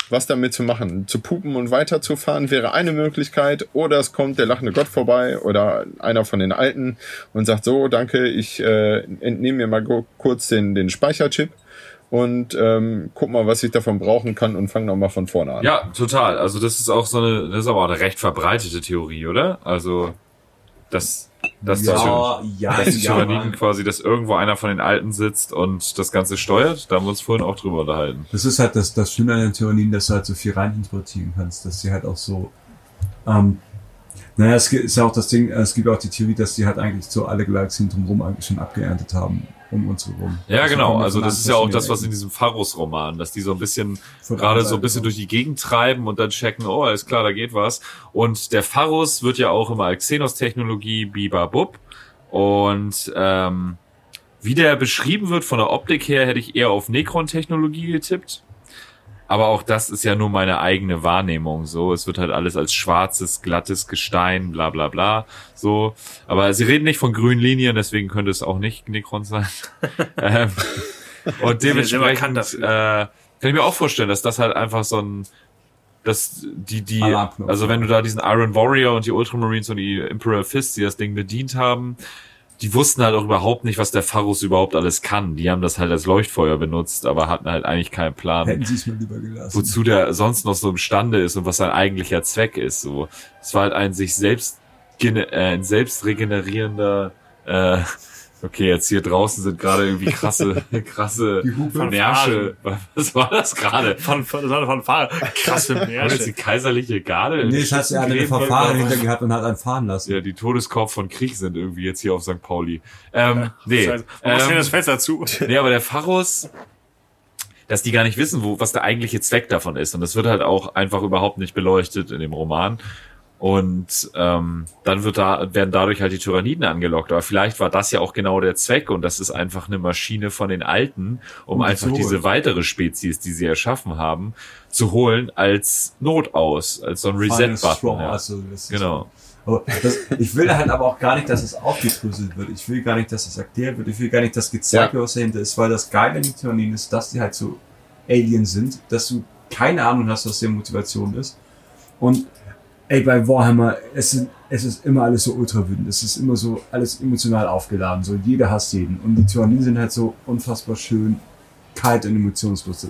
[SPEAKER 5] was damit zu machen. Zu pupen und weiterzufahren wäre eine Möglichkeit. Oder es kommt der lachende Gott vorbei oder einer von den Alten und sagt so, danke, ich äh, entnehme mir mal kurz den, den Speicherchip und ähm, guck mal, was ich davon brauchen kann und fang noch mal von vorne an.
[SPEAKER 2] ja, total. Also das ist auch so eine, das ist aber auch eine recht verbreitete Theorie, oder? Also das, das die
[SPEAKER 4] ja, ja,
[SPEAKER 2] dass die
[SPEAKER 4] ja,
[SPEAKER 2] quasi, dass irgendwo einer von den Alten sitzt und das Ganze steuert. Da haben wir uns vorhin auch drüber unterhalten.
[SPEAKER 4] Das ist halt das, das Schöne an den Tyranniden, dass du halt so viel reininterpretieren kannst, dass sie halt auch so, ähm, naja, es ist ja auch das Ding, es gibt ja auch die Theorie, dass die halt eigentlich so alle Galaxien drumherum eigentlich schon abgeerntet haben, um uns herum.
[SPEAKER 2] Ja,
[SPEAKER 4] Also
[SPEAKER 2] genau. Also das ist ja auch das, was in diesem Pharos-Roman, dass die so ein bisschen gerade so ein bisschen durch die Gegend treiben und dann checken, oh, alles klar, da geht was. Und der Pharos wird ja auch immer als Xenos-Technologie Bibabub. Und ähm, wie der beschrieben wird von der Optik her, hätte ich eher auf Necron-Technologie getippt. Aber auch das ist ja nur meine eigene Wahrnehmung. So, es wird halt alles als schwarzes, glattes Gestein, bla bla bla. So. Aber sie reden nicht von grünen Linien, deswegen könnte es auch nicht Necron sein. *laughs* ähm, Und dementsprechend äh, kann ich mir auch vorstellen, dass das halt einfach so ein dass die, die, also wenn du da diesen Iron Warrior und die Ultramarines und die Imperial Fists, die das Ding bedient haben, die wussten halt auch überhaupt nicht, was der Pharus überhaupt alles kann. Die haben das halt als Leuchtfeuer benutzt, aber hatten halt eigentlich keinen Plan
[SPEAKER 4] Hätten sie es mal lieber gelassen.
[SPEAKER 2] wozu der sonst noch so imstande ist und was sein eigentlicher Zweck ist. So, es war halt ein sich selbst äh, ein selbst regenerierender. Äh, okay, jetzt hier draußen sind gerade irgendwie krasse, *laughs* krasse
[SPEAKER 4] Die.
[SPEAKER 2] Märsche. *laughs* Was war das gerade?
[SPEAKER 3] Von, von, von, von Fahrer. Krasse *laughs*
[SPEAKER 2] War das die
[SPEAKER 3] Märsche.
[SPEAKER 2] kaiserliche Garde?
[SPEAKER 4] Nee, es hat er hat eine Verfahren hinter gehabt und hat einen fahren lassen.
[SPEAKER 2] Ja, die Todeskorb von Krieg sind irgendwie jetzt hier auf St. Pauli. Ähm, nee.
[SPEAKER 3] Man muss
[SPEAKER 2] ähm,
[SPEAKER 3] das Fenster zu.
[SPEAKER 2] Nee, aber der Pharus, dass die gar nicht wissen, wo, was der eigentliche Zweck davon ist. Und das wird halt auch einfach überhaupt nicht beleuchtet in dem Roman. Und ähm, dann wird da, werden dadurch halt die Tyranniden angelockt. Aber vielleicht war das ja auch genau der Zweck und das ist einfach eine Maschine von den Alten, um
[SPEAKER 4] die
[SPEAKER 2] einfach diese weitere Spezies, die sie erschaffen haben, zu holen als Not aus, als so ein Reset-Button. Ja.
[SPEAKER 4] also
[SPEAKER 2] Genau.
[SPEAKER 4] Aber das, ich will halt aber auch gar nicht, dass es aufgedröselt wird. Ich will gar nicht, dass es erklärt wird. Ich will gar nicht, dass gezeigt
[SPEAKER 5] Ja.
[SPEAKER 4] wird, was dahinter ist, weil das Geile an den Tyranniden ist, dass die halt so Aliens sind, dass du keine Ahnung hast, was deren Motivation ist. Und ey, bei Warhammer, es, sind, es ist immer alles so ultra wütend. Es ist immer so alles emotional aufgeladen. So jeder hasst jeden. Und die Tyranniden sind halt so unfassbar schön kalt und emotionslos.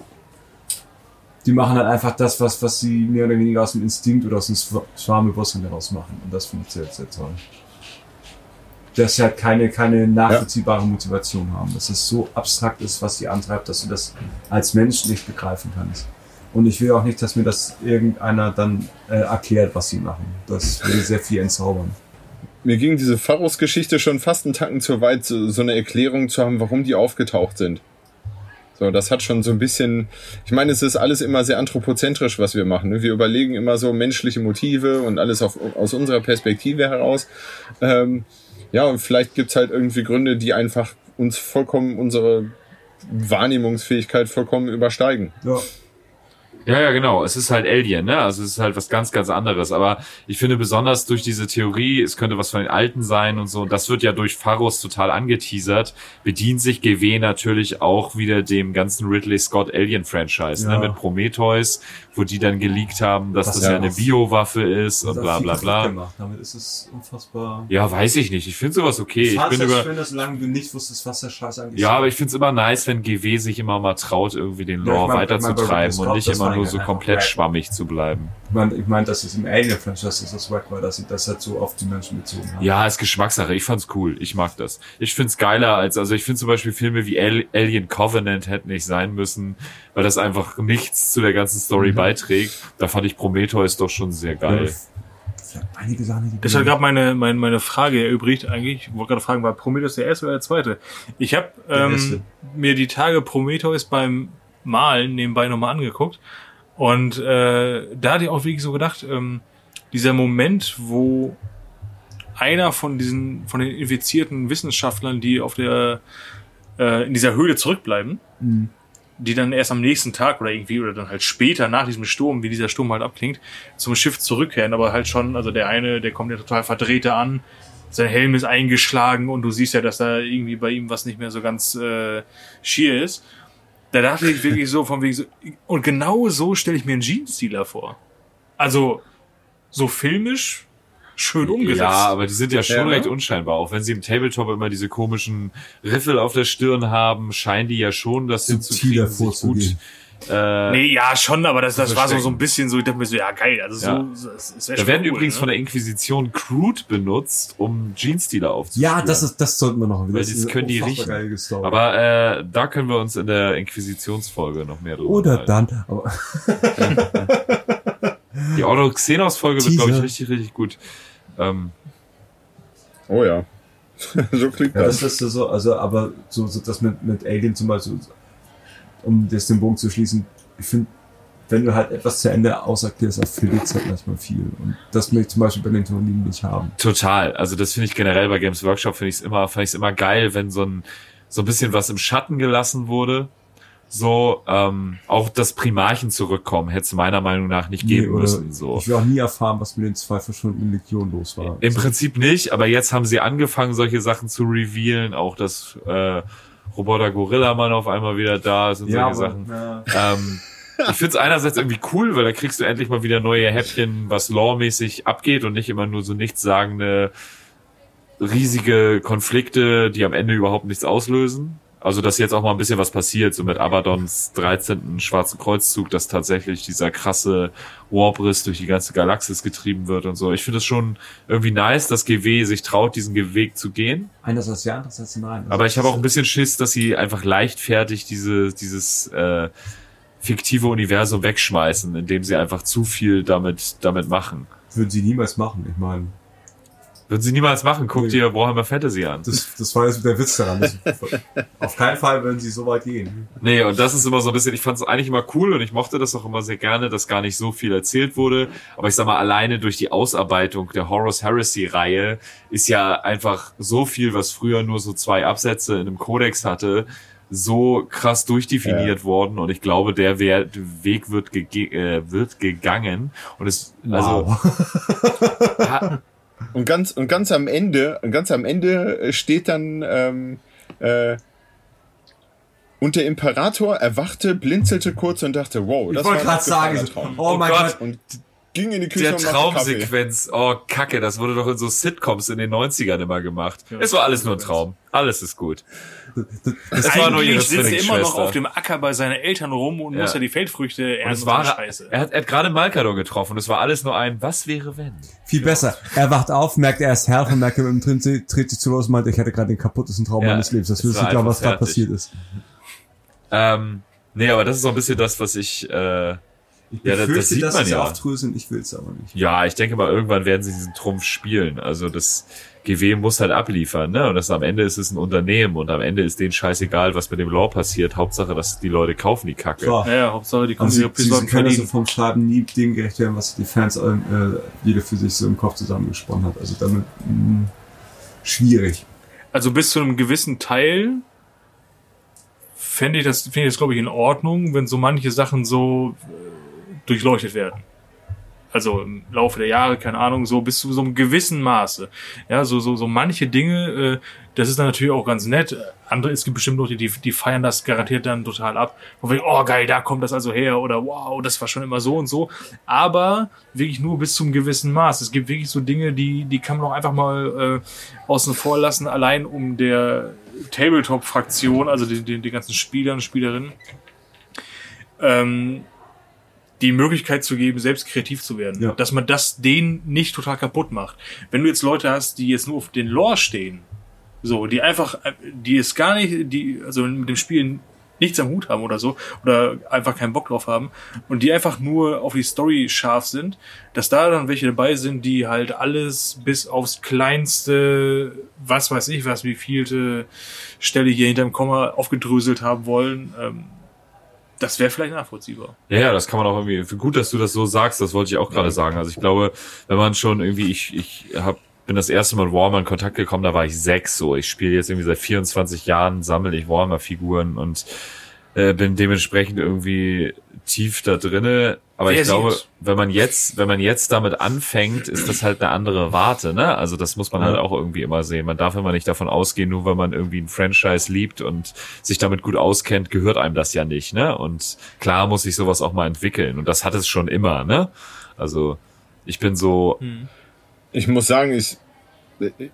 [SPEAKER 4] Die machen halt einfach das, was, was sie mehr oder weniger aus dem Instinkt oder aus dem Schwa- Schwarmbewusstsein heraus machen. Und das finde ich sehr, sehr toll. Dass sie halt keine, keine nachvollziehbare Motivation haben. Dass es so abstrakt ist, was sie antreibt, dass du das als Mensch nicht begreifen kannst. Und ich will auch nicht, dass mir das irgendeiner dann äh, erklärt, was sie machen. Das würde sehr viel entzaubern.
[SPEAKER 5] Mir ging diese Pharos-Geschichte schon fast einen Tacken zu weit, so, so eine Erklärung zu haben, warum die aufgetaucht sind. So, das hat schon so ein bisschen, ich meine, es ist alles immer sehr anthropozentrisch, was wir machen. Ne? Wir überlegen immer so menschliche Motive und alles auf, aus unserer Perspektive heraus. Ähm, ja, und vielleicht gibt's halt irgendwie Gründe, die einfach uns vollkommen unsere Wahrnehmungsfähigkeit vollkommen übersteigen.
[SPEAKER 4] Ja.
[SPEAKER 2] Ja, ja, genau. Es ist halt Alien, ne? Also es ist halt was ganz, ganz anderes. Aber ich finde besonders durch diese Theorie, es könnte was von den Alten sein und so, das wird ja durch Pharos total angeteasert, bedient sich GW natürlich auch wieder dem ganzen Ridley Scott Alien Franchise,
[SPEAKER 4] Ja.
[SPEAKER 2] ne? Mit Prometheus, wo die dann geleakt haben, dass
[SPEAKER 4] Was
[SPEAKER 2] das
[SPEAKER 4] ja
[SPEAKER 2] ja eine Biowaffe ist und bla bla bla.
[SPEAKER 4] Gemacht. Damit ist es unfassbar.
[SPEAKER 2] Ja, weiß ich nicht. Ich finde sowas okay. Ich bin über,
[SPEAKER 4] schön, dass solange du nicht wusstest, was der Scheiß eigentlich
[SPEAKER 2] ja,
[SPEAKER 4] ist.
[SPEAKER 2] aber ich find's immer nice, wenn GW sich immer mal traut, irgendwie den
[SPEAKER 4] Ja, ich
[SPEAKER 2] Lore
[SPEAKER 4] mein- ich mein,
[SPEAKER 2] weiterzutreiben
[SPEAKER 4] Ridley
[SPEAKER 2] und
[SPEAKER 4] Scott,
[SPEAKER 2] nicht immer nur
[SPEAKER 4] ja
[SPEAKER 2] so komplett schwammig zu bleiben.
[SPEAKER 4] Ich meine, ich mein, dass es im Alien-Franchise ist das wack war, dass sie das halt so auf die Menschen bezogen haben.
[SPEAKER 2] Ja, ist Geschmackssache. Ich fand's cool. Ich mag das. Ich find's geiler als, also ich finde zum Beispiel Filme wie Al Alien Covenant hätten nicht sein müssen, weil das einfach nichts zu der ganzen Story
[SPEAKER 4] Mhm.
[SPEAKER 2] beiträgt. Da fand ich Prometheus doch schon sehr geil.
[SPEAKER 4] Ja, einige Sachen, die
[SPEAKER 3] Das hat gerade meine, meine, meine Frage erübrigt eigentlich. Ich wollte gerade fragen, war Prometheus der erste oder der zweite? Ich habe ähm, mir die Tage Prometheus beim Malen nebenbei nochmal angeguckt. Und äh, da hatte ich auch wirklich so gedacht, ähm, dieser Moment, wo einer von diesen, von den infizierten Wissenschaftlern, die auf der, äh, in dieser Höhle zurückbleiben,
[SPEAKER 4] Mhm.
[SPEAKER 3] die dann erst am nächsten Tag oder irgendwie oder dann halt später nach diesem Sturm, wie dieser Sturm halt abklingt, zum Schiff zurückkehren, aber halt schon, also der eine, der kommt ja total verdreht an, sein Helm ist eingeschlagen und du siehst ja, dass da irgendwie bei ihm was nicht mehr so ganz äh, schier ist. Da dachte ich wirklich so von wegen so, und genau so stelle ich mir einen Jeans-Dealer vor. Also so filmisch, schön umgesetzt.
[SPEAKER 2] Ja, aber die sind ja schon
[SPEAKER 5] Ja, ne?
[SPEAKER 2] recht unscheinbar. Auch wenn sie im Tabletop immer diese komischen Riffel auf der Stirn haben, scheinen die ja schon das hinzukriegen, sich gut. Äh,
[SPEAKER 3] Nee, ja, schon, aber das, das war so, so ein bisschen so, ich dachte mir so, ja, geil, also
[SPEAKER 2] Ja.
[SPEAKER 3] so, es, es
[SPEAKER 2] da werden
[SPEAKER 3] cool,
[SPEAKER 2] übrigens
[SPEAKER 3] ne?
[SPEAKER 2] von der Inquisition Crude benutzt, um Jeans-Dealer aufzuspüren.
[SPEAKER 4] Ja, das ist, das sollten wir noch.
[SPEAKER 2] Weil das können die riechen. Aber äh, da können wir uns in der Inquisitionsfolge noch mehr drüber
[SPEAKER 4] Oder
[SPEAKER 2] unterhalten.
[SPEAKER 4] dann, aber *laughs*
[SPEAKER 2] Die Ordo-Xenos-Folge wird, glaube ich, richtig, richtig gut. Ähm,
[SPEAKER 5] Oh ja. *laughs* so klingt
[SPEAKER 4] ja,
[SPEAKER 5] das.
[SPEAKER 4] das ist so, also, aber so, so das mit, mit Alien zum Beispiel, um das den Bogen zu schließen, ich finde, wenn du halt etwas zu Ende auserklärst, erfüllt es halt manchmal viel. Und das möchte ich zum Beispiel bei den Turnieren nicht haben.
[SPEAKER 2] Total. Also das finde ich generell bei Games Workshop finde ich es immer, fand ich es immer geil, wenn so ein so ein bisschen was im Schatten gelassen wurde. So ähm, auch das Primarchen zurückkommen hätte es meiner Meinung nach nicht geben
[SPEAKER 4] Nee,
[SPEAKER 2] müssen. So
[SPEAKER 4] Ich will auch nie erfahren, was mit den zwei verschwundenen Legionen los war.
[SPEAKER 2] im Prinzip nicht, aber jetzt haben sie angefangen, solche Sachen zu revealen. Auch das äh, Roboter Gorilla Mann auf einmal wieder da ist und
[SPEAKER 4] Ja,
[SPEAKER 2] solche Sachen.
[SPEAKER 4] ja.
[SPEAKER 2] Ähm, ich find's einerseits irgendwie cool, weil da kriegst du endlich mal wieder neue Häppchen, was lawmäßig abgeht und nicht immer nur so nichtssagende riesige Konflikte, die am Ende überhaupt nichts auslösen. Also, dass jetzt auch mal ein bisschen was passiert, so mit Abadons 13. Schwarzen Kreuzzug, dass tatsächlich dieser krasse Warbriss durch die ganze Galaxis getrieben wird und so. Ich finde es schon irgendwie nice, dass GW sich traut, diesen Weg zu gehen.
[SPEAKER 4] Einerseits ja, andererseits nein. Also
[SPEAKER 2] Aber ich habe auch ein bisschen Schiss, dass sie einfach leichtfertig diese, dieses äh, fiktive Universum wegschmeißen, indem sie einfach zu viel damit, damit machen.
[SPEAKER 4] Würden sie niemals machen. Ich meine,
[SPEAKER 2] Würden sie niemals machen. Guck
[SPEAKER 4] Nee.
[SPEAKER 2] dir Warhammer Fantasy an.
[SPEAKER 4] das, das war jetzt der Witz daran. Auf keinen Fall würden sie so weit gehen.
[SPEAKER 2] Nee, und das ist immer so ein bisschen, ich fand es eigentlich immer cool und ich mochte das auch immer sehr gerne, dass gar nicht so viel erzählt wurde. Aber ich sag mal, alleine durch die Ausarbeitung der Horus Heresy-Reihe ist ja einfach so viel, was früher nur so zwei Absätze in einem Kodex hatte, so krass durchdefiniert worden und ich glaube, der Weg wird, äh, wird gegangen und es, also,
[SPEAKER 4] Wow.
[SPEAKER 2] ha,
[SPEAKER 5] Und ganz, und ganz am Ende, und ganz am Ende äh, steht dann, ähm, äh, und der Imperator erwachte, blinzelte kurz und dachte, wow,
[SPEAKER 4] ich
[SPEAKER 5] das
[SPEAKER 4] wollte
[SPEAKER 5] war ein
[SPEAKER 4] gerade sagen,
[SPEAKER 5] Traum.
[SPEAKER 4] oh,
[SPEAKER 2] Oh
[SPEAKER 4] mein
[SPEAKER 2] Gott.
[SPEAKER 5] Und ging in die Küche
[SPEAKER 2] der. Traumsequenz, oh Kacke, das wurde doch in so Sitcoms in den 90ern immer gemacht. Es war alles nur ein Traum. Alles ist gut. Es war nur ihre
[SPEAKER 3] sitzt er immer noch auf dem Acker bei seinen Eltern rum und
[SPEAKER 2] Ja.
[SPEAKER 3] muss ja die Feldfrüchte ernten
[SPEAKER 2] es
[SPEAKER 3] eine
[SPEAKER 2] war,
[SPEAKER 3] Scheiße.
[SPEAKER 2] er hat, er hat gerade Malkador getroffen. Es war alles nur ein, was wäre wenn?
[SPEAKER 4] Viel besser. Er wacht auf, merkt, er ist Herr und merkt, im drin dreht sich zu los und meint, ich hatte gerade den kaputtesten Traum
[SPEAKER 2] Ja,
[SPEAKER 4] meines Lebens. Das
[SPEAKER 2] es
[SPEAKER 4] willst du glauben, was da passiert ist.
[SPEAKER 2] Ähm, nee, aber das ist so ein bisschen das, was ich, äh,
[SPEAKER 4] Ich
[SPEAKER 2] Ja, das- das
[SPEAKER 4] befürchte,
[SPEAKER 2] sieht
[SPEAKER 4] dass
[SPEAKER 2] man
[SPEAKER 4] sie
[SPEAKER 2] ja.
[SPEAKER 4] auftröseln, ich will's aber nicht.
[SPEAKER 2] ja, ich denke mal, irgendwann werden sie diesen Trumpf spielen. Also das GW muss halt abliefern, ne? Und das am Ende ist es ein Unternehmen und am Ende ist denen scheißegal, was mit dem Law passiert. Hauptsache, dass die Leute kaufen die Kacke.
[SPEAKER 4] Klar.
[SPEAKER 3] Naja, Hauptsache, die kommen
[SPEAKER 4] sie,
[SPEAKER 3] ihre
[SPEAKER 4] sie, sie
[SPEAKER 3] Pisotten
[SPEAKER 4] können also vom Schreiben nie dem gerecht werden, was die Fans äh, jeder für sich so im Kopf zusammengesponnen hat. Also damit mh, schwierig.
[SPEAKER 3] Also bis zu einem gewissen Teil fände ich das, finde ich das, glaube ich, in Ordnung, wenn so manche Sachen so äh, durchleuchtet werden. Also im Laufe der Jahre, keine Ahnung, so bis zu so einem gewissen Maße. Ja, so, so, so manche Dinge, äh, das ist dann natürlich auch ganz nett. Andere, es gibt bestimmt Leute, die, die feiern das garantiert dann total ab. Wo wir, oh geil, da kommt das also her oder wow, das war schon immer so und so. Aber wirklich nur bis zum gewissen Maß. Es gibt wirklich so Dinge, die, die kann man auch einfach mal äh, außen vor lassen, allein um der Tabletop-Fraktion, also die, die, die ganzen Spielern Spielerinnen, ähm, die Möglichkeit zu geben, selbst kreativ zu werden.
[SPEAKER 4] Ja.
[SPEAKER 3] Dass man das denen nicht total kaputt macht. Wenn du jetzt Leute hast, die jetzt nur auf den Lore stehen, so, die einfach, die es gar nicht, die, also mit dem Spiel nichts am Hut haben oder so, oder einfach keinen Bock drauf haben, und die einfach nur auf die Story scharf sind, dass da dann welche dabei sind, die halt alles bis aufs kleinste, was weiß ich was, wie vielte Stelle hier hinterm Komma aufgedröselt haben wollen, ähm, das wäre vielleicht nachvollziehbar.
[SPEAKER 2] Ja, ja, das kann man auch irgendwie. Gut, dass du das so sagst. Das wollte ich auch gerade sagen. Also ich glaube, wenn man schon irgendwie, ich, ich hab, bin das erste Mal mit Warhammer in Kontakt gekommen, da war ich sechs. So, ich spiele jetzt irgendwie seit 24 Jahren, sammle ich Warhammer-Figuren und äh, bin dementsprechend irgendwie tief da drinne. Aber ich
[SPEAKER 3] Versiert.
[SPEAKER 2] glaube, wenn man jetzt, wenn man jetzt damit anfängt, ist das halt eine andere Warte, ne? Also das muss man halt auch irgendwie immer sehen. Man darf immer nicht davon ausgehen, nur weil man irgendwie ein Franchise liebt und sich damit gut auskennt, gehört einem das ja nicht, ne? Und klar muss sich sowas auch mal entwickeln. Und das hat es schon immer, ne? Also ich bin so,
[SPEAKER 5] Ich muss sagen, ich,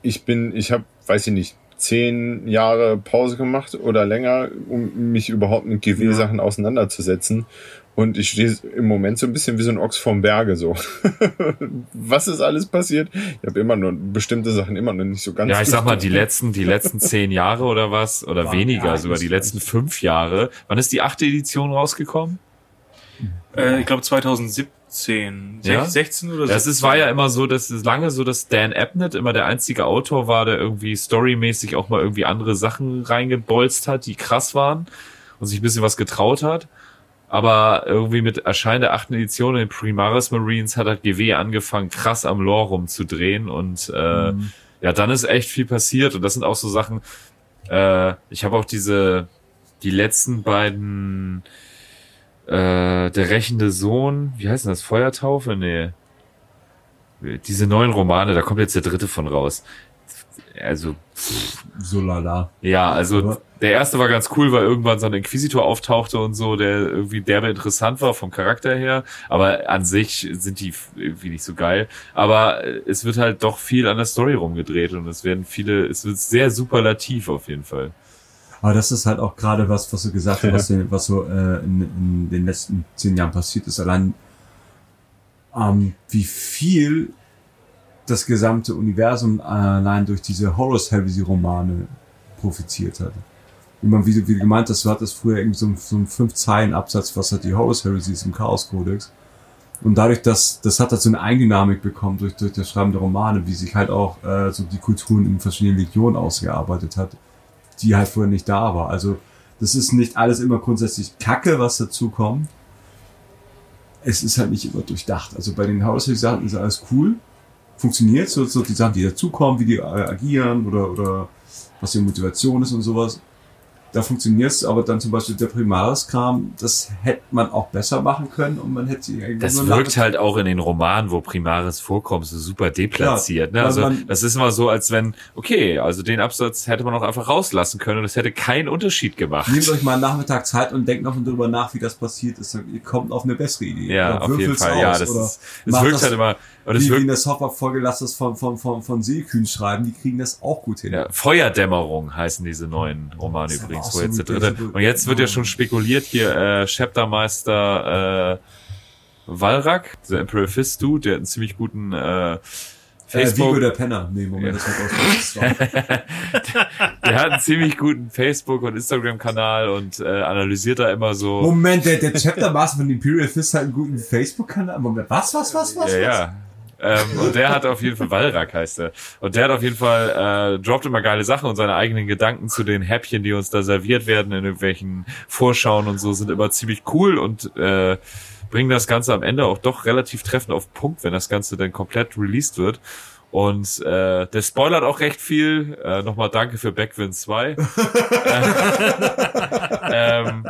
[SPEAKER 5] ich bin, ich habe, weiß ich nicht, zehn Jahre Pause gemacht oder länger, um mich überhaupt mit GW-Sachen auseinanderzusetzen. Und ich stehe im Moment so ein bisschen wie so ein Ochs vom Berge so. *laughs* Was ist alles passiert? Ich habe immer nur bestimmte Sachen immer noch nicht so ganz.
[SPEAKER 2] ja, ich sag mal, die letzten, die letzten *laughs* zehn Jahre oder was, oder
[SPEAKER 4] War
[SPEAKER 2] weniger,
[SPEAKER 4] ja
[SPEAKER 2] sogar die letzten fünf Jahre. Wann ist die achte Edition rausgekommen?
[SPEAKER 3] Äh, ich glaube 2017,
[SPEAKER 2] Ja?
[SPEAKER 3] 16 oder so.
[SPEAKER 2] Ja, es ist, war ja immer so, dass es lange so, dass Dan Abnett immer der einzige Autor war, der irgendwie storymäßig auch mal irgendwie andere Sachen reingebolzt hat, die krass waren und sich ein bisschen was getraut hat. Aber irgendwie mit Erscheinen der achten Edition in den Primaris Marines hat halt GW angefangen, krass am Lore rumzudrehen und äh, ja, dann ist echt viel passiert und das sind auch so Sachen. Äh, ich habe auch diese die letzten beiden äh, der rächende Sohn, wie heißt denn das? Feuertaufe? Nee. Diese neuen Romane, da kommt jetzt der dritte von raus. also
[SPEAKER 4] So lala.
[SPEAKER 2] ja, also der erste war ganz cool, weil irgendwann so ein Inquisitor auftauchte und so, der irgendwie derbe interessant war vom Charakter her. Aber an sich sind die irgendwie nicht so geil. Aber äh, es wird halt doch viel an der Story rumgedreht und es werden viele, es wird sehr superlativ auf jeden Fall.
[SPEAKER 4] Aber das ist halt auch gerade was, was du gesagt hast, was, *laughs* den- was so äh, in, in den letzten zehn Jahren passiert ist. Allein ähm, wie viel das gesamte Universum allein durch diese Horus-Heresy-Romane profitiert hat. Immer wie wie gemeint hast, du hattest früher irgendwie so, einen- so einen Fünf-Zeilen-Absatz, was hat die Horus-Heresies im Chaos-Kodex. Und dadurch, dass das hat halt so eine Eigendynamik bekommen durch, durch das Schreiben der Romane, wie sich halt auch äh, so die Kulturen in verschiedenen Legionen ausgearbeitet hat, die halt vorher nicht da war. Also das ist nicht alles immer grundsätzlich Kacke, was dazu kommt. Es ist halt nicht immer durchdacht. Also bei den Haussachen ist alles cool, funktioniert, so, so die Sachen, die dazukommen, wie die äh, agieren oder, oder was die Motivation ist und sowas. Da funktioniert's, aber dann zum Beispiel der Primaris-Kram, das hätte man auch besser machen können und man hätte irgendwie
[SPEAKER 2] Das
[SPEAKER 4] nur
[SPEAKER 2] wirkt halt auch in den Romanen, wo Primaris vorkommt, so super deplatziert.
[SPEAKER 4] Klar,
[SPEAKER 2] ne? Also
[SPEAKER 4] man-
[SPEAKER 2] das ist immer so, als wenn, okay, also den Absatz hätte man auch einfach rauslassen können und es hätte keinen Unterschied gemacht.
[SPEAKER 4] Nehmt euch mal einen Nachmittag Zeit und denkt noch drüber nach, wie das passiert ist. Ihr kommt auf eine bessere Idee.
[SPEAKER 2] Ja, auf jeden Fall. Ja,
[SPEAKER 4] aus
[SPEAKER 2] das
[SPEAKER 4] oder
[SPEAKER 2] ist, es
[SPEAKER 4] macht
[SPEAKER 2] wirkt
[SPEAKER 4] das
[SPEAKER 2] halt immer, und
[SPEAKER 4] wie, wie in der Software-Folge lasst das von, von, von, von Seekühn schreiben, die kriegen das auch gut hin.
[SPEAKER 2] ja, Feuerdämmerung heißen diese neuen Romane übrigens, wo
[SPEAKER 4] so
[SPEAKER 2] jetzt der dritte. Und jetzt wird ja schon spekuliert hier, äh, Chaptermeister, äh, Walrak, der Imperial Fist Dude, der hat einen ziemlich guten, äh,
[SPEAKER 4] äh, Vigo
[SPEAKER 2] Facebook,
[SPEAKER 4] der Penner. Nee, Moment, das wird *laughs*
[SPEAKER 2] der hat einen ziemlich guten Facebook- und Instagram-Kanal und äh, analysiert da immer so.
[SPEAKER 4] Moment, der, der Chapter-Master von Imperial Fist hat einen guten Facebook-Kanal. Moment, was, was, was, was?
[SPEAKER 2] Ja,
[SPEAKER 4] was?
[SPEAKER 2] ja. Ähm, und der hat auf jeden Fall, Walrak heißt er. Und der hat auf jeden Fall, äh, droppt immer geile Sachen und seine eigenen Gedanken zu den Häppchen, die uns da serviert werden in irgendwelchen Vorschauen und so, sind immer ziemlich cool und äh, bringen das Ganze am Ende auch doch relativ treffend auf Punkt, wenn das Ganze dann komplett released wird. Und äh, der spoilert auch recht viel. Äh, Nochmal danke für Backwind 2. *laughs* ähm,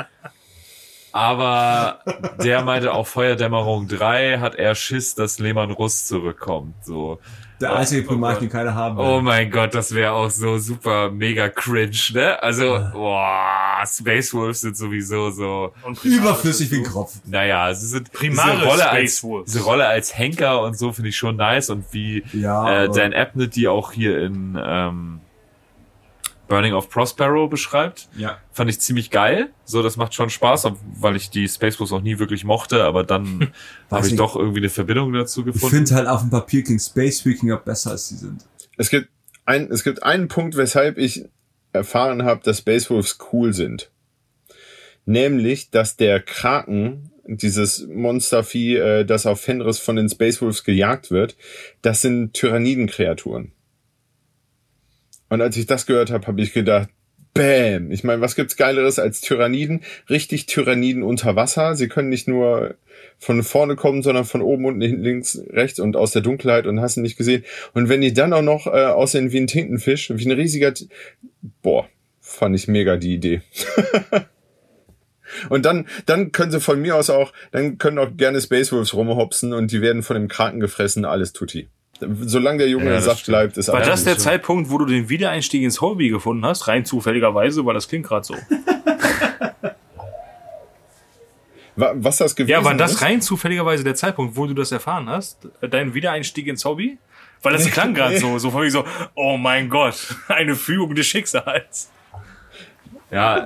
[SPEAKER 2] aber der meinte auch Feuerdämmerung 3 hat er Schiss, dass Lehmann Russ zurückkommt. So.
[SPEAKER 4] Der einzige
[SPEAKER 2] Oh
[SPEAKER 4] Primat, den keiner haben will.
[SPEAKER 2] Oh mein Gott, das wäre auch so super mega cringe, ne? Also, boah, Space Wolves sind sowieso so,
[SPEAKER 3] Und
[SPEAKER 4] Überflüssig wie ein Kropf.
[SPEAKER 2] naja, sie sind
[SPEAKER 3] Primaris
[SPEAKER 2] diese Rolle
[SPEAKER 3] Space
[SPEAKER 2] als
[SPEAKER 3] Wolves.
[SPEAKER 2] diese Rolle als Henker und so finde ich schon nice und wie
[SPEAKER 4] Ja,
[SPEAKER 2] äh, Dan Abnett die auch hier in ähm, Burning of Prospero beschreibt.
[SPEAKER 4] Ja.
[SPEAKER 2] Fand ich ziemlich geil. So, das macht schon Spaß, weil ich die Space Wolves auch nie wirklich mochte, aber dann *laughs* habe ich
[SPEAKER 4] nicht.
[SPEAKER 2] doch irgendwie eine Verbindung dazu
[SPEAKER 4] Ich
[SPEAKER 2] gefunden.
[SPEAKER 4] finde halt auf dem Papier klingt Space Vikinger besser, als sie sind.
[SPEAKER 5] Es gibt, ein, es gibt einen Punkt, weshalb ich erfahren habe, dass Space Wolves cool sind. Nämlich, dass der Kraken, dieses Monstervieh, äh, das auf Fenris von den Space Wolves gejagt wird, das sind Tyrannidenkreaturen. Und als ich das gehört habe, habe ich gedacht, Bäm! Ich meine, was gibt's Geileres als Tyranniden? Richtig Tyranniden unter Wasser. Sie können nicht nur von vorne kommen, sondern von oben und links, rechts und aus der Dunkelheit und hast du nicht gesehen. Und wenn die dann auch noch äh, aussehen wie ein Tintenfisch, wie ein riesiger, T boah, fand ich mega die Idee. *laughs* und dann, dann können sie von mir aus auch, dann können auch gerne Space Wolves rumhopsen und die werden von dem Kraken gefressen, alles tutti. Solange der Junge
[SPEAKER 2] Ja,
[SPEAKER 5] im
[SPEAKER 2] das
[SPEAKER 5] Saft
[SPEAKER 2] stimmt.
[SPEAKER 5] bleibt, ist
[SPEAKER 3] War
[SPEAKER 5] alles
[SPEAKER 3] das der
[SPEAKER 5] schon-
[SPEAKER 3] Zeitpunkt, wo du den Wiedereinstieg ins Hobby gefunden hast? Rein zufälligerweise, weil das klingt gerade so. *laughs*
[SPEAKER 5] Wa- Was das gewesen
[SPEAKER 3] Ja, war das
[SPEAKER 5] ist?
[SPEAKER 3] rein zufälligerweise der Zeitpunkt, wo du das erfahren hast? Dein Wiedereinstieg ins Hobby? Weil das klang gerade so, so von mir so, oh mein Gott, *laughs* eine Fügung des Schicksals.
[SPEAKER 2] Ja,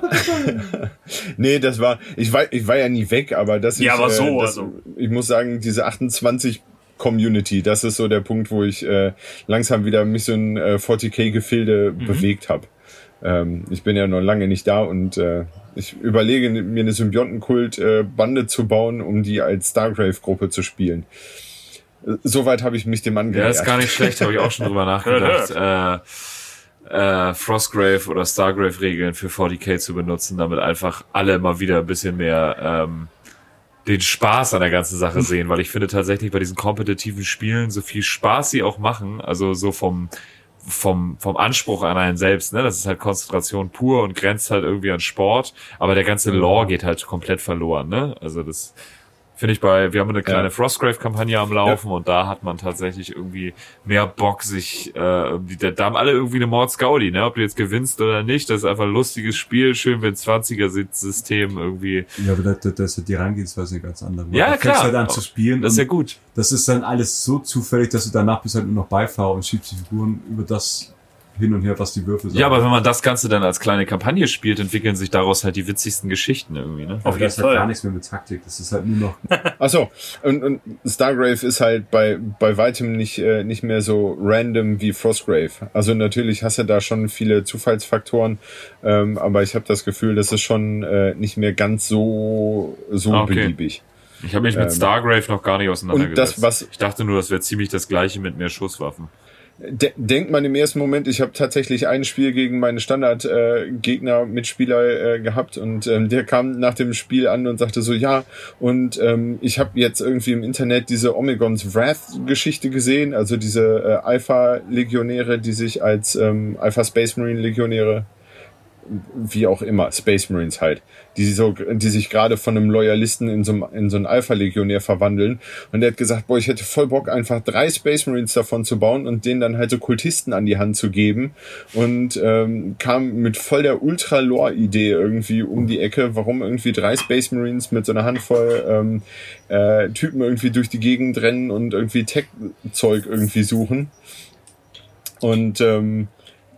[SPEAKER 2] *laughs*
[SPEAKER 5] Nee, das war, ich war, ich war ja nie weg, aber das ist,
[SPEAKER 3] Ja, aber so,
[SPEAKER 5] äh, das,
[SPEAKER 3] also.
[SPEAKER 5] ich muss sagen, diese 28 Community, das ist so der Punkt, wo ich äh, langsam wieder mich so in äh, 40k-Gefilde
[SPEAKER 3] Mhm.
[SPEAKER 5] bewegt habe. Ähm, ich bin ja noch lange nicht da und äh, ich überlege mir eine Symbiontenkult-Bande zu bauen, um die als Stargrave-Gruppe zu spielen. Äh, Soweit habe ich mich dem
[SPEAKER 2] Ja,
[SPEAKER 5] angenähert.
[SPEAKER 2] ist gar nicht schlecht, habe ich auch schon drüber *laughs* nachgedacht. äh, äh, Frostgrave oder Stargrave-Regeln für 40k zu benutzen, damit einfach alle mal wieder ein bisschen mehr ähm, den Spaß an der ganzen Sache sehen, weil ich finde tatsächlich bei diesen kompetitiven Spielen, so viel Spaß sie auch machen, also so vom vom, vom Anspruch an einen selbst, ne? Das ist halt Konzentration pur und grenzt halt irgendwie an Sport, aber der ganze Lore geht halt komplett verloren, ne? Also das Finde ich bei, wir haben eine kleine ja. Frostgrave-Kampagne am Laufen ja. und da hat man tatsächlich irgendwie mehr Bock, sich, äh, die, da haben alle irgendwie eine Mordsgaudi, ne? Ob du jetzt gewinnst oder nicht, das ist einfach ein lustiges Spiel, schön wenn 20er-System irgendwie.
[SPEAKER 4] Ja, aber das, das ist die Herangehensweise eine ganz andere.
[SPEAKER 2] Ja,
[SPEAKER 4] du
[SPEAKER 2] klar.
[SPEAKER 4] halt an zu spielen.
[SPEAKER 2] Das ist ja gut.
[SPEAKER 4] Das ist dann alles so zufällig, dass du danach bist halt nur noch Beifahrer und schiebst die Figuren über das hin und her, was die Würfel
[SPEAKER 2] sagen. Ja, aber wenn man das Ganze dann als kleine Kampagne spielt, entwickeln sich daraus halt die witzigsten Geschichten irgendwie, ne?
[SPEAKER 4] Auf jeden Fall. Halt gar nichts mehr mit Taktik. Das ist halt nur noch. *laughs*
[SPEAKER 5] Ach so. Und, und Stargrave ist halt bei, bei weitem nicht, äh, nicht mehr so random wie Frostgrave. Also natürlich hast du da schon viele Zufallsfaktoren, ähm, aber ich habe das Gefühl, das ist schon äh, nicht mehr ganz so, so ah, okay. beliebig.
[SPEAKER 2] Ich habe mich mit ähm, Stargrave noch gar nicht auseinandergesetzt.
[SPEAKER 5] Und das, was
[SPEAKER 2] ich dachte nur, das wäre ziemlich das gleiche mit mehr Schusswaffen.
[SPEAKER 5] De denkt man im ersten Moment, ich habe tatsächlich ein Spiel gegen meine Standardgegner, äh, Mitspieler äh, gehabt und ähm, der kam nach dem Spiel an und sagte so, ja, und ähm, ich habe jetzt irgendwie im Internet diese Omegons Wrath-Geschichte gesehen, also diese äh, Alpha-Legionäre, die sich als ähm, Alpha Space Marine Legionäre wie auch immer, Space Marines halt, die, so, die sich gerade von einem Loyalisten in so, in so einen Alpha-Legionär verwandeln. Und er hat gesagt, boah, ich hätte voll Bock, einfach drei Space Marines davon zu bauen und denen dann halt so Kultisten an die Hand zu geben. Und ähm, kam mit voll der Ultra-Lore-Idee irgendwie um die Ecke, warum irgendwie drei Space Marines mit so einer Handvoll ähm, äh, Typen irgendwie durch die Gegend rennen und irgendwie Tech-Zeug irgendwie suchen. Und ähm,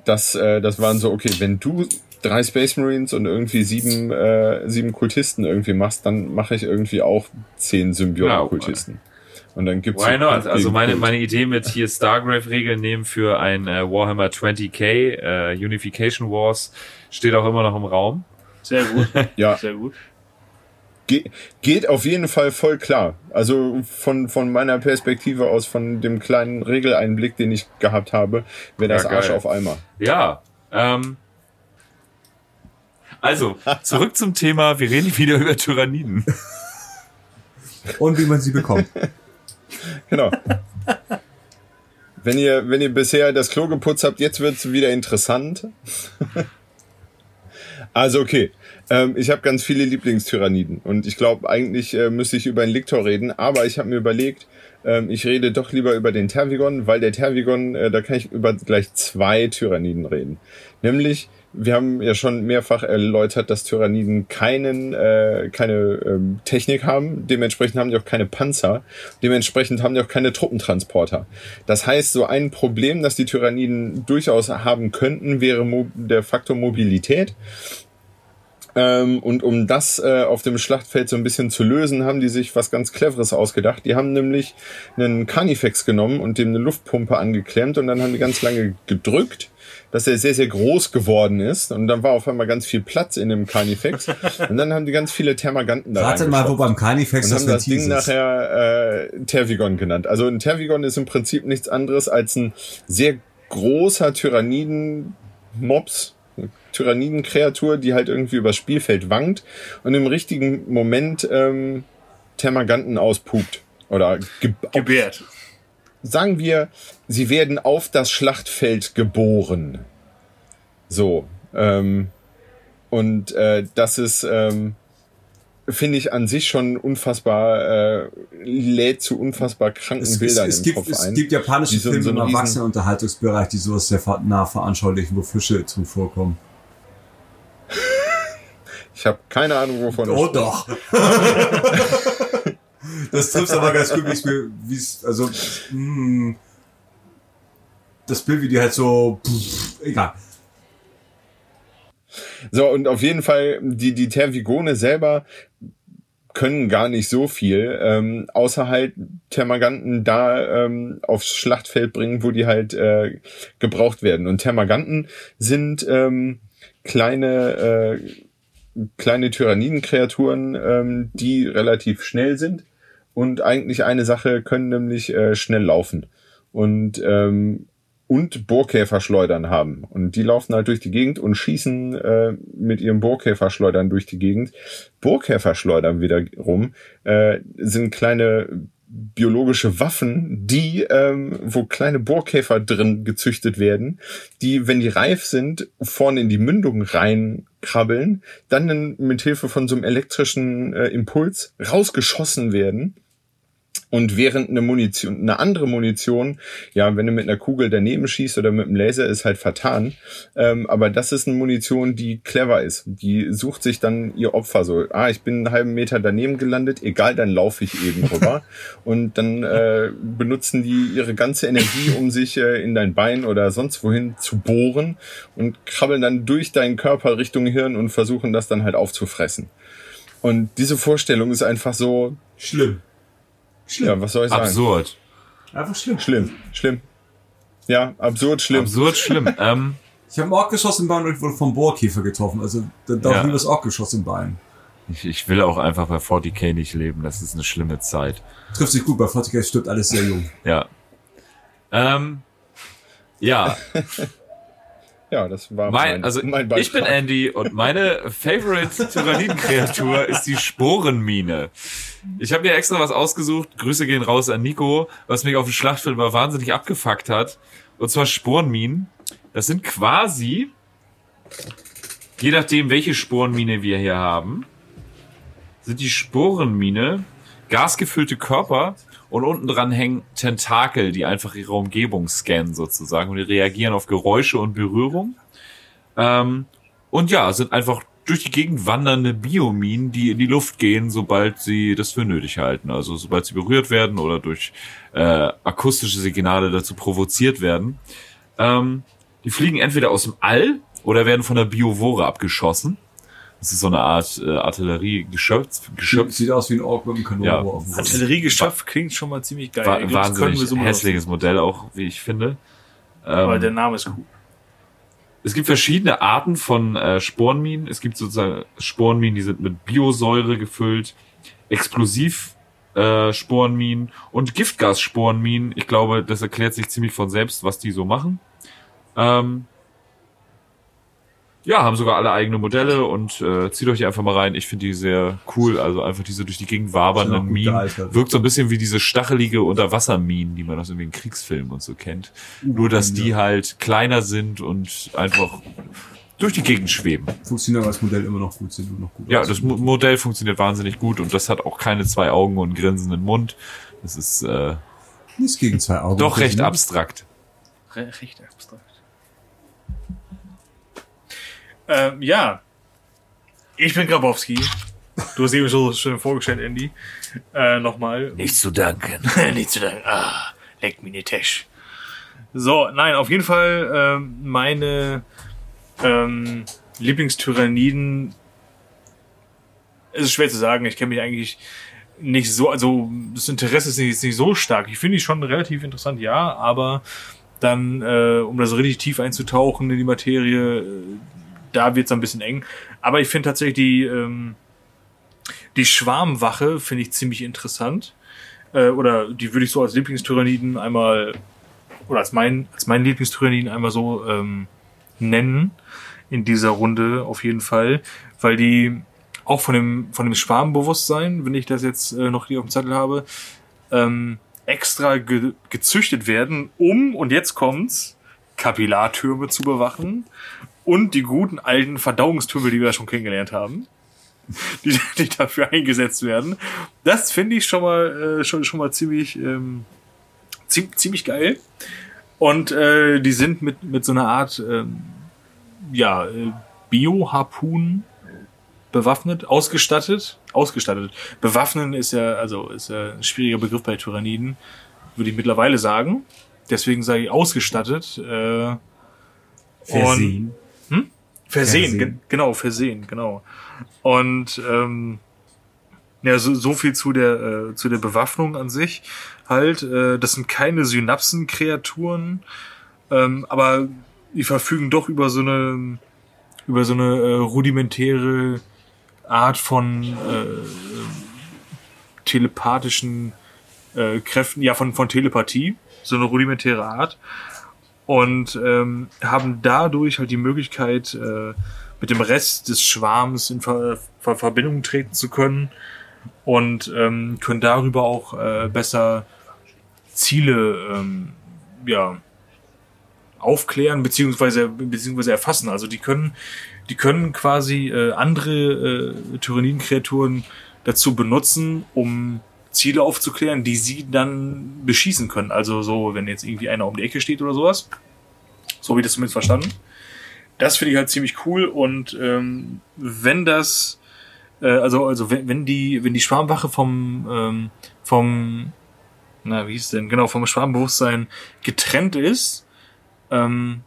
[SPEAKER 5] das, äh, das waren so, okay, wenn du drei Space Marines und irgendwie sieben, äh, sieben Kultisten irgendwie machst, dann mache ich irgendwie auch zehn Symbioten-Kultisten. Ja, und dann gibt's
[SPEAKER 2] Why not? Also meine, meine Idee mit hier Stargrave-Regeln nehmen für ein äh, Warhammer 20k, äh, Unification Wars, steht auch immer noch im Raum.
[SPEAKER 3] Sehr gut. *laughs*
[SPEAKER 5] ja.
[SPEAKER 3] Sehr gut.
[SPEAKER 5] Ge geht auf jeden Fall voll klar. Also von, von meiner Perspektive aus, von dem kleinen Regeleinblick, den ich gehabt habe, wäre das ja, Arsch auf Eimer.
[SPEAKER 2] Ja, ähm, also, zurück zum Thema, wir reden wieder über Tyranniden.
[SPEAKER 4] Und wie man sie bekommt.
[SPEAKER 5] Genau. Wenn ihr, wenn ihr bisher das Klo geputzt habt, jetzt wird's wieder interessant. also okay, ähm, ich habe ganz viele Lieblingstyranniden und ich glaube, eigentlich äh, müsste ich über einen Liktor reden, aber ich habe mir überlegt, ähm, ich rede doch lieber über den Tervigon, weil der Tervigon, äh, da kann ich über gleich zwei Tyranniden reden. Nämlich wir haben ja schon mehrfach erläutert, dass Tyranniden keinen, äh, keine ähm, Technik haben. Dementsprechend haben die auch keine Panzer. Dementsprechend haben die auch keine Truppentransporter. Das heißt, so ein Problem, das die Tyranniden durchaus haben könnten, wäre der Faktor Mobilität. Ähm, und um das äh, auf dem Schlachtfeld so ein bisschen zu lösen, haben die sich was ganz Cleveres ausgedacht. Die haben nämlich einen Carnifex genommen und dem eine Luftpumpe angeklemmt und dann haben die ganz lange gedrückt dass er sehr, sehr groß geworden ist. Und dann war auf einmal ganz viel Platz in dem Carnifex. *laughs* und dann haben die ganz viele Thermaganten da
[SPEAKER 4] Warte mal, wo beim Carnifex
[SPEAKER 5] und das haben das Ding ist. nachher äh, Tervigon genannt. Also ein Tervigon ist im Prinzip nichts anderes als ein sehr großer Tyranniden-Mops, Tyrannidenkreatur, die halt irgendwie übers Spielfeld wankt und im richtigen Moment ähm, Thermaganten auspupt. Oder
[SPEAKER 3] ge gebärt
[SPEAKER 5] sagen wir, sie werden auf das Schlachtfeld geboren. So. Ähm, und äh, das ist, ähm, finde ich an sich schon unfassbar, äh, lädt zu unfassbar kranken es, Bildern
[SPEAKER 4] es, es im gibt, Kopf es ein. Es gibt japanische so, Filme so im Erwachsenenunterhaltungsbereich, die sowas sehr nah veranschaulichen, wo Fische zum vorkommen. *laughs*
[SPEAKER 5] Ich habe keine Ahnung, wovon.
[SPEAKER 4] Oh doch. *laughs* das trifft aber ganz gut, wie es, also, mh, hm, das Bild, wie die halt so, pff, egal.
[SPEAKER 5] So, und auf jeden Fall, die, die Tervigone selber können gar nicht so viel, ähm, außer halt Thermaganten da ähm, aufs Schlachtfeld bringen, wo die halt äh, gebraucht werden. Und Thermaganten sind ähm, kleine, äh, kleine Tyrannidenkreaturen, ähm, die relativ schnell sind und eigentlich eine Sache können nämlich äh, schnell laufen und ähm, und Bohrkäferschleudern haben und die laufen halt durch die Gegend und schießen äh, mit ihren Bohrkäferschleudern durch die Gegend. Bohrkäferschleudern wiederum äh, sind kleine biologische Waffen, die, ähm, wo kleine Bohrkäfer drin gezüchtet werden, die, wenn die reif sind, vorne in die Mündung rein krabbeln, dann, mit Hilfe von so einem elektrischen äh, Impuls rausgeschossen werden und während eine Munition, eine andere Munition, ja, wenn du mit einer Kugel daneben schießt oder mit einem Laser, ist halt vertan. Ähm, aber das ist eine Munition, die clever ist. Die sucht sich dann ihr Opfer so. Ah, ich bin einen halben Meter daneben gelandet, egal, dann laufe ich eben rüber. *laughs* und dann äh, benutzen die ihre ganze Energie, um sich äh, in dein Bein oder sonst wohin zu bohren und krabbeln dann durch deinen Körper Richtung Hirn und versuchen das dann halt aufzufressen. Und diese Vorstellung ist einfach so
[SPEAKER 4] Schlimm. Schlimm.
[SPEAKER 5] ja, was soll ich sagen?
[SPEAKER 2] Absurd.
[SPEAKER 4] Einfach schlimm.
[SPEAKER 5] Schlimm, schlimm. Ja, absurd schlimm.
[SPEAKER 2] Absurd schlimm. *laughs* ähm,
[SPEAKER 4] Ich habe einen Ork geschossen im Bein und ich wurde vom Bohrkäfer getroffen. Also da darf
[SPEAKER 2] Ja.
[SPEAKER 4] lieber das Ork geschossen im Bein.
[SPEAKER 2] ich, ich will auch einfach bei 40k nicht leben. Das ist eine schlimme Zeit.
[SPEAKER 4] Trifft sich gut, bei 40k stirbt alles sehr jung.
[SPEAKER 2] Ja. Ähm, ja, *laughs*
[SPEAKER 5] Ja, das war
[SPEAKER 2] mein, also
[SPEAKER 5] mein
[SPEAKER 2] ich bin. Andy und meine favorite Tyranniden-Kreatur ist die Sporenmine. Ich habe mir extra was ausgesucht. Grüße gehen raus an Nico, was mich auf dem Schlachtfeld mal wahnsinnig abgefuckt hat. Und zwar Sporenminen. Das sind quasi, je nachdem, welche Sporenmine wir hier haben, sind die Sporenmine gasgefüllte Körper und unten dran hängen Tentakel, die einfach ihre Umgebung scannen sozusagen und die reagieren auf Geräusche und Berührung. Ähm, und ja, sind einfach durch die Gegend wandernde Biominen, die in die Luft gehen, sobald sie das für nötig halten. Also sobald sie berührt werden oder durch äh, akustische Signale dazu provoziert werden. Ähm, die fliegen entweder aus dem All oder werden von der Biovore abgeschossen. Das ist so eine Art äh, Artilleriegeschöpf. Geschöpf.
[SPEAKER 4] Sieht aus wie ein Ork mit einem Kanonenrohr
[SPEAKER 2] Ja.
[SPEAKER 3] Artilleriegeschöpf klingt schon mal ziemlich geil.
[SPEAKER 2] Wa
[SPEAKER 3] Ich glaub, das können wir
[SPEAKER 2] wahnsinnig
[SPEAKER 3] so mal
[SPEAKER 2] hässliches Modell auch, wie ich finde.
[SPEAKER 3] Aber
[SPEAKER 2] Ähm,
[SPEAKER 3] der Name ist cool.
[SPEAKER 2] es gibt verschiedene Arten von äh, Sporenminen. Es gibt sozusagen Sporenminen, die sind mit Biosäure gefüllt, Explosiv äh, Sporenminen und Giftgas-Sporenminen. Ich glaube, das erklärt sich ziemlich von selbst, was die so machen. Ähm, ja, haben sogar alle eigene Modelle und äh, zieht euch die einfach mal rein. Ich finde die sehr cool. Also einfach diese durch die Gegend wabernden Minen. Wirkt so ein bisschen wie diese stachelige Unterwasserminen, die man aus irgendwie in Kriegsfilmen und so kennt. Nur, dass die halt kleiner sind und einfach durch die Gegend schweben.
[SPEAKER 4] Funktioniert aber das Modell immer noch gut, sind noch gut
[SPEAKER 2] Ja,
[SPEAKER 4] aus.
[SPEAKER 2] das Mo- Modell funktioniert wahnsinnig gut und das hat auch keine zwei Augen und einen grinsenden Mund. Das ist äh,
[SPEAKER 4] Nichts gegen zwei Augen.
[SPEAKER 2] doch recht abstrakt.
[SPEAKER 3] Re recht abstrakt. Ähm, ja. Ich bin Grabowski. Du hast eben so schön vorgestellt, Andy. Äh, nochmal.
[SPEAKER 2] Nichts zu danken. *laughs*
[SPEAKER 3] Nicht zu danken. Ah, leck mir die Tasch. So, nein, auf jeden Fall ähm, meine ähm, Lieblingstyranniden. Es ist schwer zu sagen. Ich kenne mich eigentlich nicht so, also das Interesse ist nicht, nicht so stark. Ich finde die schon relativ interessant, ja, aber dann, äh, um da so richtig tief einzutauchen in die Materie, da wird's ein bisschen eng. Aber ich finde tatsächlich die, ähm, die Schwarmwache finde ich ziemlich interessant. Äh, oder die würde ich so als Lieblingstyranniden einmal, oder als mein, als meinen Lieblingstyranniden einmal so ähm, nennen in dieser Runde auf jeden Fall, weil die auch von dem, von dem Schwarmbewusstsein, wenn ich das jetzt äh, noch hier auf dem Zettel habe, ähm, extra ge gezüchtet werden, um, und jetzt kommt's, Kapillartürme zu bewachen und die guten alten Verdauungstürme, die wir ja schon kennengelernt haben, die, die dafür eingesetzt werden. Das finde ich schon mal, äh, schon, schon mal ziemlich, ähm, zie ziemlich geil. Und äh, die sind mit, mit so einer Art, ähm, ja, äh, Bio-Harpunen bewaffnet, ausgestattet, ausgestattet. Bewaffnen ist ja, also ist ja ein schwieriger Begriff bei Tyranniden, würde ich mittlerweile sagen. Deswegen sage ich ausgestattet. Äh,
[SPEAKER 4] Versehen.
[SPEAKER 3] Versehen,
[SPEAKER 4] Versehen.
[SPEAKER 3] Ge genau, versehen, genau. Und ähm, ja, so, so viel zu der äh, zu der Bewaffnung an sich. Halt, äh, das sind keine Synapsenkreaturen, ähm, aber die verfügen doch über so eine über so eine äh, rudimentäre Art von äh, telepathischen äh, Kräften, ja von von Telepathie, so eine rudimentäre Art und ähm, haben dadurch halt die Möglichkeit, äh, mit dem Rest des Schwarms in Ver Ver Verbindung treten zu können und ähm, können darüber auch äh, besser Ziele ähm, ja, aufklären beziehungsweise beziehungsweise erfassen. Also die können die können quasi äh, andere äh, Tyrannienkreaturen dazu benutzen, um Ziele aufzuklären, die sie dann beschießen können. Also so, wenn jetzt irgendwie einer um die Ecke steht oder sowas. So wie das zumindest verstanden. Das finde ich halt ziemlich cool und ähm, wenn das, äh, also also wenn, wenn die wenn die Schwarmwache vom ähm, vom na wie es denn genau vom Schwarmbewusstsein getrennt ist ähm,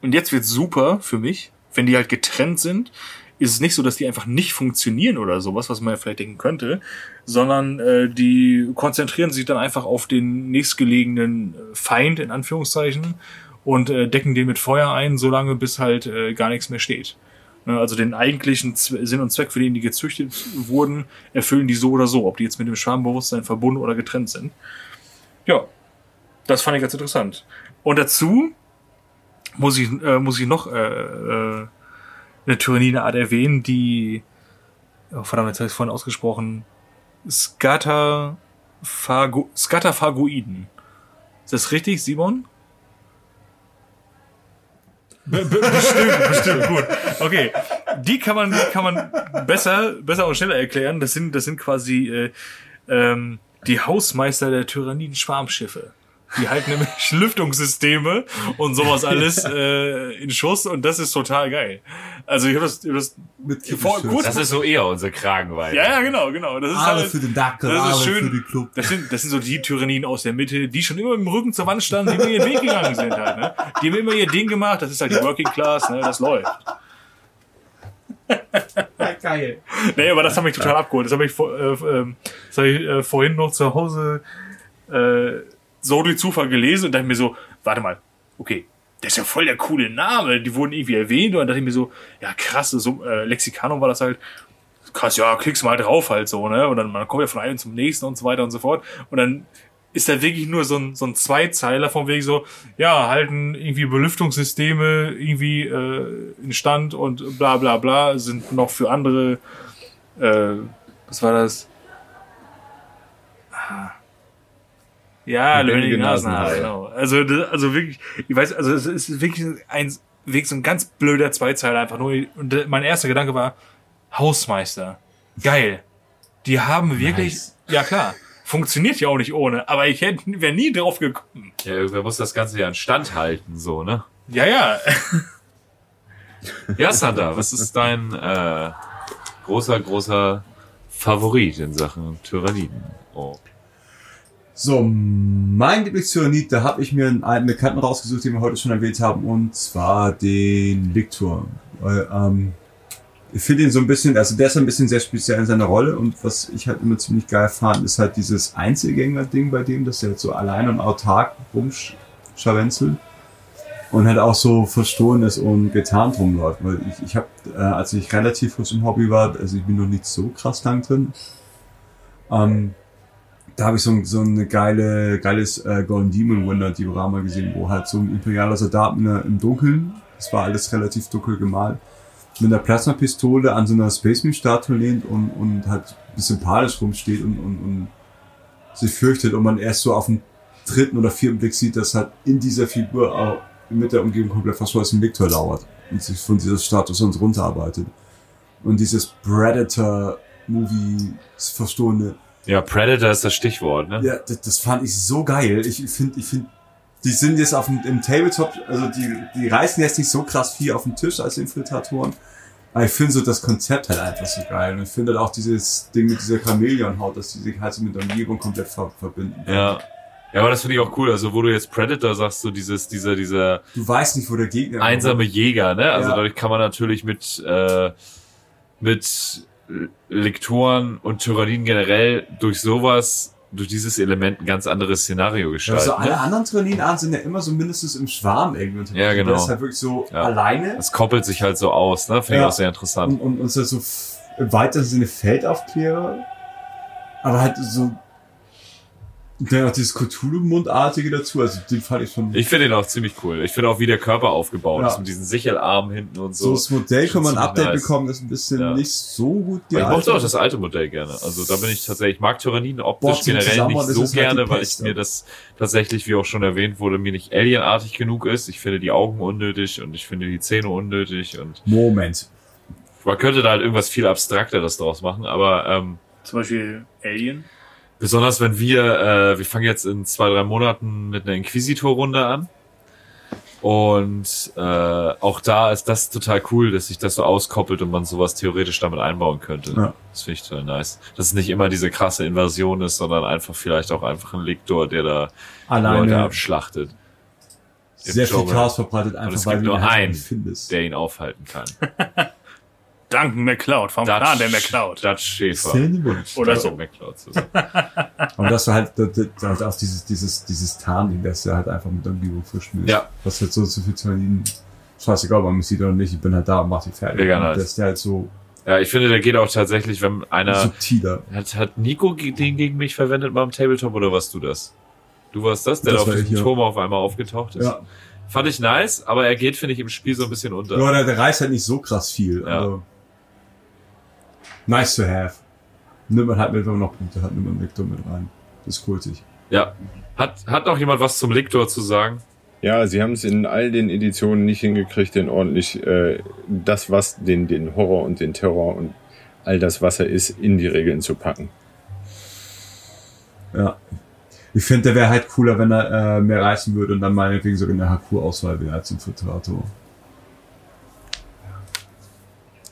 [SPEAKER 3] und jetzt wird's super für mich, wenn die halt getrennt sind, ist es nicht so, dass die einfach nicht funktionieren oder sowas, was man ja vielleicht denken könnte, sondern äh, die konzentrieren sich dann einfach auf den nächstgelegenen Feind in Anführungszeichen und äh, decken den mit Feuer ein, solange bis halt äh, gar nichts mehr steht. Ne, Also den eigentlichen Sinn und Zweck, für den die gezüchtet wurden, erfüllen die so oder so, ob die jetzt mit dem Schwarmbewusstsein verbunden oder getrennt sind. Ja, das fand ich ganz interessant. Und dazu muss ich, äh, muss ich noch äh, äh, eine Tyrannide-Art erwähnen, die, oh, verdammt, jetzt habe ich vorhin ausgesprochen, Scataphago Scataphagoiden. Ist das richtig, Simon? Be be bestimmt, bestimmt, gut. Okay. Die kann man, die kann man besser, besser und schneller erklären. Das sind, das sind quasi äh, ähm, die Hausmeister der Tyranniden-Schwarmschiffe. Die halten nämlich *laughs* Lüftungssysteme und sowas alles äh, in Schuss und das ist total geil. Also ich habe das, ich hab das
[SPEAKER 4] Mit
[SPEAKER 3] vor, kurz
[SPEAKER 2] Das ist so eher unsere Kragenweite.
[SPEAKER 3] ja, ja, genau, genau. Das ist
[SPEAKER 4] Alle
[SPEAKER 3] halt,
[SPEAKER 4] für den Dackel,
[SPEAKER 3] das ist schön.
[SPEAKER 4] für die Club.
[SPEAKER 3] Das sind, das sind so die Tyranniden aus der Mitte, die schon immer mit dem Rücken zur Wand standen, die immer ihren Weg gegangen sind halt, ne? Die haben immer ihr Ding gemacht, das ist halt die Working Class, ne? Das läuft.
[SPEAKER 4] Geil.
[SPEAKER 3] Nee, aber das hat mich total abgeholt. Das habe ich, vor, äh, ähm, das hab ich äh, vorhin noch zu Hause äh, so durch Zufall gelesen und dachte mir so, warte mal, okay, das ist ja voll der coole Name. Die wurden irgendwie erwähnt und dann dachte ich mir so, ja krass, so äh, Lexikanum war das halt, krass, ja, klickst mal drauf halt so, ne? Und dann man kommt ja von einem zum nächsten und so weiter und so fort. Und dann ist da wirklich nur so ein, so ein Zweizeiler von wegen so, ja, halten irgendwie Belüftungssysteme irgendwie äh, in Stand und bla bla bla, sind noch für andere, äh, was war das? Ah. Ja,
[SPEAKER 5] Lebendige
[SPEAKER 3] Nasenhaare,
[SPEAKER 5] Nasenhaare.
[SPEAKER 3] genau. Also, also wirklich, ich weiß, also es ist wirklich ein, wirklich so ein ganz blöder Zweizeiler einfach nur. Und mein erster Gedanke war, Hausmeister. Geil. Die haben wirklich,
[SPEAKER 4] Nice.
[SPEAKER 3] ja klar, funktioniert ja auch nicht ohne, aber ich hätte, wäre nie drauf gekommen.
[SPEAKER 2] Ja, irgendwer muss das Ganze ja in Stand halten, so, ne?
[SPEAKER 3] Ja, ja.
[SPEAKER 2] Ja, Sander, was ist dein äh, großer, großer Favorit in Sachen Tyranniden? Oh.
[SPEAKER 4] So, mein Lieblingstyrannid, da habe ich mir einen alten Bekannten rausgesucht, den wir heute schon erwähnt haben, und zwar den Lictor. Weil, ähm, ich finde ihn so ein bisschen, also der ist ein bisschen sehr speziell in seiner Rolle und was ich halt immer ziemlich geil fand, ist halt dieses Einzelgänger-Ding bei dem, dass er halt so allein und autark rumscharwenzelt und halt auch so verstohlen ist und getarnt rumläuft. Weil ich, ich habe, äh, als ich relativ frisch im Hobby war, also ich bin noch nicht so krass lang drin, ähm, da habe ich so, so eine geile, geiles äh, Golden Demon Winter Diorama gesehen, wo halt so ein imperialer Soldat in der- im Dunkeln, das war alles relativ dunkel gemalt, mit einer Plasmapistole an so einer Space Marine Statue lehnt und, und halt ein bisschen panisch rumsteht und, und, und sich fürchtet und man erst so auf den dritten oder vierten Blick sieht, dass halt in dieser Figur auch mit der Umgebung komplett verschlossen Victor lauert und sich von dieser Status sonst runterarbeitet. Und dieses Predator-Movie, das verstohlene,
[SPEAKER 2] Ja, Predator ist das Stichwort, ne?
[SPEAKER 4] ja, das, das fand ich so geil. Ich finde, ich finde, die sind jetzt auf dem im Tabletop, also die, die reißen jetzt nicht so krass viel auf den Tisch als Infiltratoren. Aber ich finde so das Konzept halt einfach so geil. Und ich finde halt auch dieses Ding mit dieser Chamäleonhaut, dass die sich halt so mit der Umgebung komplett ver verbinden.
[SPEAKER 2] Ja. Ja, aber das finde ich auch cool. Also, wo du jetzt Predator sagst, so dieses, dieser, dieser
[SPEAKER 4] Du weißt nicht, wo der Gegner
[SPEAKER 2] einsame Jäger, ne? Also
[SPEAKER 4] Ja.
[SPEAKER 2] dadurch kann man natürlich mit, äh, mit Lektoren und Tyranniden generell durch sowas, durch dieses Element ein ganz anderes Szenario gestalten.
[SPEAKER 4] also alle
[SPEAKER 2] ne?
[SPEAKER 4] anderen Tyranniden sind ja immer so mindestens im Schwarm irgendwie.
[SPEAKER 2] Ja, genau.
[SPEAKER 4] Der ist halt wirklich so
[SPEAKER 2] Ja.
[SPEAKER 4] alleine
[SPEAKER 2] Das koppelt sich halt so aus, ne? Finde ich
[SPEAKER 4] Ja.
[SPEAKER 2] auch sehr interessant.
[SPEAKER 4] und, und, und so im weiteren Sinne Feldaufklärer. Aber halt so dann auch dieses Cthulhu-Mundartige dazu, also den fand ich schon.
[SPEAKER 2] Ich finde den auch ziemlich cool. Ich finde auch, wie der Körper aufgebaut
[SPEAKER 4] Ja.
[SPEAKER 2] ist, mit diesen Sichelarmen hinten und
[SPEAKER 4] so,
[SPEAKER 2] so.
[SPEAKER 4] das Modell kann man ein Update
[SPEAKER 2] nice.
[SPEAKER 4] bekommen, das ist ein bisschen
[SPEAKER 2] Ja.
[SPEAKER 4] nicht so gut
[SPEAKER 2] ich mochte auch das alte Modell gerne. Also da bin ich tatsächlich, ich mag Tyranniden optisch
[SPEAKER 4] Boah,
[SPEAKER 2] generell nicht so
[SPEAKER 4] es halt
[SPEAKER 2] gerne, weil
[SPEAKER 4] Pest,
[SPEAKER 2] ich mir das tatsächlich, wie auch schon erwähnt wurde, mir nicht alienartig genug ist. Ich finde die Augen unnötig und ich finde die Zähne unnötig und
[SPEAKER 4] Moment.
[SPEAKER 2] Man könnte da halt irgendwas viel Abstrakteres draus machen, aber ähm,
[SPEAKER 3] Zum Beispiel Alien.
[SPEAKER 2] Besonders wenn wir, äh, wir fangen jetzt in zwei, drei Monaten mit einer Inquisitor-Runde an. Und äh, auch da ist das total cool, dass sich das so auskoppelt und man sowas theoretisch damit einbauen könnte.
[SPEAKER 4] Ja.
[SPEAKER 2] Das finde ich total nice. Dass es nicht immer diese krasse Invasion ist, sondern einfach vielleicht auch einfach ein Lektor, der da Leute
[SPEAKER 4] Alleine
[SPEAKER 2] abschlachtet,
[SPEAKER 4] sehr viel. Chaos verbreitet, einfach
[SPEAKER 2] es
[SPEAKER 4] weil
[SPEAKER 2] gibt
[SPEAKER 4] du
[SPEAKER 2] nur
[SPEAKER 4] halt
[SPEAKER 2] einen,
[SPEAKER 4] findest.
[SPEAKER 2] der ihn aufhalten kann. *laughs*
[SPEAKER 3] Duncan McCloud vom Plan der McCloud.
[SPEAKER 2] Dutch Schäfer.
[SPEAKER 3] Oder
[SPEAKER 2] Dutch
[SPEAKER 3] so.
[SPEAKER 2] McCloud zu.
[SPEAKER 4] Aber dass du halt, das, das, auch dieses, dieses, dieses Tarnding, das du halt einfach mit Umgebung verschmilzt.
[SPEAKER 2] Ja.
[SPEAKER 4] Was halt so, so viel zu verdienen. Scheißegal, ob man mich sieht oder nicht, ich bin halt da und mach die fertig.
[SPEAKER 2] Mega
[SPEAKER 4] Und
[SPEAKER 2] nice.
[SPEAKER 4] Das ist der halt so
[SPEAKER 2] Ja, ich finde, der geht auch tatsächlich, wenn einer.
[SPEAKER 4] subtiler.
[SPEAKER 2] Hat, hat Nico den gegen mich verwendet beim Tabletop oder warst du das? Du warst das, der
[SPEAKER 4] Das
[SPEAKER 2] da auf diesem
[SPEAKER 4] ja.
[SPEAKER 2] Turm auf einmal aufgetaucht ist.
[SPEAKER 4] Ja.
[SPEAKER 2] Fand ich nice, aber er geht, finde ich, im Spiel so ein bisschen unter.
[SPEAKER 4] Ja, der, der reißt halt nicht so krass viel.
[SPEAKER 2] Ja.
[SPEAKER 4] Also, nice to have. Nimmt man halt mit, wenn man noch Punkte hat, nimmt man Victor mit rein. Das ist kultig.
[SPEAKER 2] Ja. Hat, hat noch jemand was zum Lektor zu sagen?
[SPEAKER 5] Ja, sie haben es in all den Editionen nicht hingekriegt, den ordentlich äh, das, was den, den Horror und den Terror und all das, was er ist, in die Regeln zu packen.
[SPEAKER 4] Ja. Ich finde, der wäre halt cooler, wenn er äh, mehr reißen würde und dann meinetwegen sogar eine HQ-Auswahl wäre als Infiltrator.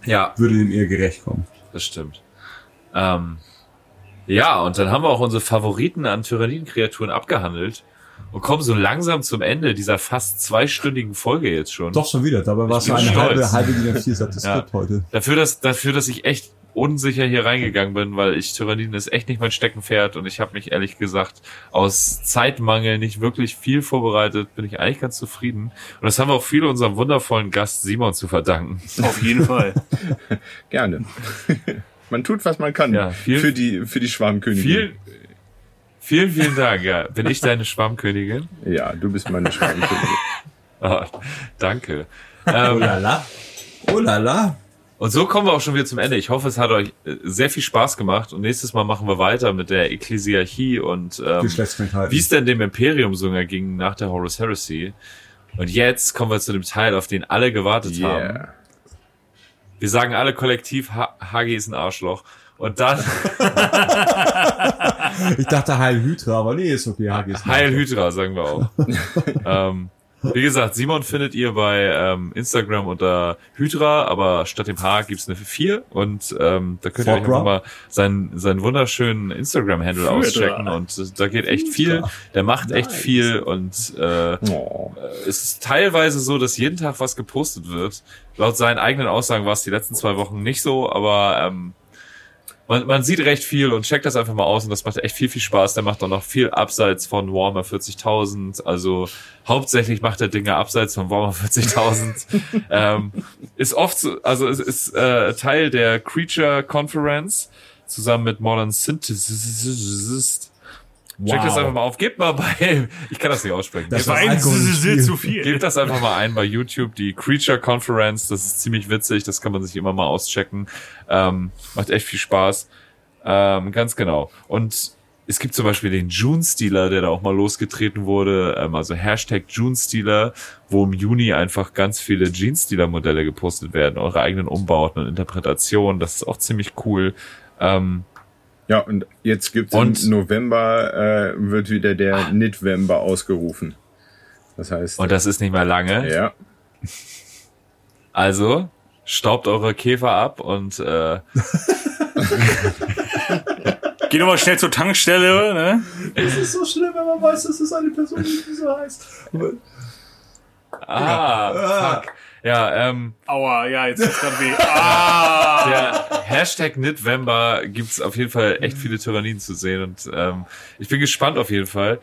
[SPEAKER 2] Ja,
[SPEAKER 4] Würde dem eher gerecht kommen.
[SPEAKER 2] Das stimmt. Ähm, ja, und dann haben wir auch unsere Favoriten an Tyrannienkreaturen abgehandelt und kommen so langsam zum Ende dieser fast zweistündigen Folge jetzt schon.
[SPEAKER 4] Doch schon wieder, dabei war es so eine
[SPEAKER 2] stolz.
[SPEAKER 4] halbe, halbe DIN A4 Seite
[SPEAKER 2] Ja.
[SPEAKER 4] Skript heute.
[SPEAKER 2] Dafür, dass, dafür, dass ich echt unsicher hier reingegangen bin, weil ich Tyranniden ist echt nicht mein Steckenpferd und ich habe mich ehrlich gesagt aus Zeitmangel nicht wirklich viel vorbereitet, bin ich eigentlich ganz zufrieden. Und das haben wir auch viel unserem wundervollen Gast Simon zu verdanken.
[SPEAKER 3] Auf jeden Fall. *laughs*
[SPEAKER 5] Gerne. *laughs* man tut, was man kann
[SPEAKER 2] Ja, viel-
[SPEAKER 5] für die für die Schwarmkönigin.
[SPEAKER 2] Viel, vielen, vielen Dank. Ja, bin ich deine Schwammkönigin?
[SPEAKER 5] Ja, du bist meine Schwarmkönigin. *laughs*
[SPEAKER 2] Ah, danke.
[SPEAKER 4] Oh
[SPEAKER 2] Ähm,
[SPEAKER 4] lala. Oh lala.
[SPEAKER 2] Und so kommen wir auch schon wieder zum Ende. Ich hoffe, es hat euch äh, sehr viel Spaß gemacht. Und nächstes Mal machen wir weiter mit der Ekklesiarchie und ähm, wie es denn dem Imperium so ging nach der Horus Heresy. Und jetzt kommen wir zu dem Teil, auf den alle gewartet haben.
[SPEAKER 5] Yeah.
[SPEAKER 2] Wir sagen alle kollektiv, ha Hagi ist ein Arschloch. Und dann
[SPEAKER 4] Ich dachte Heil Hydra, aber nee, ist okay. Hagi ist
[SPEAKER 2] Heil Hydra, sagen wir auch. ähm, wie gesagt, Simon findet ihr bei ähm, Instagram unter Hydra, aber statt dem H gibt's eine 4 und ähm, da könnt ihr euch
[SPEAKER 4] Fordra.
[SPEAKER 2] einfach mal seinen, seinen wunderschönen Instagram-Handle auschecken und äh, da geht echt viel. Der macht echt
[SPEAKER 4] Nice.
[SPEAKER 2] viel und äh,
[SPEAKER 5] Oh.
[SPEAKER 2] es ist teilweise so, dass jeden Tag was gepostet wird. Laut seinen eigenen Aussagen war es die letzten zwei Wochen nicht so, aber ähm, man, man sieht recht viel und checkt das einfach mal aus und das macht echt viel, viel Spaß. Der macht auch noch viel abseits von Warhammer 40.000. Also hauptsächlich macht er Dinge abseits von Warhammer 40.000. *laughs* ähm, ist oft so, also es ist äh, Teil der Creature Conference zusammen mit Modern Synthesis. Checkt das
[SPEAKER 4] Wow.
[SPEAKER 2] einfach mal auf. Gebt mal bei, ich kann das nicht aussprechen.
[SPEAKER 4] Das war
[SPEAKER 2] das-
[SPEAKER 4] ein
[SPEAKER 3] zu viel.
[SPEAKER 2] Gebt das einfach mal ein bei YouTube, die Creature Conference. Das ist ziemlich witzig, das kann man sich immer mal auschecken. Ähm, macht echt viel Spaß. Ähm, ganz genau. Und es gibt zum Beispiel den June Stealer, der da auch mal losgetreten wurde, ähm, also Hashtag June Stealer, wo im Juni einfach ganz viele Gene Stealer Modelle gepostet werden, eure eigenen Umbauten und Interpretationen. Das ist auch ziemlich cool. Ähm,
[SPEAKER 5] Ja, und jetzt gibt's
[SPEAKER 2] Und-
[SPEAKER 5] im November äh, wird wieder der Nitwember ausgerufen. Das heißt,
[SPEAKER 2] und das ist nicht mehr lange.
[SPEAKER 5] ja, *laughs*
[SPEAKER 2] Also staubt eure Käfer ab und äh, *laughs*
[SPEAKER 3] Geh doch mal schnell zur Tankstelle, ne?
[SPEAKER 4] Es ist so schlimm, wenn man weiß, dass es eine Person ist, die so heißt.
[SPEAKER 2] Ah, fuck. Ja, ähm,
[SPEAKER 3] Aua, ja, jetzt tut's grad weh. *laughs* Ah!
[SPEAKER 2] der Hashtag Nitwember gibt's auf jeden Fall echt viele Tyrannien zu sehen und ähm, ich bin gespannt auf jeden Fall.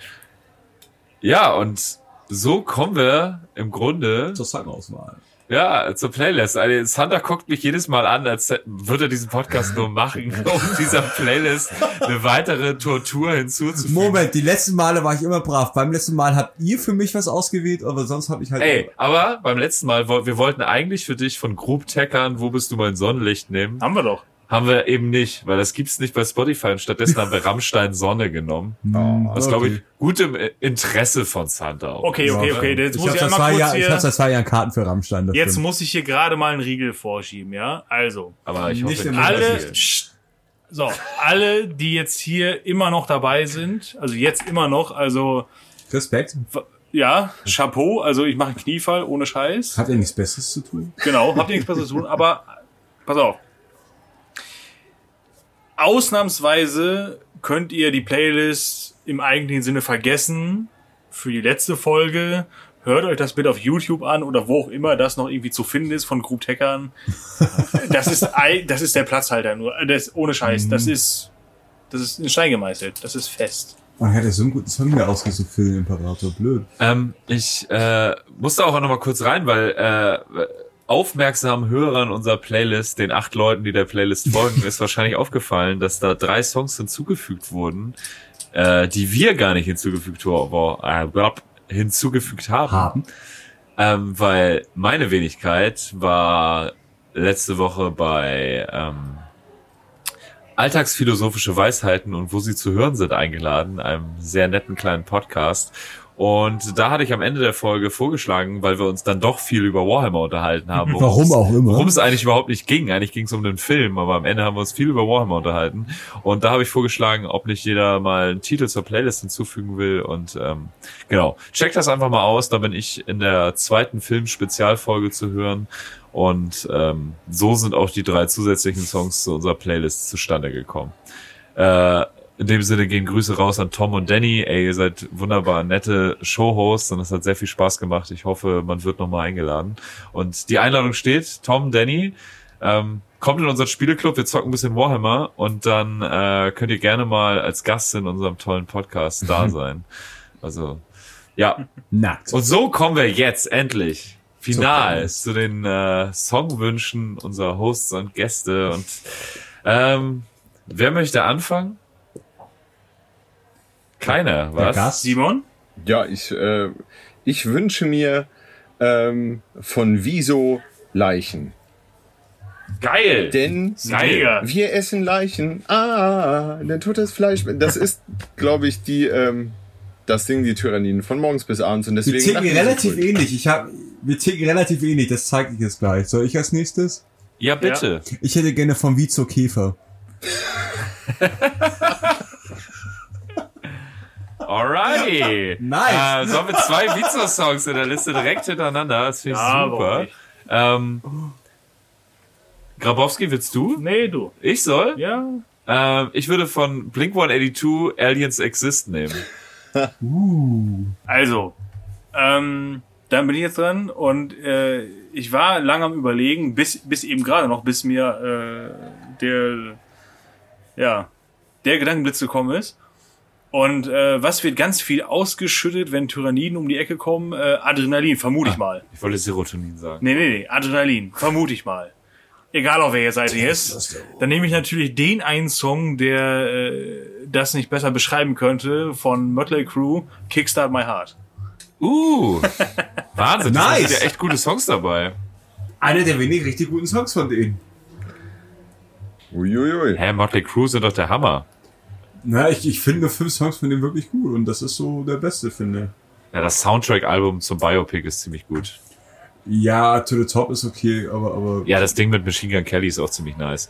[SPEAKER 2] Ja, und so kommen wir im Grunde
[SPEAKER 4] Zur Songauswahl.
[SPEAKER 2] Ja zur Playlist. Also Sander guckt mich jedes Mal an, als würde er diesen Podcast nur machen, *laughs* um dieser Playlist eine weitere Tortur hinzuzufügen.
[SPEAKER 4] Moment, die letzten Male war ich immer brav. Beim letzten Mal habt ihr für mich was ausgewählt, aber sonst habe ich halt.
[SPEAKER 2] Ey, aber beim letzten Mal, wir wollten eigentlich für dich von Group Tackern, wo bist du mein Sonnenlicht nehmen.
[SPEAKER 3] Haben wir doch.
[SPEAKER 2] Haben wir eben nicht, weil das gibt's nicht bei Spotify und stattdessen haben wir *laughs* Rammstein Sonne genommen.
[SPEAKER 4] Oh,
[SPEAKER 2] Was glaube ich gut im Interesse von Santa auch.
[SPEAKER 3] Okay, okay, okay. Jetzt
[SPEAKER 4] Ich
[SPEAKER 3] muss
[SPEAKER 4] habe
[SPEAKER 3] ich
[SPEAKER 4] seit,
[SPEAKER 3] einmal
[SPEAKER 4] zwei
[SPEAKER 3] kurz
[SPEAKER 4] Jahren- ich hab
[SPEAKER 3] hier.
[SPEAKER 4] seit zwei Jahren Karten für Rammstein. Das
[SPEAKER 3] Jetzt
[SPEAKER 4] stimmt.
[SPEAKER 3] muss ich hier gerade mal einen Riegel vorschieben, ja? Also,
[SPEAKER 2] Aber ich
[SPEAKER 4] Nicht
[SPEAKER 2] hoffe,
[SPEAKER 3] alle, so, alle, die jetzt hier immer noch dabei sind, also jetzt immer noch, also,
[SPEAKER 4] Respekt.
[SPEAKER 3] ja, Chapeau, also ich mache einen Kniefall ohne Scheiß.
[SPEAKER 4] Hat ja nichts Besseres zu tun.
[SPEAKER 3] Genau, habt ihr nichts Besseres zu tun, aber pass auf. Ausnahmsweise könnt ihr die Playlist im eigentlichen Sinne vergessen für die letzte Folge. Hört euch das bitte auf YouTube an oder wo auch immer das noch irgendwie zu finden ist von Group Hackern. *laughs* Das ist, ei- das ist der Platzhalter nur. Das, ohne Scheiß. Das ist, das ist in Stein gemeißelt. Das ist fest.
[SPEAKER 4] Man hätte so einen guten Song mir ausgesucht für den Imperator. Blöd.
[SPEAKER 2] Ähm, ich äh, musste auch noch mal kurz rein, weil äh, aufmerksamen Hörern unserer Playlist, den acht Leuten, die der Playlist *laughs* folgen, ist wahrscheinlich aufgefallen, dass da drei Songs hinzugefügt wurden, äh, die wir gar nicht hinzugefügt, äh, blab, hinzugefügt haben.
[SPEAKER 4] Haben.
[SPEAKER 2] Ähm, weil meine Wenigkeit war letzte Woche bei ähm, Alltagsphilosophische Weisheiten und wo sie zu hören sind eingeladen, einem sehr netten kleinen Podcast. Und da hatte ich am Ende der Folge vorgeschlagen, weil wir uns dann doch viel über Warhammer unterhalten haben. *laughs*
[SPEAKER 4] Warum auch immer.
[SPEAKER 2] Worum es eigentlich überhaupt nicht ging. Eigentlich ging es um den Film, aber am Ende haben wir uns viel über Warhammer unterhalten. Und da habe ich vorgeschlagen, ob nicht jeder mal einen Titel zur Playlist hinzufügen will. Und ähm, genau, checkt das einfach mal aus. Da bin ich in der zweiten Film-Spezialfolge zu hören. Und ähm, so sind auch die drei zusätzlichen Songs zu unserer Playlist zustande gekommen. Äh, in dem Sinne gehen Grüße raus an Tom und Danny. Ey, ihr seid wunderbar nette Showhosts und es hat sehr viel Spaß gemacht. Ich hoffe, man wird nochmal eingeladen. Und die Einladung steht, Tom, Danny, ähm, kommt in unseren Spieleclub, wir zocken ein bisschen Warhammer und dann äh, könnt ihr gerne mal als Gast in unserem tollen Podcast da sein. Also, ja.
[SPEAKER 4] Nackt.
[SPEAKER 2] Und so kommen wir jetzt endlich final
[SPEAKER 4] Playlist.
[SPEAKER 2] zu den äh, Songwünschen unserer Hosts und Gäste. Und ähm, wer möchte anfangen? Keiner,
[SPEAKER 4] Der
[SPEAKER 2] was?
[SPEAKER 4] Gast.
[SPEAKER 3] Simon?
[SPEAKER 5] Ja, ich, äh, ich wünsche mir ähm, von Wieso Leichen.
[SPEAKER 2] Geil!
[SPEAKER 5] Denn
[SPEAKER 3] Mega.
[SPEAKER 5] wir essen Leichen. Ah, der totes Fleisch. Das ist, glaube ich, die, ähm, das Ding, die Tyranniden von morgens bis abends. Und
[SPEAKER 4] Wir
[SPEAKER 5] deswegen
[SPEAKER 4] ticken
[SPEAKER 5] die so
[SPEAKER 4] relativ
[SPEAKER 5] cool.
[SPEAKER 4] ähnlich. Ich hab, wir ticken relativ ähnlich. Das zeige ich jetzt gleich. Soll ich als nächstes?
[SPEAKER 2] Ja, bitte.
[SPEAKER 4] Ich hätte gerne vom Vizo Käfer. *laughs*
[SPEAKER 2] Alrighty.
[SPEAKER 4] Nice.
[SPEAKER 2] Äh, so haben wir zwei Vizo-Songs in der Liste direkt hintereinander. Das finde ich
[SPEAKER 3] Ja,
[SPEAKER 2] super. Ähm, Grabowski, willst du?
[SPEAKER 3] Nee, du.
[SPEAKER 2] Ich soll?
[SPEAKER 3] Ja.
[SPEAKER 2] Ähm, ich würde von Blink 182 Aliens Exist nehmen. *laughs*
[SPEAKER 4] Uh.
[SPEAKER 3] Also, ähm, dann bin ich jetzt dran und äh, ich war lange am überlegen, bis, bis eben gerade noch, bis mir äh, der, ja, der Gedankenblitz gekommen ist. Und äh, was wird ganz viel ausgeschüttet, wenn Tyranniden um die Ecke kommen? Äh, Adrenalin, vermute ich mal.
[SPEAKER 2] Ich wollte Serotonin sagen.
[SPEAKER 3] Nee, nee, nee, Adrenalin, vermute ich mal. Egal auf welcher Seite jetzt. Dann nehme ich natürlich den einen Song, der äh, das nicht besser beschreiben könnte, von Mötley Crew, Kickstart My Heart.
[SPEAKER 2] Uh, *laughs* Wahnsinn, da
[SPEAKER 4] Nice.
[SPEAKER 2] sind ja echt gute Songs dabei.
[SPEAKER 4] Einer der wenigen richtig guten Songs von denen.
[SPEAKER 5] Uiuiui.
[SPEAKER 2] Hä, Motley Crue sind doch der Hammer.
[SPEAKER 4] Na, ich, ich finde fünf Songs von denen wirklich gut und das ist so der beste, finde.
[SPEAKER 2] Ja, das Soundtrack-Album zum Biopic ist ziemlich gut.
[SPEAKER 4] Ja, To the Top ist okay, aber, aber.
[SPEAKER 2] Ja, das Ding mit Machine Gun Kelly ist auch ziemlich nice.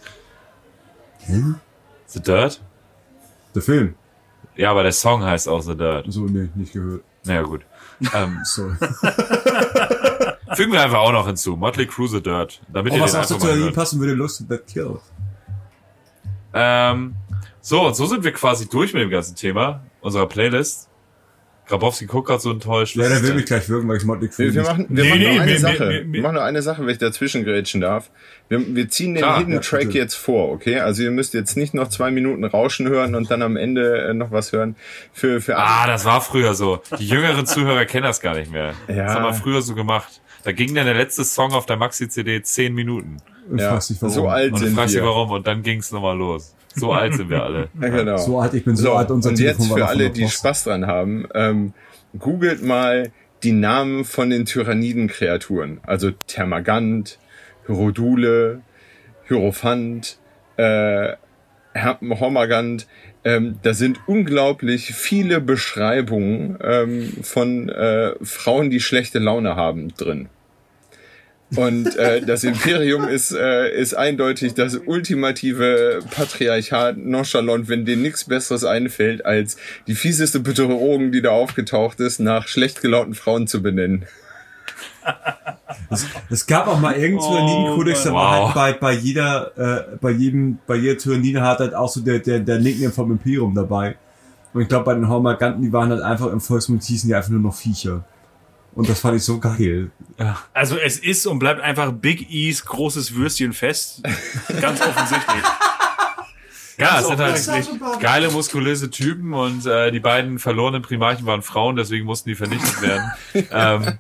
[SPEAKER 4] Hä?
[SPEAKER 2] The Dirt?
[SPEAKER 4] Der Film.
[SPEAKER 2] Ja, aber der Song heißt auch The Dirt.
[SPEAKER 4] So, nee, nicht gehört.
[SPEAKER 2] Naja, gut. Ähm, *laughs*
[SPEAKER 4] Sorry. *laughs*
[SPEAKER 2] fügen wir einfach auch noch hinzu. Motley Crue The Dirt. Damit
[SPEAKER 4] Oh,
[SPEAKER 2] ihr
[SPEAKER 4] was
[SPEAKER 2] den
[SPEAKER 4] auch zu passen würde, Lust That Kill.
[SPEAKER 2] Ähm, so, und so sind wir quasi durch mit dem ganzen Thema unserer Playlist. Grabowski guckt gerade so enttäuscht.
[SPEAKER 4] Ja, der will mich gleich wirken, weil ich Motley Crue
[SPEAKER 5] Wir, wir
[SPEAKER 4] nicht-
[SPEAKER 5] machen, wir
[SPEAKER 3] Nee,
[SPEAKER 5] machen
[SPEAKER 3] nee,
[SPEAKER 5] nur eine
[SPEAKER 3] wir-
[SPEAKER 5] Sache.
[SPEAKER 3] wir-
[SPEAKER 5] Wir,
[SPEAKER 3] wir-
[SPEAKER 5] machen nur eine Sache, wenn ich dazwischen grätschen darf. Wir, wir ziehen den
[SPEAKER 2] Klar,
[SPEAKER 5] Hidden
[SPEAKER 4] ja,
[SPEAKER 5] Track
[SPEAKER 4] bitte.
[SPEAKER 5] jetzt vor, okay? Also ihr müsst jetzt nicht noch zwei Minuten Rauschen hören und dann am Ende äh, noch was hören. Für, für
[SPEAKER 2] Ah, das war früher so. Die jüngeren Zuhörer kennen das gar nicht mehr.
[SPEAKER 5] Ja.
[SPEAKER 2] Das haben wir früher so gemacht. Da ging dann der letzte Song auf der Maxi-CD zehn Minuten.
[SPEAKER 4] Ich
[SPEAKER 5] ja,
[SPEAKER 4] weiß nicht warum.
[SPEAKER 5] so alt
[SPEAKER 2] Und
[SPEAKER 5] sind
[SPEAKER 2] fragst dich
[SPEAKER 5] wir.
[SPEAKER 2] warum und dann ging's nochmal los. So alt sind wir alle.
[SPEAKER 5] Ja, genau.
[SPEAKER 4] So alt, ich bin so,
[SPEAKER 5] So,
[SPEAKER 4] alt, unser
[SPEAKER 5] und
[SPEAKER 4] Telefon
[SPEAKER 5] jetzt für alle, die. Spaß dran haben, ähm, googelt mal die Namen von den Tyranniden-Kreaturen. Also Termagant, Hyrodule, Hierophant, äh, Hormagant, ähm, da sind unglaublich viele Beschreibungen ähm, von äh, Frauen, die schlechte Laune haben drin. Und äh, das Imperium ist, äh, ist eindeutig das ultimative Patriarchat nonchalant, wenn denen nichts Besseres einfällt, als die fieseste Bedrohung, die da aufgetaucht ist, nach schlecht gelaunten Frauen zu benennen.
[SPEAKER 4] Es, es gab auch mal irgendeinen
[SPEAKER 3] Oh,
[SPEAKER 4] Tyrannidenkodex, da war
[SPEAKER 2] wow.
[SPEAKER 4] halt bei, bei jeder, äh, bei jedem, bei jeder Tyrannide hat halt auch so der, der, der Nickname vom Imperium dabei. Und ich glaube, bei den Hormaganten, die waren halt einfach im Volksmund hießen die einfach nur noch Viecher. Und das fand ich so geil.
[SPEAKER 3] Also es ist und bleibt einfach Big E's großes Würstchenfest. Ganz offensichtlich.
[SPEAKER 2] Ja, es sind halt geile, muskulöse Typen und äh, die beiden verlorenen Primarchen waren Frauen, deswegen mussten die vernichtet werden. *laughs* ähm,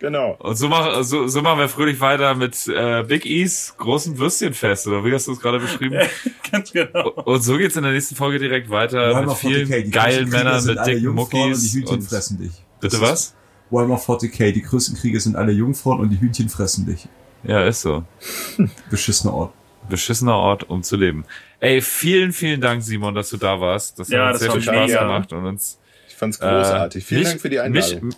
[SPEAKER 5] Genau.
[SPEAKER 2] und so, mach, so, so machen wir fröhlich weiter mit äh, Big E's großen Würstchenfest, oder wie hast du es gerade beschrieben? *laughs*
[SPEAKER 3] Ganz genau.
[SPEAKER 2] Und so geht's in der nächsten Folge direkt weiter mit
[SPEAKER 4] 40k,
[SPEAKER 2] vielen geilen Männern mit dicken
[SPEAKER 4] und
[SPEAKER 2] Muckis. Und,
[SPEAKER 4] fressen dich.
[SPEAKER 2] bitte was?
[SPEAKER 4] Warhammer 40k, die größten Kriege sind alle Jungfrauen und die Hühnchen fressen dich.
[SPEAKER 2] Ja, ist so. *laughs*
[SPEAKER 4] Beschissener Ort.
[SPEAKER 2] Beschissener Ort, um zu leben. Ey, vielen, vielen Dank, Simon, dass du da warst. Das
[SPEAKER 3] Ja,
[SPEAKER 2] hat uns
[SPEAKER 3] das
[SPEAKER 2] sehr viel Spaß
[SPEAKER 3] mega.
[SPEAKER 2] gemacht und uns
[SPEAKER 5] Ich fand's großartig.
[SPEAKER 2] Äh,
[SPEAKER 5] Vielen
[SPEAKER 2] mich-
[SPEAKER 5] Dank für die Einladung.
[SPEAKER 2] Mich,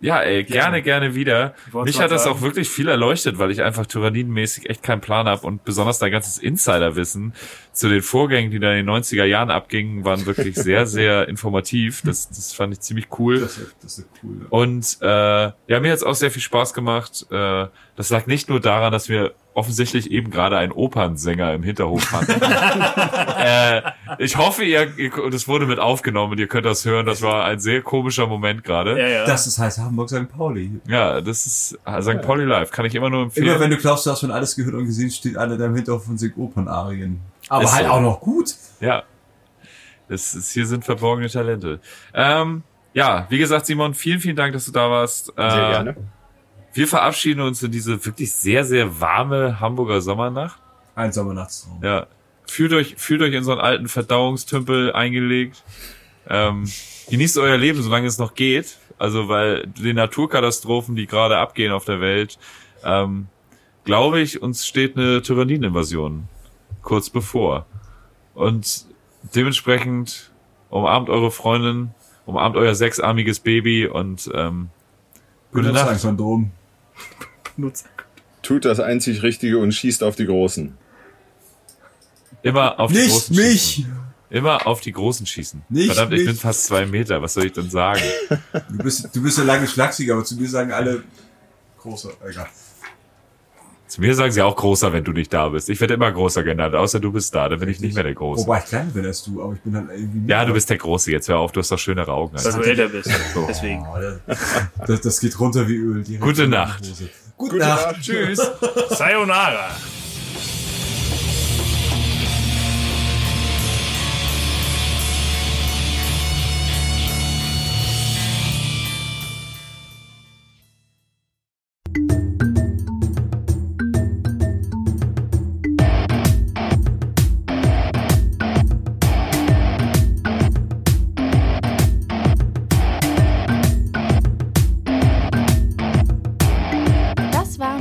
[SPEAKER 2] ja, ey, gerne, gerne wieder. Mich hat das
[SPEAKER 3] sagen.
[SPEAKER 2] auch wirklich viel erleuchtet, weil ich einfach tyrannidenmäßig echt keinen Plan habe und besonders dein ganzes Insiderwissen zu den Vorgängen, die da in den 90er Jahren abgingen, waren wirklich *laughs* sehr, sehr informativ. Das, das fand ich ziemlich cool.
[SPEAKER 4] Das ist, das ist cool. Ja.
[SPEAKER 2] Und äh, ja, mir hat's auch sehr viel Spaß gemacht. Äh, das lag nicht nur daran, dass wir offensichtlich eben gerade einen Opernsänger im Hinterhof hatten. *laughs* äh, ich hoffe, ihr, ihr, das wurde mit aufgenommen und ihr könnt das hören. Das war ein sehr komischer Moment gerade.
[SPEAKER 3] Ja, ja.
[SPEAKER 4] Das ist heißt Hamburg St. Pauli.
[SPEAKER 2] Ja, das ist äh, St. Pauli Live. Kann ich immer nur empfehlen.
[SPEAKER 4] Immer wenn du glaubst, du hast schon alles gehört und gesehen, steht einer da im Hinterhof und singt Opernarien. Aber
[SPEAKER 2] Ist
[SPEAKER 4] halt
[SPEAKER 2] so.
[SPEAKER 4] auch noch gut.
[SPEAKER 2] Ja. Das ist, hier sind verborgene Talente. Ähm, ja, wie gesagt, Simon, vielen, vielen Dank, dass du da warst. Äh,
[SPEAKER 5] Sehr gerne.
[SPEAKER 2] Wir verabschieden uns in diese wirklich sehr, sehr warme Hamburger Sommernacht.
[SPEAKER 4] Ein Sommernachtstraum.
[SPEAKER 2] Ja. Fühlt euch, fühlt euch in so einen alten Verdauungstümpel eingelegt. Ähm, genießt euer Leben, solange es noch geht. Also, weil die Naturkatastrophen, die gerade abgehen auf der Welt, ähm, glaube ich, uns steht eine Tyrannieninvasion kurz bevor. Und dementsprechend umarmt eure Freundin, umarmt euer sechsarmiges Baby und ähm, gute
[SPEAKER 4] Benutzt ein
[SPEAKER 2] Nacht.
[SPEAKER 4] Kondom.
[SPEAKER 5] Tut das einzig Richtige und schießt auf die Großen.
[SPEAKER 2] Immer auf die
[SPEAKER 4] Nicht
[SPEAKER 2] großen
[SPEAKER 4] mich!
[SPEAKER 2] Schießen. Immer auf die großen schießen.
[SPEAKER 4] Nicht
[SPEAKER 2] Verdammt, ich
[SPEAKER 4] mich.
[SPEAKER 2] bin fast zwei Meter. Was soll ich denn sagen?
[SPEAKER 4] Du bist, du bist ja lange schlachsiger, aber zu mir sagen alle große. Egal.
[SPEAKER 2] Zu mir sagen sie auch großer, wenn du nicht da bist. Ich werde immer großer genannt, außer du bist da. Dann bin ich nicht mehr der Große.
[SPEAKER 4] Wobei ich kleiner bin als du, aber ich bin halt irgendwie.
[SPEAKER 2] Ja, du bist der Große. Jetzt hör auf, du hast doch schönere Augen.
[SPEAKER 3] Weil
[SPEAKER 2] Als
[SPEAKER 3] du
[SPEAKER 2] ich.
[SPEAKER 3] älter bist. *laughs* Deswegen.
[SPEAKER 4] Oh, das, das, geht runter wie Öl.
[SPEAKER 2] Gute Nacht.
[SPEAKER 4] Gute,
[SPEAKER 5] Gute
[SPEAKER 4] Nacht.
[SPEAKER 5] Nacht.
[SPEAKER 2] Tschüss. *laughs*
[SPEAKER 3] Sayonara.